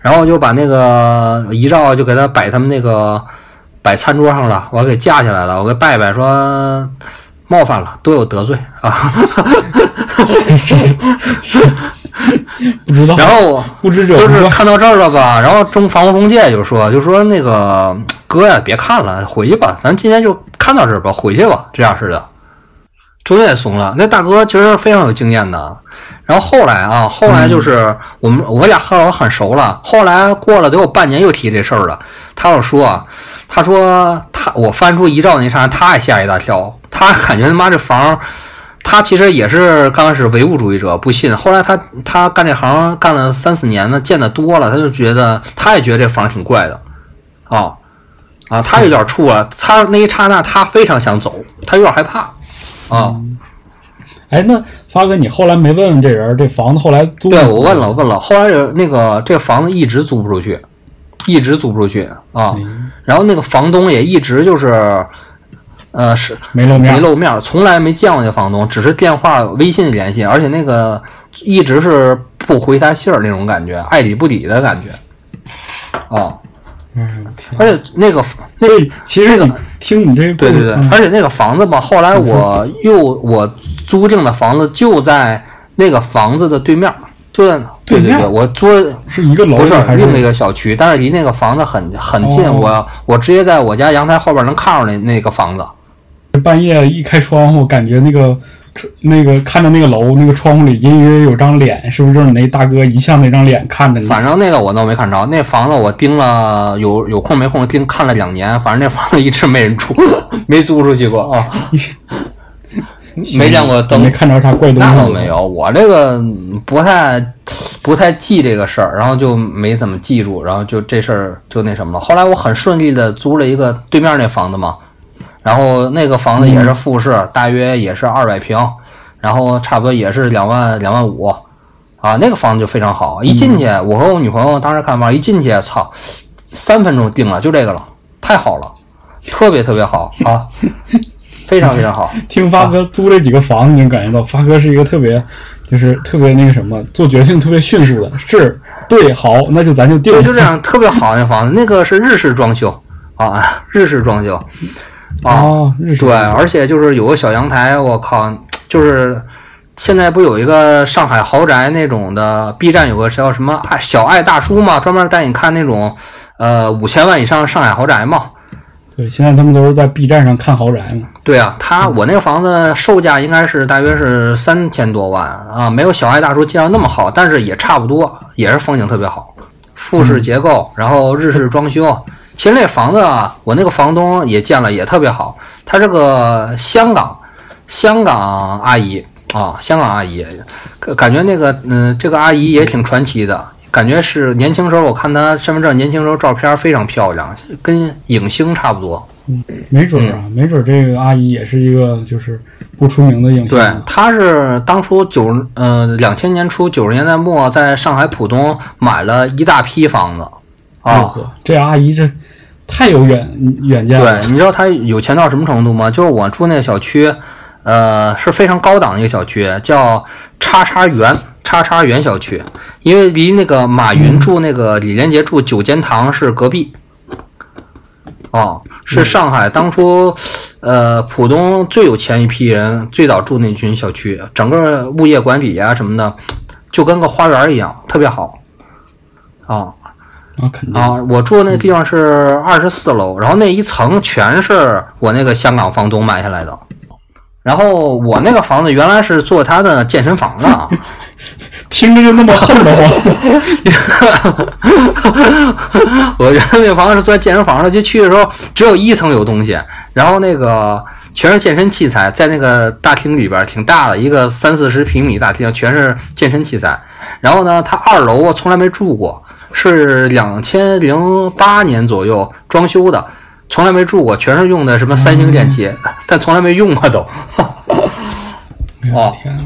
然后就把那个遗照就给他摆他们那个摆餐桌上了，我给架起来了，我给拜拜说冒犯了，多有得罪啊。[laughs] [laughs] 不知道，然后不知者就是看到这儿了吧？然后中房屋中介就说，就说那个哥呀，别看了，回去吧，咱今天就看到这儿吧，回去吧，这样似的。中介也怂了，那大哥其实非常有经验的。然后后来啊，后来就是我们我俩和我很熟了。后来过了得有半年，又提这事儿了。他又说，他说他我翻出遗照那刹那，他也吓一大跳，他感觉他妈这房。他其实也是刚开始唯物主义者，不信。后来他他干这行干了三四年呢，见的多了，他就觉得他也觉得这房挺怪的，啊啊，他有点怵了。他那一刹那，他非常想走，他有点害怕，啊。哎，那发哥，你后来没问问这人，这房子后来租？对我问了，问了。后来那个这房子一直租不出去，一直租不出去啊。然后那个房东也一直就是。呃，是没露面，没露面，从来没见过那房东，只是电话、微信联系，而且那个一直是不回他信儿那种感觉，爱理不理的感觉。哦，嗯，而且那个那其实那个听你这对对对，而且那个房子吧，后来我又我租订的房子就在那个房子的对面，就在对对对，我租是一个楼，不是另一个小区，但是离那个房子很很近，我我直接在我家阳台后边能看着那那个房子。半夜一开窗户，感觉那个那个看着那个楼，那个窗户里隐隐约约有张脸，是不是就是你那大哥一向那张脸看着你？反正那个我倒没看着，那房子我盯了有有空没空盯看了两年，反正那房子一直没人住，[laughs] 没租出去过啊。[laughs] 没见过灯，没看着啥怪东西。那倒没有，我这个不太不太记这个事儿，然后就没怎么记住，然后就这事儿就那什么了。后来我很顺利的租了一个对面那房子嘛。然后那个房子也是复式，大约也是二百平，然后差不多也是两万两万五，啊，那个房子就非常好。一进去，我和我女朋友当时看房，一进去，操，三分钟定了，就这个了，太好了，特别特别好啊，[laughs] 非常非常好。[laughs] 听发哥租这几个房子，你能感觉到发哥是一个特别，就是特别那个什么，做决定特别迅速的，是对，好，那就咱就定。[laughs] 就这样，特别好那房子，那个是日式装修啊，日式装修。哦，对，而且就是有个小阳台，我靠，[tsk] 就是现在不有一个上海豪宅那种的，B 站有个叫什么爱小爱大叔嘛，专门带你看那种呃五千万以上上海豪宅嘛。对，现在他们都是在 B 站上看豪宅嘛。对啊，他我那个房子售价应该是大约是三千多万啊，没有小爱大叔介绍那么好，但是也差不多，也是风景特别好，复式结构，然后日式装修。其实那房子啊，我那个房东也见了，也特别好。她是个香港香港阿姨啊，香港阿姨，感觉那个嗯，这个阿姨也挺传奇的。感觉是年轻时候，我看她身份证年轻时候照片非常漂亮，跟影星差不多。嗯，没准啊，没准这个阿姨也是一个就是不出名的影星。对，她是当初九嗯两千年初九十年代末在上海浦东买了一大批房子。啊，这阿姨这太有远远见了。对，你知道她有钱到什么程度吗？就是我住那个小区，呃，是非常高档的一个小区，叫叉叉园叉叉园小区，因为离那个马云住那个李连杰住九间堂是隔壁。哦，是上海当初呃浦东最有钱一批人最早住那群小区，整个物业管理啊什么的，就跟个花园一样，特别好。啊。啊，肯定啊！我住的那地方是二十四楼，然后那一层全是我那个香港房东买下来的。然后我那个房子原来是做他的健身房的，[laughs] 听着就那么恨得慌。[laughs] 我原来那个房子是做健身房的，就去的时候只有一层有东西，然后那个全是健身器材，在那个大厅里边挺大的一个三四十平米大厅，全是健身器材。然后呢，他二楼我从来没住过。是两千零八年左右装修的，从来没住过，全是用的什么三星电器，[laughs] 但从来没用过都。[laughs] 哎呦哦天呐！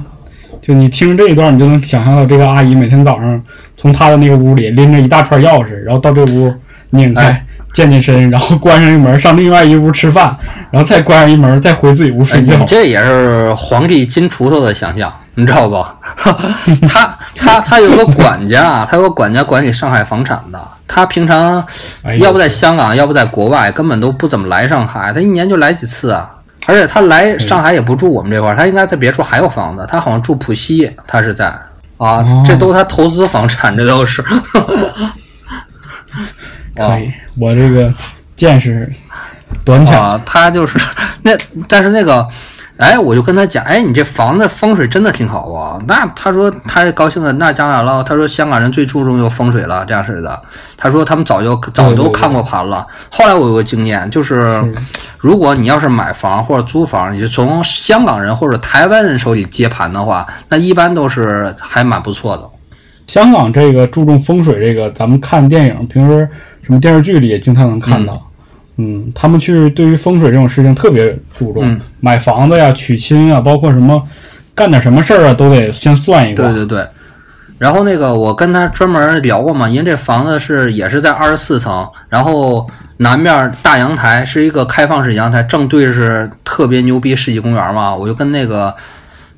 就你听这一段，你就能想象到这个阿姨每天早上从她的那个屋里拎着一大串钥匙，然后到这屋拧开哎，健健身，然后关上一门，上另外一屋吃饭，然后再关上一门，再回自己屋哎，睡觉你。这也是皇帝金锄头的想象，你知道不？[laughs] 他他他有个管家，他有个管家管理上海房产的。他平常要不在香港，要不在国外，根本都不怎么来上海。他一年就来几次啊。而且他来上海也不住我们这块儿，他应该在别处还有房子。他好像住浦西，他是在啊哦，这都他投资房产，这都是。可以，我这个见识短浅。啊，他就是 [laughs] 那，但是那个，哎，我就跟他讲，哎，你这房子风水真的挺好啊。那他说他高兴的，那当然了。他说香港人最注重就风水了，这样式的。他说他们早就早都看过盘了。后来我有个经验，就是如果你要是买房或者租房，你就从香港人或者台湾人手里接盘的话，那一般都是还蛮不错的。香港这个注重风水，这个咱们看电影，平时什么电视剧里也经常能看到。嗯，他们去对于风水这种事情特别注重，嗯买房子呀、娶亲啊，包括什么干点什么事儿啊，都得先算一卦。对对对。然后那个我跟他专门聊过嘛，因为这房子是也是在二十四层，然后南面大阳台是一个开放式阳台，正对着是特别牛逼世纪公园嘛。我就跟那个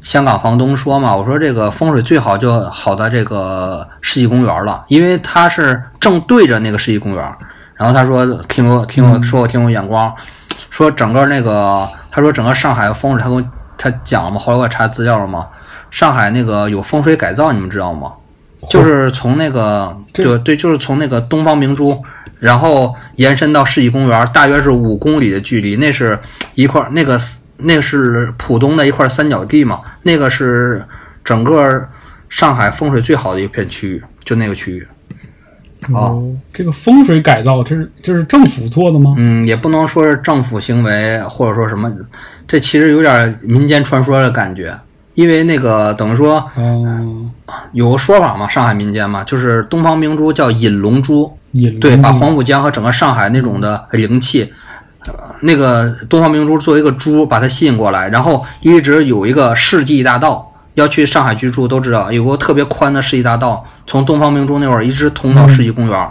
香港房东说嘛，我说这个风水最好就好在这个世纪公园了，因为它是正对着那个世纪公园。然后他说听我听我说我挺有眼光，说整个那个他说整个上海的风水，他给我他讲了嘛，后来我查资料了嘛。上海那个有风水改造，你们知道吗？就是从那个这就对，就是从那个东方明珠，然后延伸到世纪公园，大约是五公里的距离。那是一块那个那个是浦东的一块三角地嘛，那个是整个上海风水最好的一片区域，就那个区域。哦，这个风水改造，这是这是政府做的吗？嗯，也不能说是政府行为，或者说什么，这其实有点民间传说的感觉。因为那个等于说哦，有个说法嘛，上海民间嘛，就是东方明珠叫引龙珠，引对，把黄浦江和整个上海那种的灵气，呃那个东方明珠作为一个珠，把它吸引过来，然后一直有一个世纪大道，要去上海居住都知道，有个特别宽的世纪大道，从东方明珠那会儿一直通到世纪公园。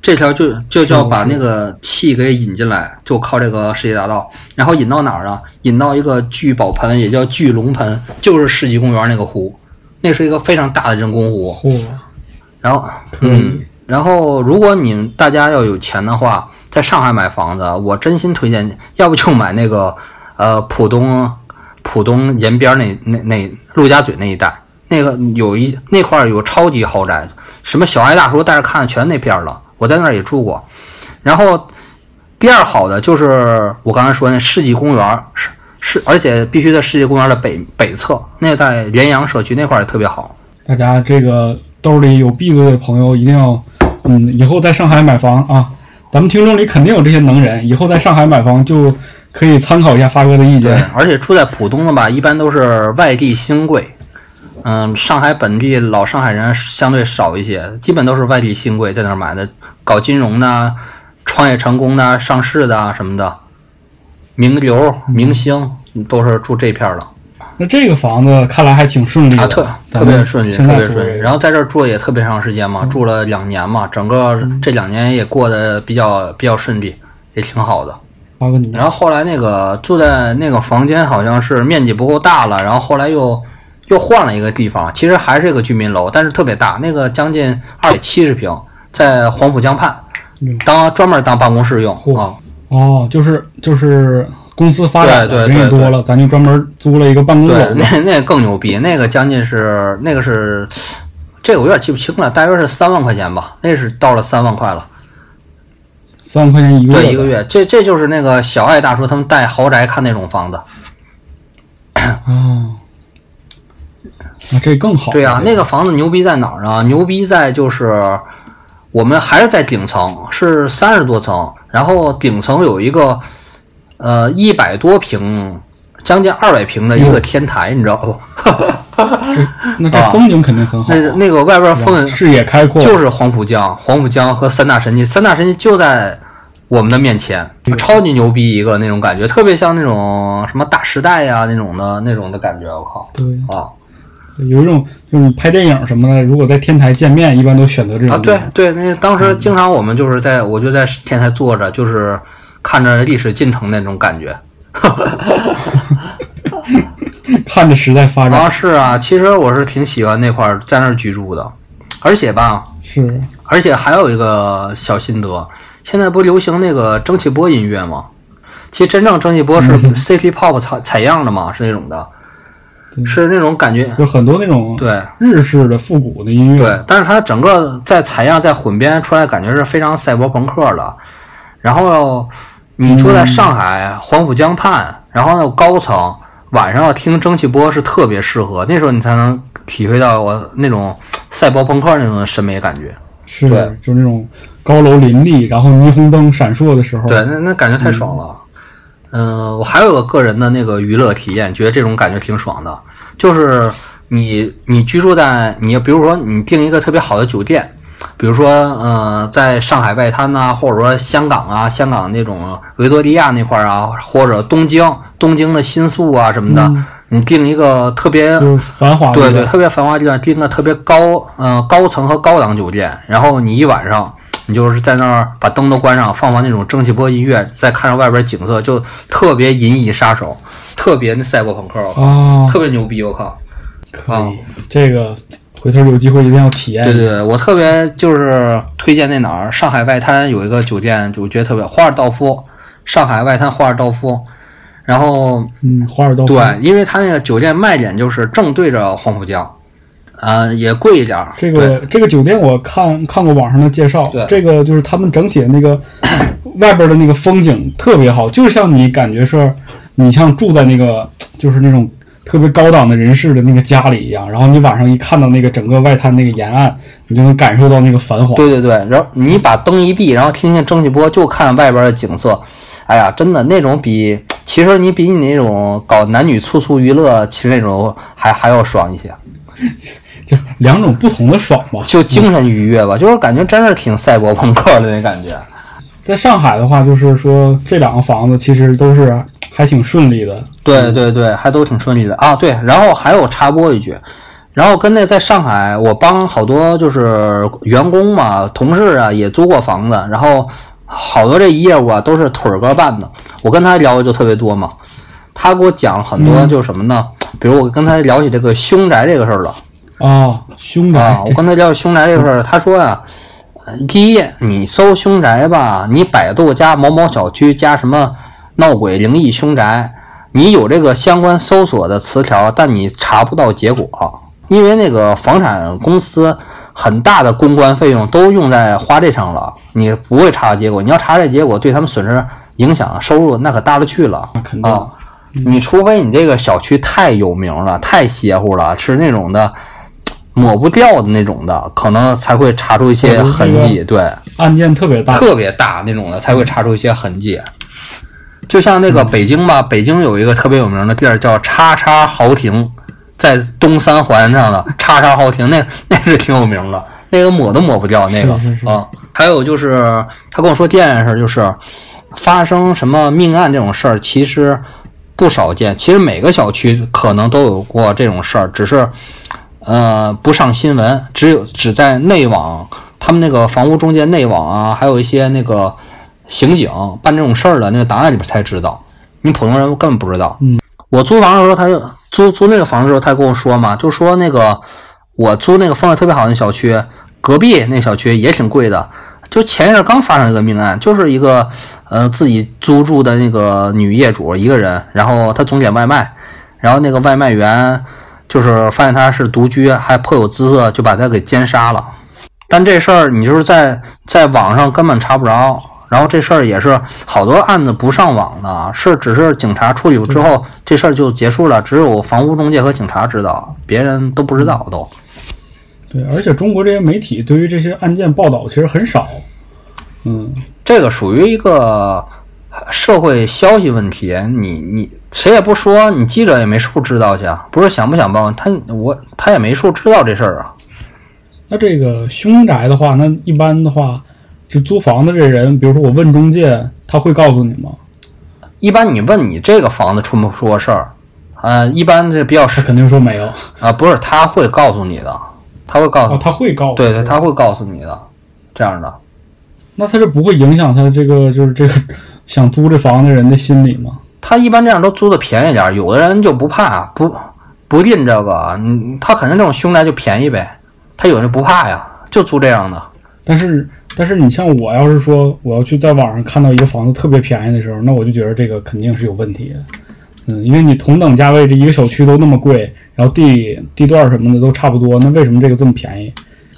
这条就就叫把那个气给引进来，就靠这个世纪大道，然后引到哪儿啊？引到一个聚宝盆，也叫聚龙盆，就是世纪公园那个湖，那是一个非常大的人工湖。嚯，然后，嗯，然后如果你们大家要有钱的话，在上海买房子，我真心推荐你，[laughs] 要不就买那个呃浦东浦东沿边那那那陆家嘴那一带，那个有一那块有超级豪宅，什么小爱大叔带着看的全那片了，我在那儿也住过。然后第二好的就是我刚才说那世纪公园是是，而且必须在世纪公园的北北侧，那个在联阳社区那块儿也特别好。大家这个兜里有币子的朋友一定要，嗯，以后在上海买房啊，咱们听众里肯定有这些能人，以后在上海买房就可以参考一下发哥的意见。，而且住在浦东的吧，一般都是外地新贵。嗯，上海本地老上海人相对少一些，基本都是外地新贵在那儿买的，搞金融的、创业成功的、上市的啊什么的，名流、明星都是住这片儿了那这个房子看来还挺顺利的，啊，特特别顺利，特别顺利。然后在这儿住也特别长时间嘛，住了两年嘛，整个这两年也过得比较比较顺利，也挺好的。然后后来那个住在那个房间好像是面积不够大了，然后后来又又换了一个地方，其实还是一个居民楼，但是特别大，那个将近二百七十平，在黄浦江畔嗯，当专门当办公室用嚯啊。哦，就是就是公司发展了，对人也多了，咱就专门租了一个办公楼对，那那更牛逼，那个将近是那个是，这个我有点记不清了，大约是三万块钱吧，那是到了三万块了，三万块钱一个月，对，一个。月，这这就是那个小爱大叔他们带豪宅看那种房子。哦，那这更好。对啊，那个房子牛逼在哪儿呢？牛逼在就是我们还是在顶层，是三十多层，然后顶层有一个呃一百多平，将近二百平的一个天台，你知道不？[laughs] 那这风景肯定很好啊，那那个外边风视野开阔，就是黄浦江，黄浦江和三大神器，三大神器就在我们的面前，超级牛逼一个那种感觉，特别像那种什么大时代呀、那种的那种的感觉，我靠。对，啊。有一种就是拍电影什么的，如果在天台见面，一般都选择这种啊！对对，那当时经常我们就是在我就在天台坐着，就是看着历史进程那种感觉。[laughs] 看着时代发展。啊，是啊，其实我是挺喜欢那块儿在那儿居住的，而且吧，是。而且还有一个小心得，现在不流行那个蒸汽波音乐吗？其实真正蒸汽波是 [laughs] City Pop 采采样的嘛，是那种的，是那种感觉，就很多那种对。日式的复古的音乐，对，但是它整个在采样在混编出来，感觉是非常赛博朋克的。然后你住在上海黄浦江畔，然后呢高层，晚上要听蒸汽波是特别适合，那时候你才能体会到我那种赛博朋克那种审美感觉。是对。就那种高楼林立，然后霓虹灯闪烁的时候，对，那那感觉太爽了。嗯、我还有个个人的那个娱乐体验，觉得这种感觉挺爽的，就是你你居住在你比如说你订一个特别好的酒店，比如说呃在上海外滩呐、或者说香港啊，香港那种维多利亚那块儿啊，或者东京东京的新宿啊什么的，你订一个特别繁华的对对，特别繁华地段订个特别高，呃，高层和高档酒店，然后你一晚上，你就是在那儿把灯都关上，放放那种蒸汽波音乐，再看着外边景色，就特别银翼杀手，特别那赛博朋克，我靠，啊，特别牛逼，我靠！可以，这个回头有机会一定要体验。对对对，我特别就是推荐那哪儿，上海外滩有一个酒店，我觉得特别华尔道夫，上海外滩华尔道夫，然后嗯，华尔道夫。对，因为它那个酒店卖点就是正对着黄浦江，啊、也贵一点儿，这个这个酒店我看看过网上的介绍对，这个就是他们整体的那个 [coughs] 外边的那个风景特别好，就像你感觉是你像住在那个就是那种特别高档的人士的那个家里一样，然后你晚上一看到那个整个外滩那个沿岸，你就能感受到那个繁华。对对对，然后你把灯一闭，然后听听蒸汽波，就看外边的景色。哎呀，真的那种比其实你比你那种搞男女粗俗娱乐，其实那种还还要爽一些，[laughs] 就两种不同的爽吧。[laughs] 就精神愉悦吧，就是感觉真是挺赛博朋克的那感觉。在上海的话，就是说这两个房子其实都是还挺顺利的。对对对，还都挺顺利的啊。对，然后还有插播一句，然后跟那在上海，我帮好多就是员工嘛、同事啊也租过房子，然后好多这业务啊都是腿儿哥办的。我跟他聊的就特别多嘛，他给我讲很多就是什么呢？比如我跟他聊起这个凶宅这个事儿了。啊，凶宅，啊，我跟他聊凶宅这个事儿，他说呀、呃第一，你搜凶宅吧，你百度加某某小区加什么闹鬼灵异凶宅，你有这个相关搜索的词条，但你查不到结果，因为那个房产公司很大的公关费用都用在花这上了，你不会查到结果。你要查这结果，对他们损失影响收入那可大了去了。那肯定。啊，你除非你这个小区太有名了、太邪乎了，是那种的抹不掉的那种的，可能才会查出一些痕迹。对，案件特别大，特别大那种的才会查出一些痕迹。就像那个北京吧，北京有一个特别有名的地儿叫叉叉豪庭，在东三环上的叉叉豪庭，那 [laughs] 那是挺有名的，那个抹都抹不掉那个是是是啊。还有就是他跟我说第二件事就是发生什么命案这种事儿，其实不少见。其实每个小区可能都有过这种事儿，只是呃不上新闻，只有只在内网，他们那个房屋中介内网啊，还有一些那个刑警办这种事儿的那个档案里边才知道，你普通人根本不知道。嗯，我租房的时候，他就租租那个房子的时候，他跟我说嘛，就说那个我租那个风水特别好的小区，隔壁那小区也挺贵的。就前一阵刚发生一个命案，就是一个呃自己租住的那个女业主一个人，然后她总点外卖，然后那个外卖员就是发现她是独居，还颇有姿色，就把她给奸杀了。但这事儿你就是在在网上根本查不着，然后这事儿也是好多案子不上网的，是只是警察处理之后，这事儿就结束了，只有房屋中介和警察知道，别人都不知道都。对，而且中国这些媒体对于这些案件报道其实很少。嗯，这个属于一个社会消息问题，你你谁也不说，你记者也没处知道去啊。不是想不想报，他我他也没处知道这事儿啊。那这个凶宅的话，那一般的话，这租房子这人，比如说我问中介，他会告诉你吗？一般你问你这个房子出没出过事儿，呃，一般这比较实他肯定说没有。啊，不是他会告诉你的，他会告诉哦，他会告诉。对对，他会告诉你的，这样的。那他这不会影响他这个就是这个想租这房的人的心理吗？他一般这样都租的便宜点儿，有的人就不怕，不不吝这个，嗯，他肯定这种凶宅就便宜呗。他有人不怕呀，就租这样的。但是但是你像我要是说我要去在网上看到一个房子特别便宜的时候，那我就觉得这个肯定是有问题的。嗯，因为你同等价位这一个小区都那么贵，然后地地段什么的都差不多，那为什么这个这么便宜？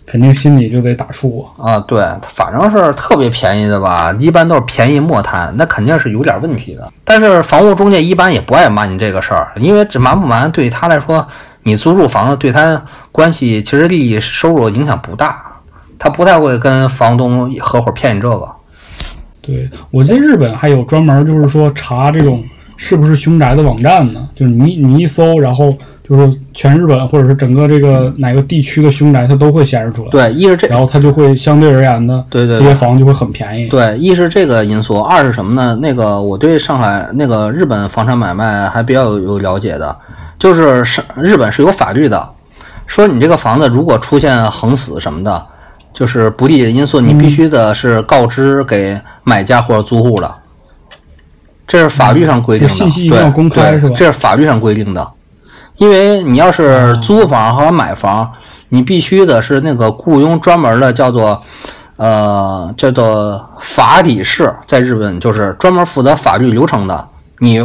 肯定心里就得打怵啊。对，反正是特别便宜的吧，一般都是便宜莫贪，那肯定是有点问题的。但是房屋中介一般也不爱瞒你这个事儿，因为这瞒不瞒对他来说，你租住房子对他关系其实利益收入影响不大，他不太会跟房东合伙骗你这个。对，我记得日本还有专门就是说查这种是不是凶宅的网站呢，就是你你一搜，然后就是全日本或者是整个这个哪个地区的凶宅，它都会显示出来。对，一是这，然后它就会相对而言的，对对这些房就会很便宜。对，一是这个因素，二是什么呢？那个我对上海那个日本房产买卖还比较有有了解的，就是上日本是有法律的，说你这个房子如果出现横死什么的，就是不利的因素，你必须的是告知给买家或者租户的，这是法律上规定的，信息一定要对公开是吧？这是法律上规定的，因为你要是租房和买房，你必须的是那个雇佣专门的叫做。呃，叫做法理士，在日本就是专门负责法律流程的。你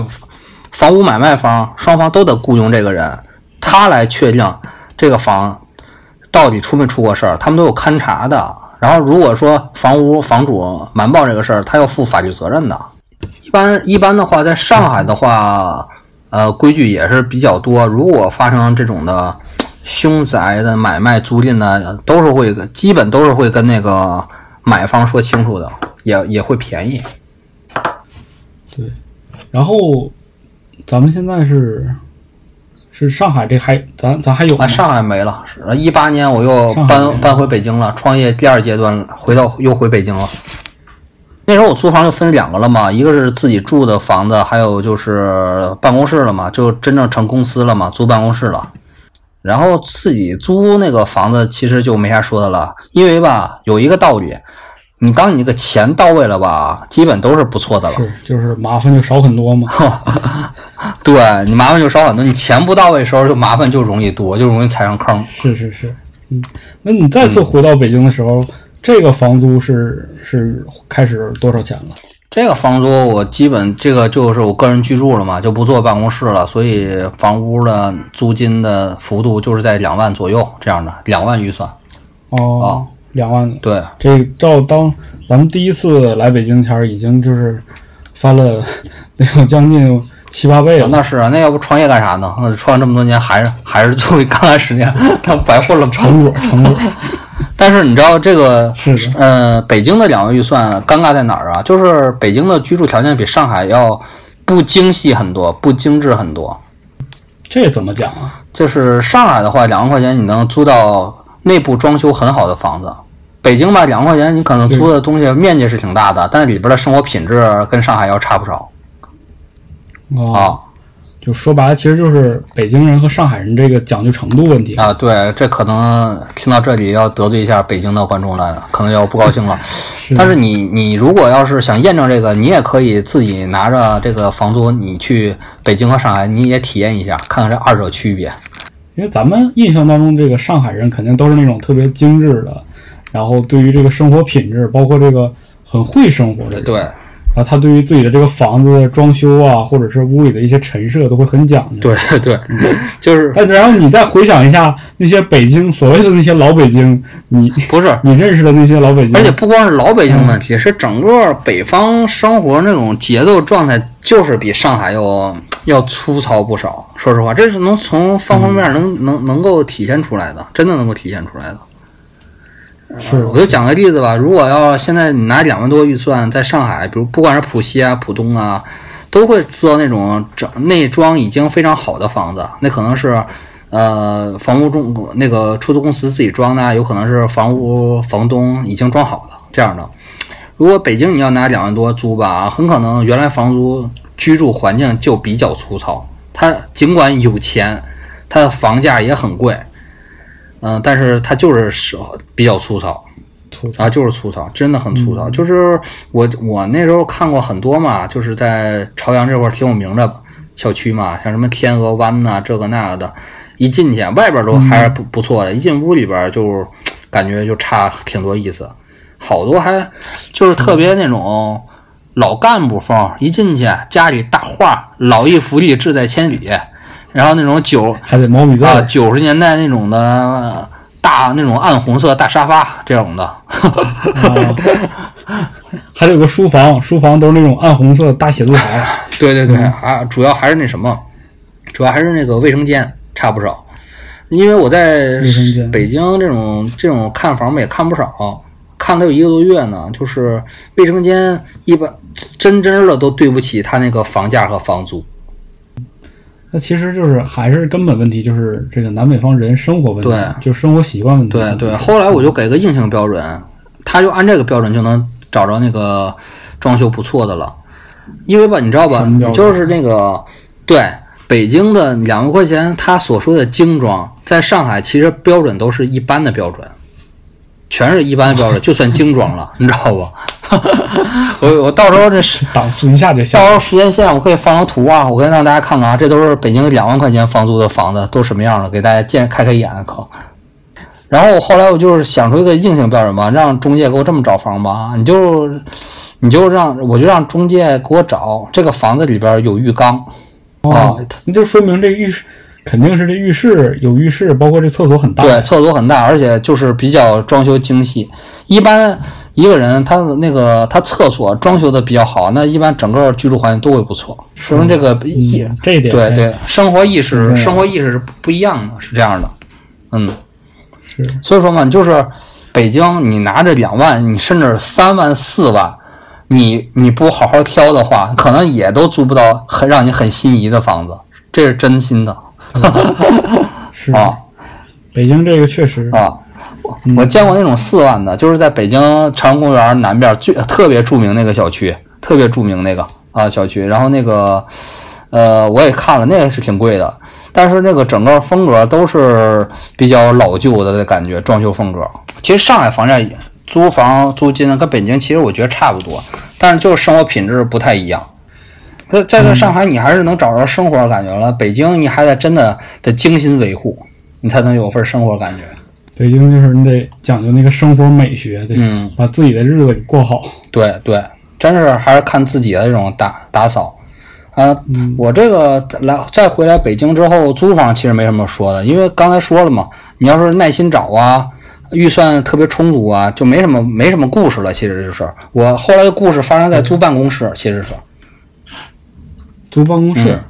房屋买卖方双方都得雇佣这个人，他来确定这个房到底出没出过事儿，他们都有勘察的。然后如果说房屋房主瞒报这个事儿，他要负法律责任的。一般一般的话，在上海的话，呃，规矩也是比较多。如果发生这种的凶宅的买卖租赁呢，都是会基本都是会跟那个买方说清楚的，也也会便宜。对然后咱们现在是是上海这还咱咱还有吗啊，上海没了，是一八年我又搬搬回北京了，创业第二阶段了，回到又回北京了。那时候我租房就分两个了嘛，一个是自己住的房子，还有就是办公室了嘛，就真正成公司了嘛，租办公室了。然后自己租那个房子其实就没啥说的了，因为吧有一个道理，你当你这个钱到位了吧，基本都是不错的了。是就是麻烦就少很多嘛。[laughs] 对你麻烦就少很多，你钱不到位的时候就麻烦就容易多，就容易踩上坑。是是是，嗯，那你再次回到北京的时候，这个房租是是开始多少钱了？这个房租我基本这个就是我个人居住了嘛，就不做办公室了，所以房屋的租金的幅度就是在两万左右这样的，两万预算。哦，两万。对，这照当咱们第一次来北京前儿，已经就是翻了 [laughs] 那个将近七八倍了。那是啊，那要不创业干啥呢？那创业这么多年，还是还是作为刚开始年，他白混了成果成果 [laughs] 但是你知道这个，是的，呃，北京的两万预算尴尬在哪儿啊？就是北京的居住条件比上海要不精细很多，不精致很多。这怎么讲啊？就是上海的话，两万块钱你能租到内部装修很好的房子。北京吧，两万块钱你可能租的东西面积是挺大的，但里边的生活品质跟上海要差不少哦，啊就说白了，其实就是北京人和上海人这个讲究程度问题。啊！对，这可能听到这里要得罪一下北京的观众了，可能要不高兴了。是但是你你如果要是想验证这个，你也可以自己拿着这个房租，你去北京和上海，你也体验一下，看看这二者区别。因为咱们印象当中，这个上海人肯定都是那种特别精致的，然后对于这个生活品质，包括这个很会生活的人。对然后他对于自己的这个房子的装修啊，或者是屋里的一些陈设都会很讲究。对对，[laughs] 就是但然后你再回想一下那些北京所谓的那些老北京，你 [laughs] 不是 [laughs] 你认识的那些老北京，而且不光是老北京问题，是整个北方生活那种节奏状态，就是比上海要要粗糙不少。说实话，这是能从方方面面能、能能够体现出来的，真的能够体现出来的。是我就讲个例子吧，如果要现在你拿两万多预算，在上海，比如不管是浦西啊、浦东啊，都会租到那种整内装已经非常好的房子，那可能是呃房屋中那个出租公司自己装的，有可能是房屋房东已经装好的这样的。如果北京你要拿两万多租吧，很可能原来房租居住环境就比较粗糙，他尽管有钱，他的房价也很贵。嗯，但是它就是是比较粗糙，粗糙啊，就是粗糙，真的很粗糙。就是我我那时候看过很多嘛，就是在朝阳这块儿挺有名的小区嘛，像什么天鹅湾呐、这个那个的，一进去外边都还是不不错的，一进屋里边就感觉就差挺多意思，好多还就是特别那种老干部风，一进去家里大画“老驿福利，志在千里”，然后那种九还得毛笔字啊，儿，九十年代那种的大那种暗红色大沙发这种的，啊。还得有个书房，书房都是那种暗红色的大写字台。[laughs] 对对对，啊，主要还是那什么，主要还是那个卫生间差不少，因为我在北京这种这种看房嘛也看不少，看了有一个多月呢，就是卫生间一般真真的都对不起他那个房价和房租。那其实就是还是根本问题，就是这个南北方人生活问题，对就生活习惯问题。对对，后来我就给个硬性标准，他就按这个标准就能找着那个装修不错的了。因为吧，你知道吧就是那个对北京的两万块钱，他所说的精装，在上海其实标准都是一般的标准，全是一般的标准，就算精装了，[laughs] 你知道不？[laughs] 我我到时候这是档次一下就下到时。候时间线我可以放张图啊，我可以让大家看看啊，这都是北京两万块钱房租的房子都什么样了，给大家见开开眼，靠。然后后来我就是想出一个硬性标准吧，让中介给我这么找房吧，你就你就让我就让中介给我找这个房子里边有浴缸啊哦，那就说明这浴室肯定是这浴室有浴室，包括这厕所很大。对，厕所很大，而且就是比较装修精细。一般一个人他的那个他厕所装修的比较好，那一般整个居住环境都会不错，说明这个意嗯，这一点对对，生活意识嗯生活意识是不不一样的，是这样的。嗯，是。所以说嘛，就是北京，你拿着两万，你甚至三万、四万，你你不好好挑的话，可能也都租不到很让你很心仪的房子，这是真心的 [laughs] 是啊北京这个确实啊。我我见过那种四万的，就是在北京朝阳公园南边最特别著名那个小区，特别著名那个啊小区。然后那个呃，我也看了，那个是挺贵的，但是那个整个风格都是比较老旧的感觉，装修风格。其实上海房价租房租金呢跟北京其实我觉得差不多，但是就是生活品质不太一样。在在这上海，你还是能找着生活感觉了。北京你还得真的得精心维护，你才能有份生活感觉。北京就是你得讲究那个生活美学，得嗯把自己的日子给过好。对对，真是还是看自己的这种打打扫。啊，我这个来再回来北京之后，租房其实没什么说的，因为刚才说了嘛，你要是耐心找啊，预算特别充足啊，就没什么没什么故事了。其实就是我后来的故事发生在租办公室，其实是，租办公室，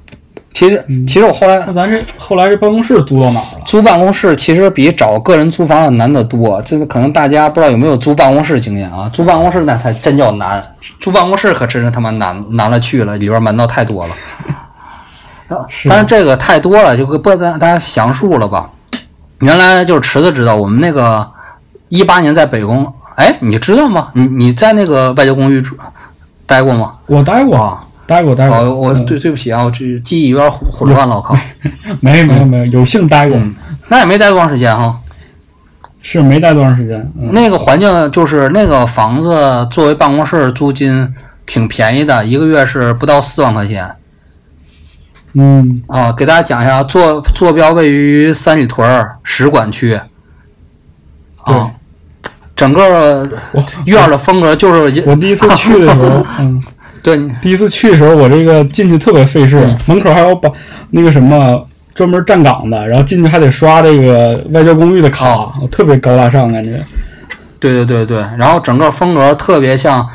其实其实我后来那咱这后来这办公室租到哪儿了？租办公室其实比找个人租房要难得多，这个可能大家不知道有没有租办公室经验啊？租办公室那才真叫难，租办公室可真是他妈难难了去了，里边门道太多了。是但是这个太多了，就不跟大家详述了吧。原来就是池子知道，我们那个一八年在北宫，哎，你知道吗？你你在那个外交公寓住待过吗？我待过，啊，待过，待过。哦，我嗯对对不起啊，我这记忆有点混乱了，我靠。[laughs] 没没有没有，有幸待过，嗯，那也没待多长时间哈。是没待多长时间。嗯，那个环境就是那个房子作为办公室租金挺便宜的，一个月是不到四万块钱嗯，啊。给大家讲一下，坐坐标位于三里屯儿使馆区啊，整个院儿的风格就是我第一次去的时候，[laughs] 嗯，对你第一次去的时候，我这个进去特别费事，门口还有把那个什么专门站岗的，然后进去还得刷这个外交公寓的卡，哦特别高大上感觉。对对对对，然后整个风格特别像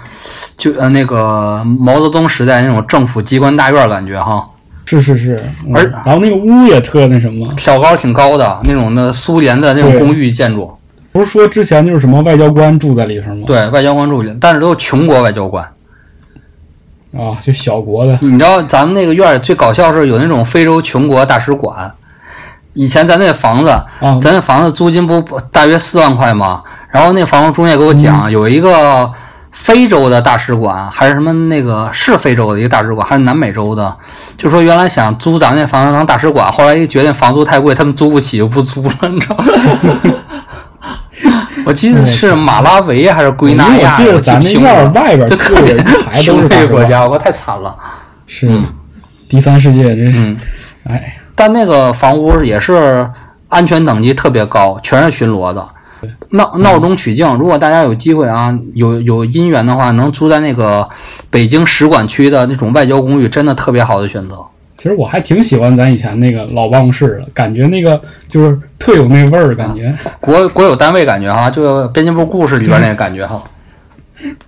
就呃那个毛泽东时代那种政府机关大院感觉哈，是是是，嗯而然后那个屋也特那什么，挑高挺高的那种的苏联的那种公寓建筑。不是说之前就是什么外交官住在里头吗？对，外交官住里，但是都是穷国外交官。啊，就小国的，你知道咱们那个院儿最搞笑是有那种非洲穷国大使馆。以前咱那房子，啊，咱那房子租金不不大约四万块吗？然后那房屋中介给我讲，有一个非洲的大使馆，还是什么那个是非洲的一个大使馆，还是南美洲的，就说原来想租咱那房子当大使馆，后来一决定房租太贵，他们租不起就不租了，你知道吗？我记得是马拉维还是圭纳亚，我记得咱那不清院儿。外边 [laughs] 就特别穷是 [laughs] 大使馆，的一个国家，我太惨了。是第三世界，真是，嗯，哎，但那个房屋也是安全等级特别高，全是巡逻的，闹闹中取静。如果大家有机会啊，有有姻缘的话，能住在那个北京使馆区的那种外交公寓，真的特别好的选择。其实我还挺喜欢咱以前那个老办公室的，感觉那个就是特有那味儿，感觉。国国有单位感觉哈，就编辑部故事里边那个感觉哈，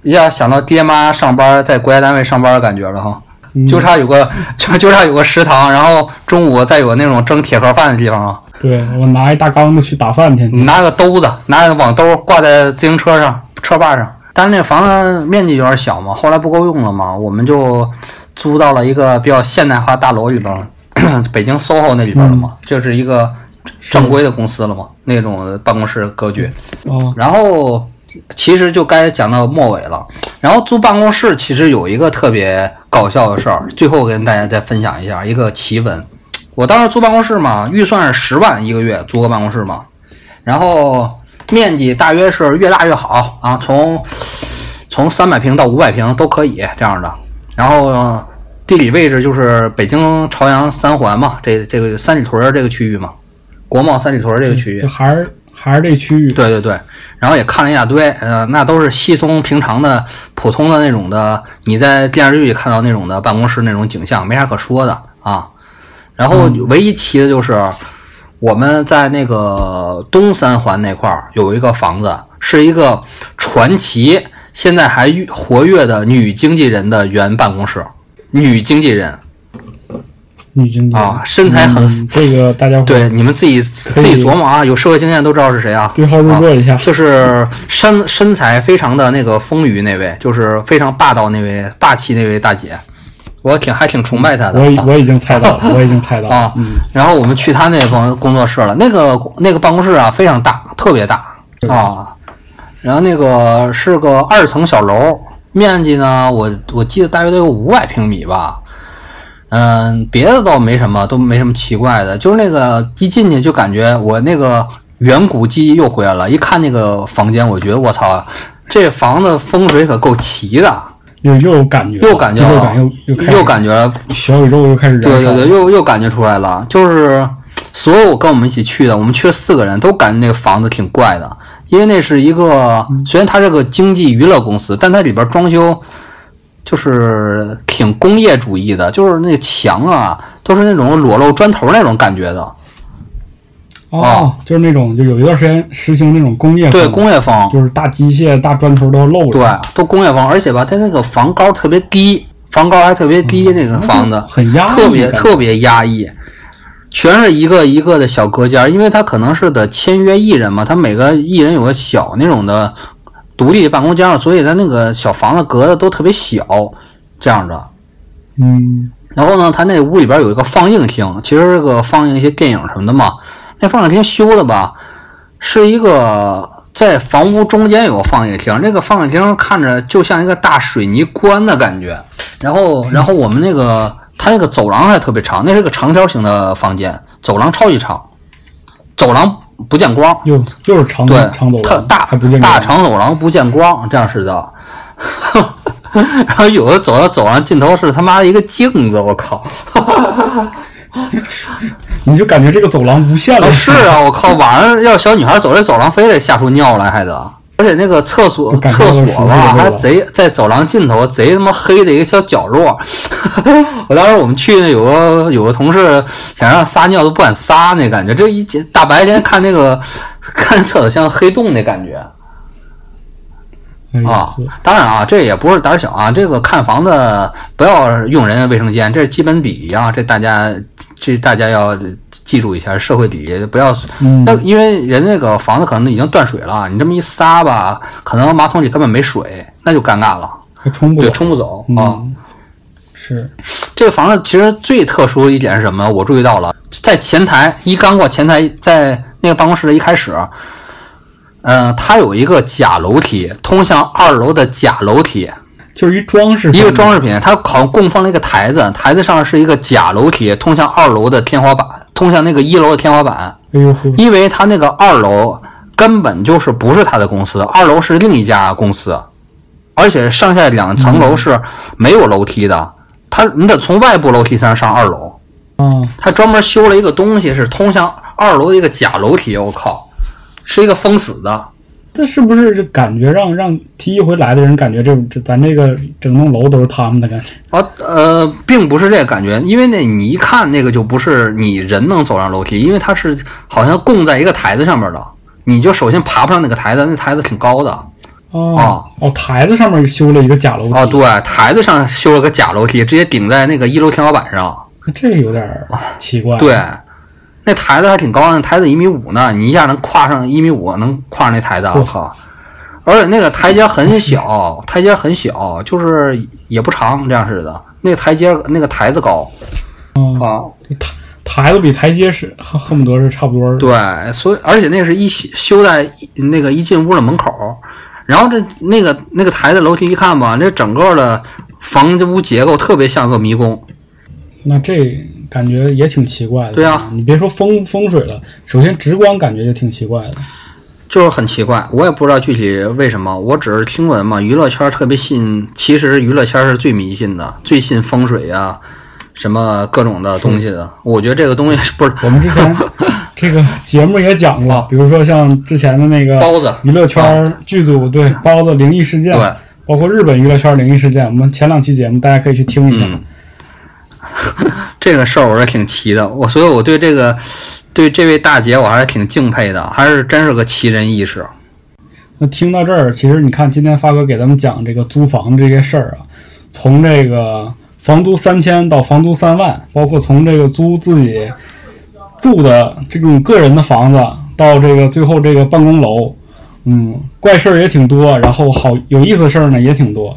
一下想到爹妈上班在国家单位上班的感觉了哈。嗯就差有个 [laughs] 就就差有个食堂，然后中午再有那种蒸铁盒饭的地方啊。对我拿一大缸子去打饭去，你拿个兜子，拿个网兜挂在自行车上车把上。但是那房子面积有点小嘛，后来不够用了嘛，我们就租到了一个比较现代化大楼里边儿，[clears throat] 北京 SOHO 那里边了嘛，就是一个正规的公司了嘛，那种办公室格局。哦，然后其实就该讲到末尾了。然后租办公室其实有一个特别搞笑的事儿，最后跟大家再分享一下一个奇闻。我当时租办公室嘛，预算是十万一个月租个办公室嘛，然后面积大约是越大越好啊，从从三百平到五百平都可以这样的。然后地理位置就是北京朝阳三环嘛，这这个三里屯儿这个区域嘛，国贸三里屯儿这个区域就。还是还是这区域，对对对，然后也看了一大堆，呃，那都是稀松平常的、普通的那种的，你在电视剧里看到那种的办公室那种景象，没啥可说的啊。然后唯一奇的就是我们在那个东三环那块儿有一个房子，是一个传奇，现在还活跃的女经纪人的原办公室，女经纪人。女经济啊，身材很嗯这个大家伙对，你们自己自己琢磨啊，有社会经验都知道是谁啊。对号入座一下，就是身身材非常的那个丰腴那位，就是非常霸道那位霸气那位大姐，我挺还挺崇拜她的。我已我已经猜到了，[laughs] 我已经猜到了啊，嗯，然后我们去她那方工作室了，那个那个办公室啊非常大，特别大。啊，然后那个是个二层小楼，面积呢我我记得大约得有五百平米吧。嗯，别的倒没什么，都没什么奇怪的，就是那个一进去就感觉我那个远古记忆又回来了。一看那个房间，我觉得我操，这房子风水可够齐的，又又有感觉，又感觉了第六感又又又感觉了小宇宙又开始对对对，又又感觉出来了，就是所有跟我们一起去的，我们去了四个人，都感觉那个房子挺怪的，因为那是一个虽然它是个经济娱乐公司，但它里边装修就是挺工业主义的，就是那墙啊都是那种裸露砖头那种感觉的，哦，就是那种就有一段时间实行那种工业对工业风，就是大机械、大砖头都露着，对，都工业风，而且吧，它那个房高特别低，房高还特别低，那个房子很压抑，特别特别压抑，全是一个一个的小隔间，因为他可能是的签约艺人嘛，他每个艺人有个小那种的独立办公间，所以他那个小房子隔的都特别小，这样的。嗯，然后呢，他那屋里边有一个放映厅，其实是个放映一些电影什么的嘛。那放映厅修的吧，是一个在房屋中间有个放映厅，那个放映厅看着就像一个大水泥棺的感觉。然后，然后我们那个他那个走廊还特别长，那是个长条形的房间，走廊超级长，走廊不见光。又又是长对长走，廊，特大大长走廊不见光，这样似的。[laughs] 然后有的走到走廊尽头是他妈的一个镜子，我靠！[laughs] 你就感觉这个走廊无限了，啊，是啊，我靠！晚上要小女孩走这走廊，非得吓出尿来，还得。而且那个厕所厕所吧，还贼在走廊尽头，贼他妈黑的一个小角落。[laughs] 我当时我们去那有个有个同事想让撒尿都不敢撒，那感觉。这一大白天看那个看厕所像黑洞那感觉啊呵！当然啊，这也不是胆儿小啊，这个看房子不要用人家卫生间，这是基本礼仪啊，这大家这大家要记住一下社会礼仪，不要嗯那因为人那个房子可能已经断水了，你这么一撒吧，可能马桶里根本没水，那就尴尬了，还冲不走。冲不走啊。嗯，是，这个房子其实最特殊的一点是什么？我注意到了，在前台一刚过前台，在那个办公室的一开始，嗯、它有一个假楼梯，通向二楼的假楼梯，就是一装饰品，一个装饰品。它好像供奉了一个台子，台子上是一个假楼梯，通向二楼的天花板，通向那个一楼的天花板。哎呦呵，因为它那个二楼根本就是不是他的公司，二楼是另一家公司，而且上下两层楼是没有楼梯的，他你得从外部楼梯才能上二楼。嗯，他专门修了一个东西，是通向二楼的一个假楼梯。我靠，是一个封死的。这是不是感觉让让第一回来的人感觉这这咱这个整栋楼都是他们的感觉？啊呃，并不是这个感觉，因为那你一看那个就不是你人能走上楼梯，因为它是好像供在一个台子上面的，你就首先爬不上那个台子，那台子挺高的。哦哦，台子上面修了一个假楼梯，哦，对，台子上修了个假楼梯，直接顶在那个一楼天花板上。这有点奇怪。对，那台子还挺高，那台子一米五呢，你一下能跨上一米五，能跨上那台子，我靠！而且那个台阶很小，台阶很小，就是也不长，这样似的。那个台阶那个台子高嗯，啊，台台子比台阶是恨恨不得是差不多。对，所以而且那是一修修在那个一进屋的门口，然后这那个那个台子楼梯一看吧，那整个的房屋结构特别像个迷宫。那这感觉也挺奇怪的。对啊，你别说风风水了，首先直观感觉就挺奇怪的。就是很奇怪，我也不知道具体为什么，我只是听闻嘛。娱乐圈特别信，其实娱乐圈是最迷信的，最信风水啊，什么各种的东西的。我觉得这个东西不是 [laughs] 我们之前 [laughs] 这个节目也讲过，比如说像之前的那个包子，娱乐圈剧组对包子灵异事件，对，包括日本娱乐圈灵异事件，我们前两期节目大家可以去听一下。嗯这个事儿我是挺奇的，我所以我对这个对这位大姐我还是挺敬佩的，还是真是个奇人异事。那听到这儿，其实你看今天发哥给咱们讲这个租房这些事儿啊，从这个房租三千到房租三万，包括从这个租自己住的这种个人的房子，到这个最后这个办公楼，嗯，怪事儿也挺多，然后好有意思事儿呢也挺多。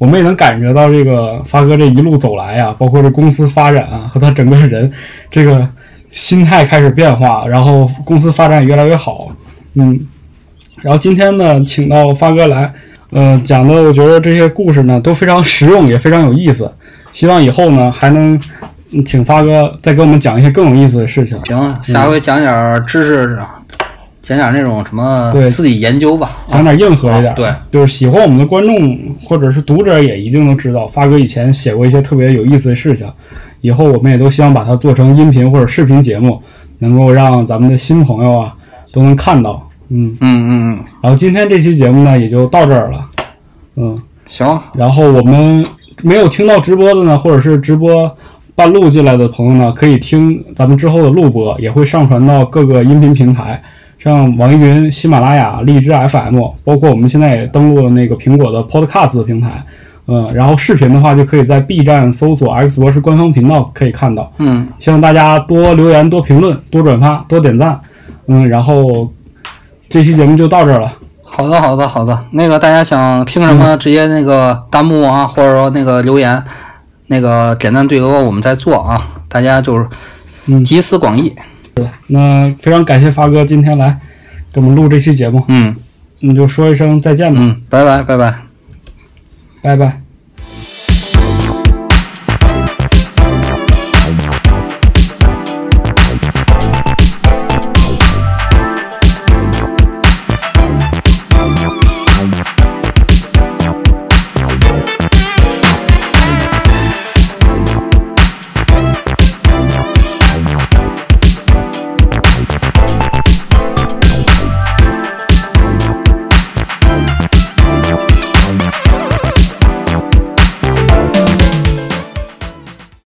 我们也能感觉到这个发哥这一路走来呀、包括这公司发展啊和他整个人这个心态开始变化，然后公司发展也越来越好，嗯。然后今天呢，请到发哥来，呃，讲的我觉得这些故事呢都非常实用，也非常有意思。希望以后呢还能请发哥再给我们讲一些更有意思的事情。行，下回讲点儿知识，讲点那种什么对自己研究吧。讲点硬核一点，啊对，就是喜欢我们的观众或者是读者也一定都知道，发哥以前写过一些特别有意思的事情，以后我们也都希望把它做成音频或者视频节目，能够让咱们的新朋友啊都能看到，嗯，嗯嗯嗯，然后今天这期节目呢也就到这儿了，嗯，行，然后我们没有听到直播的呢，或者是直播半路进来的朋友呢，可以听咱们之后的录播，也会上传到各个音频平台，像网易云、喜马拉雅、荔枝 FM，包括我们现在也登录了那个苹果的 Podcast 平台。嗯，然后视频的话，就可以在 B 站搜索 X 博士官方频道可以看到。嗯，希望大家多留言、多评论、多转发、多点赞。嗯，然后这期节目就到这儿了。好的好的好的，那个大家想听什么，直接那个弹幕啊，或者说那个留言，那个点赞对额我们再做啊，大家就是嗯集思广益。那非常感谢发哥今天来给我们录这期节目，嗯你就说一声再见吧，嗯，拜拜拜拜。拜拜。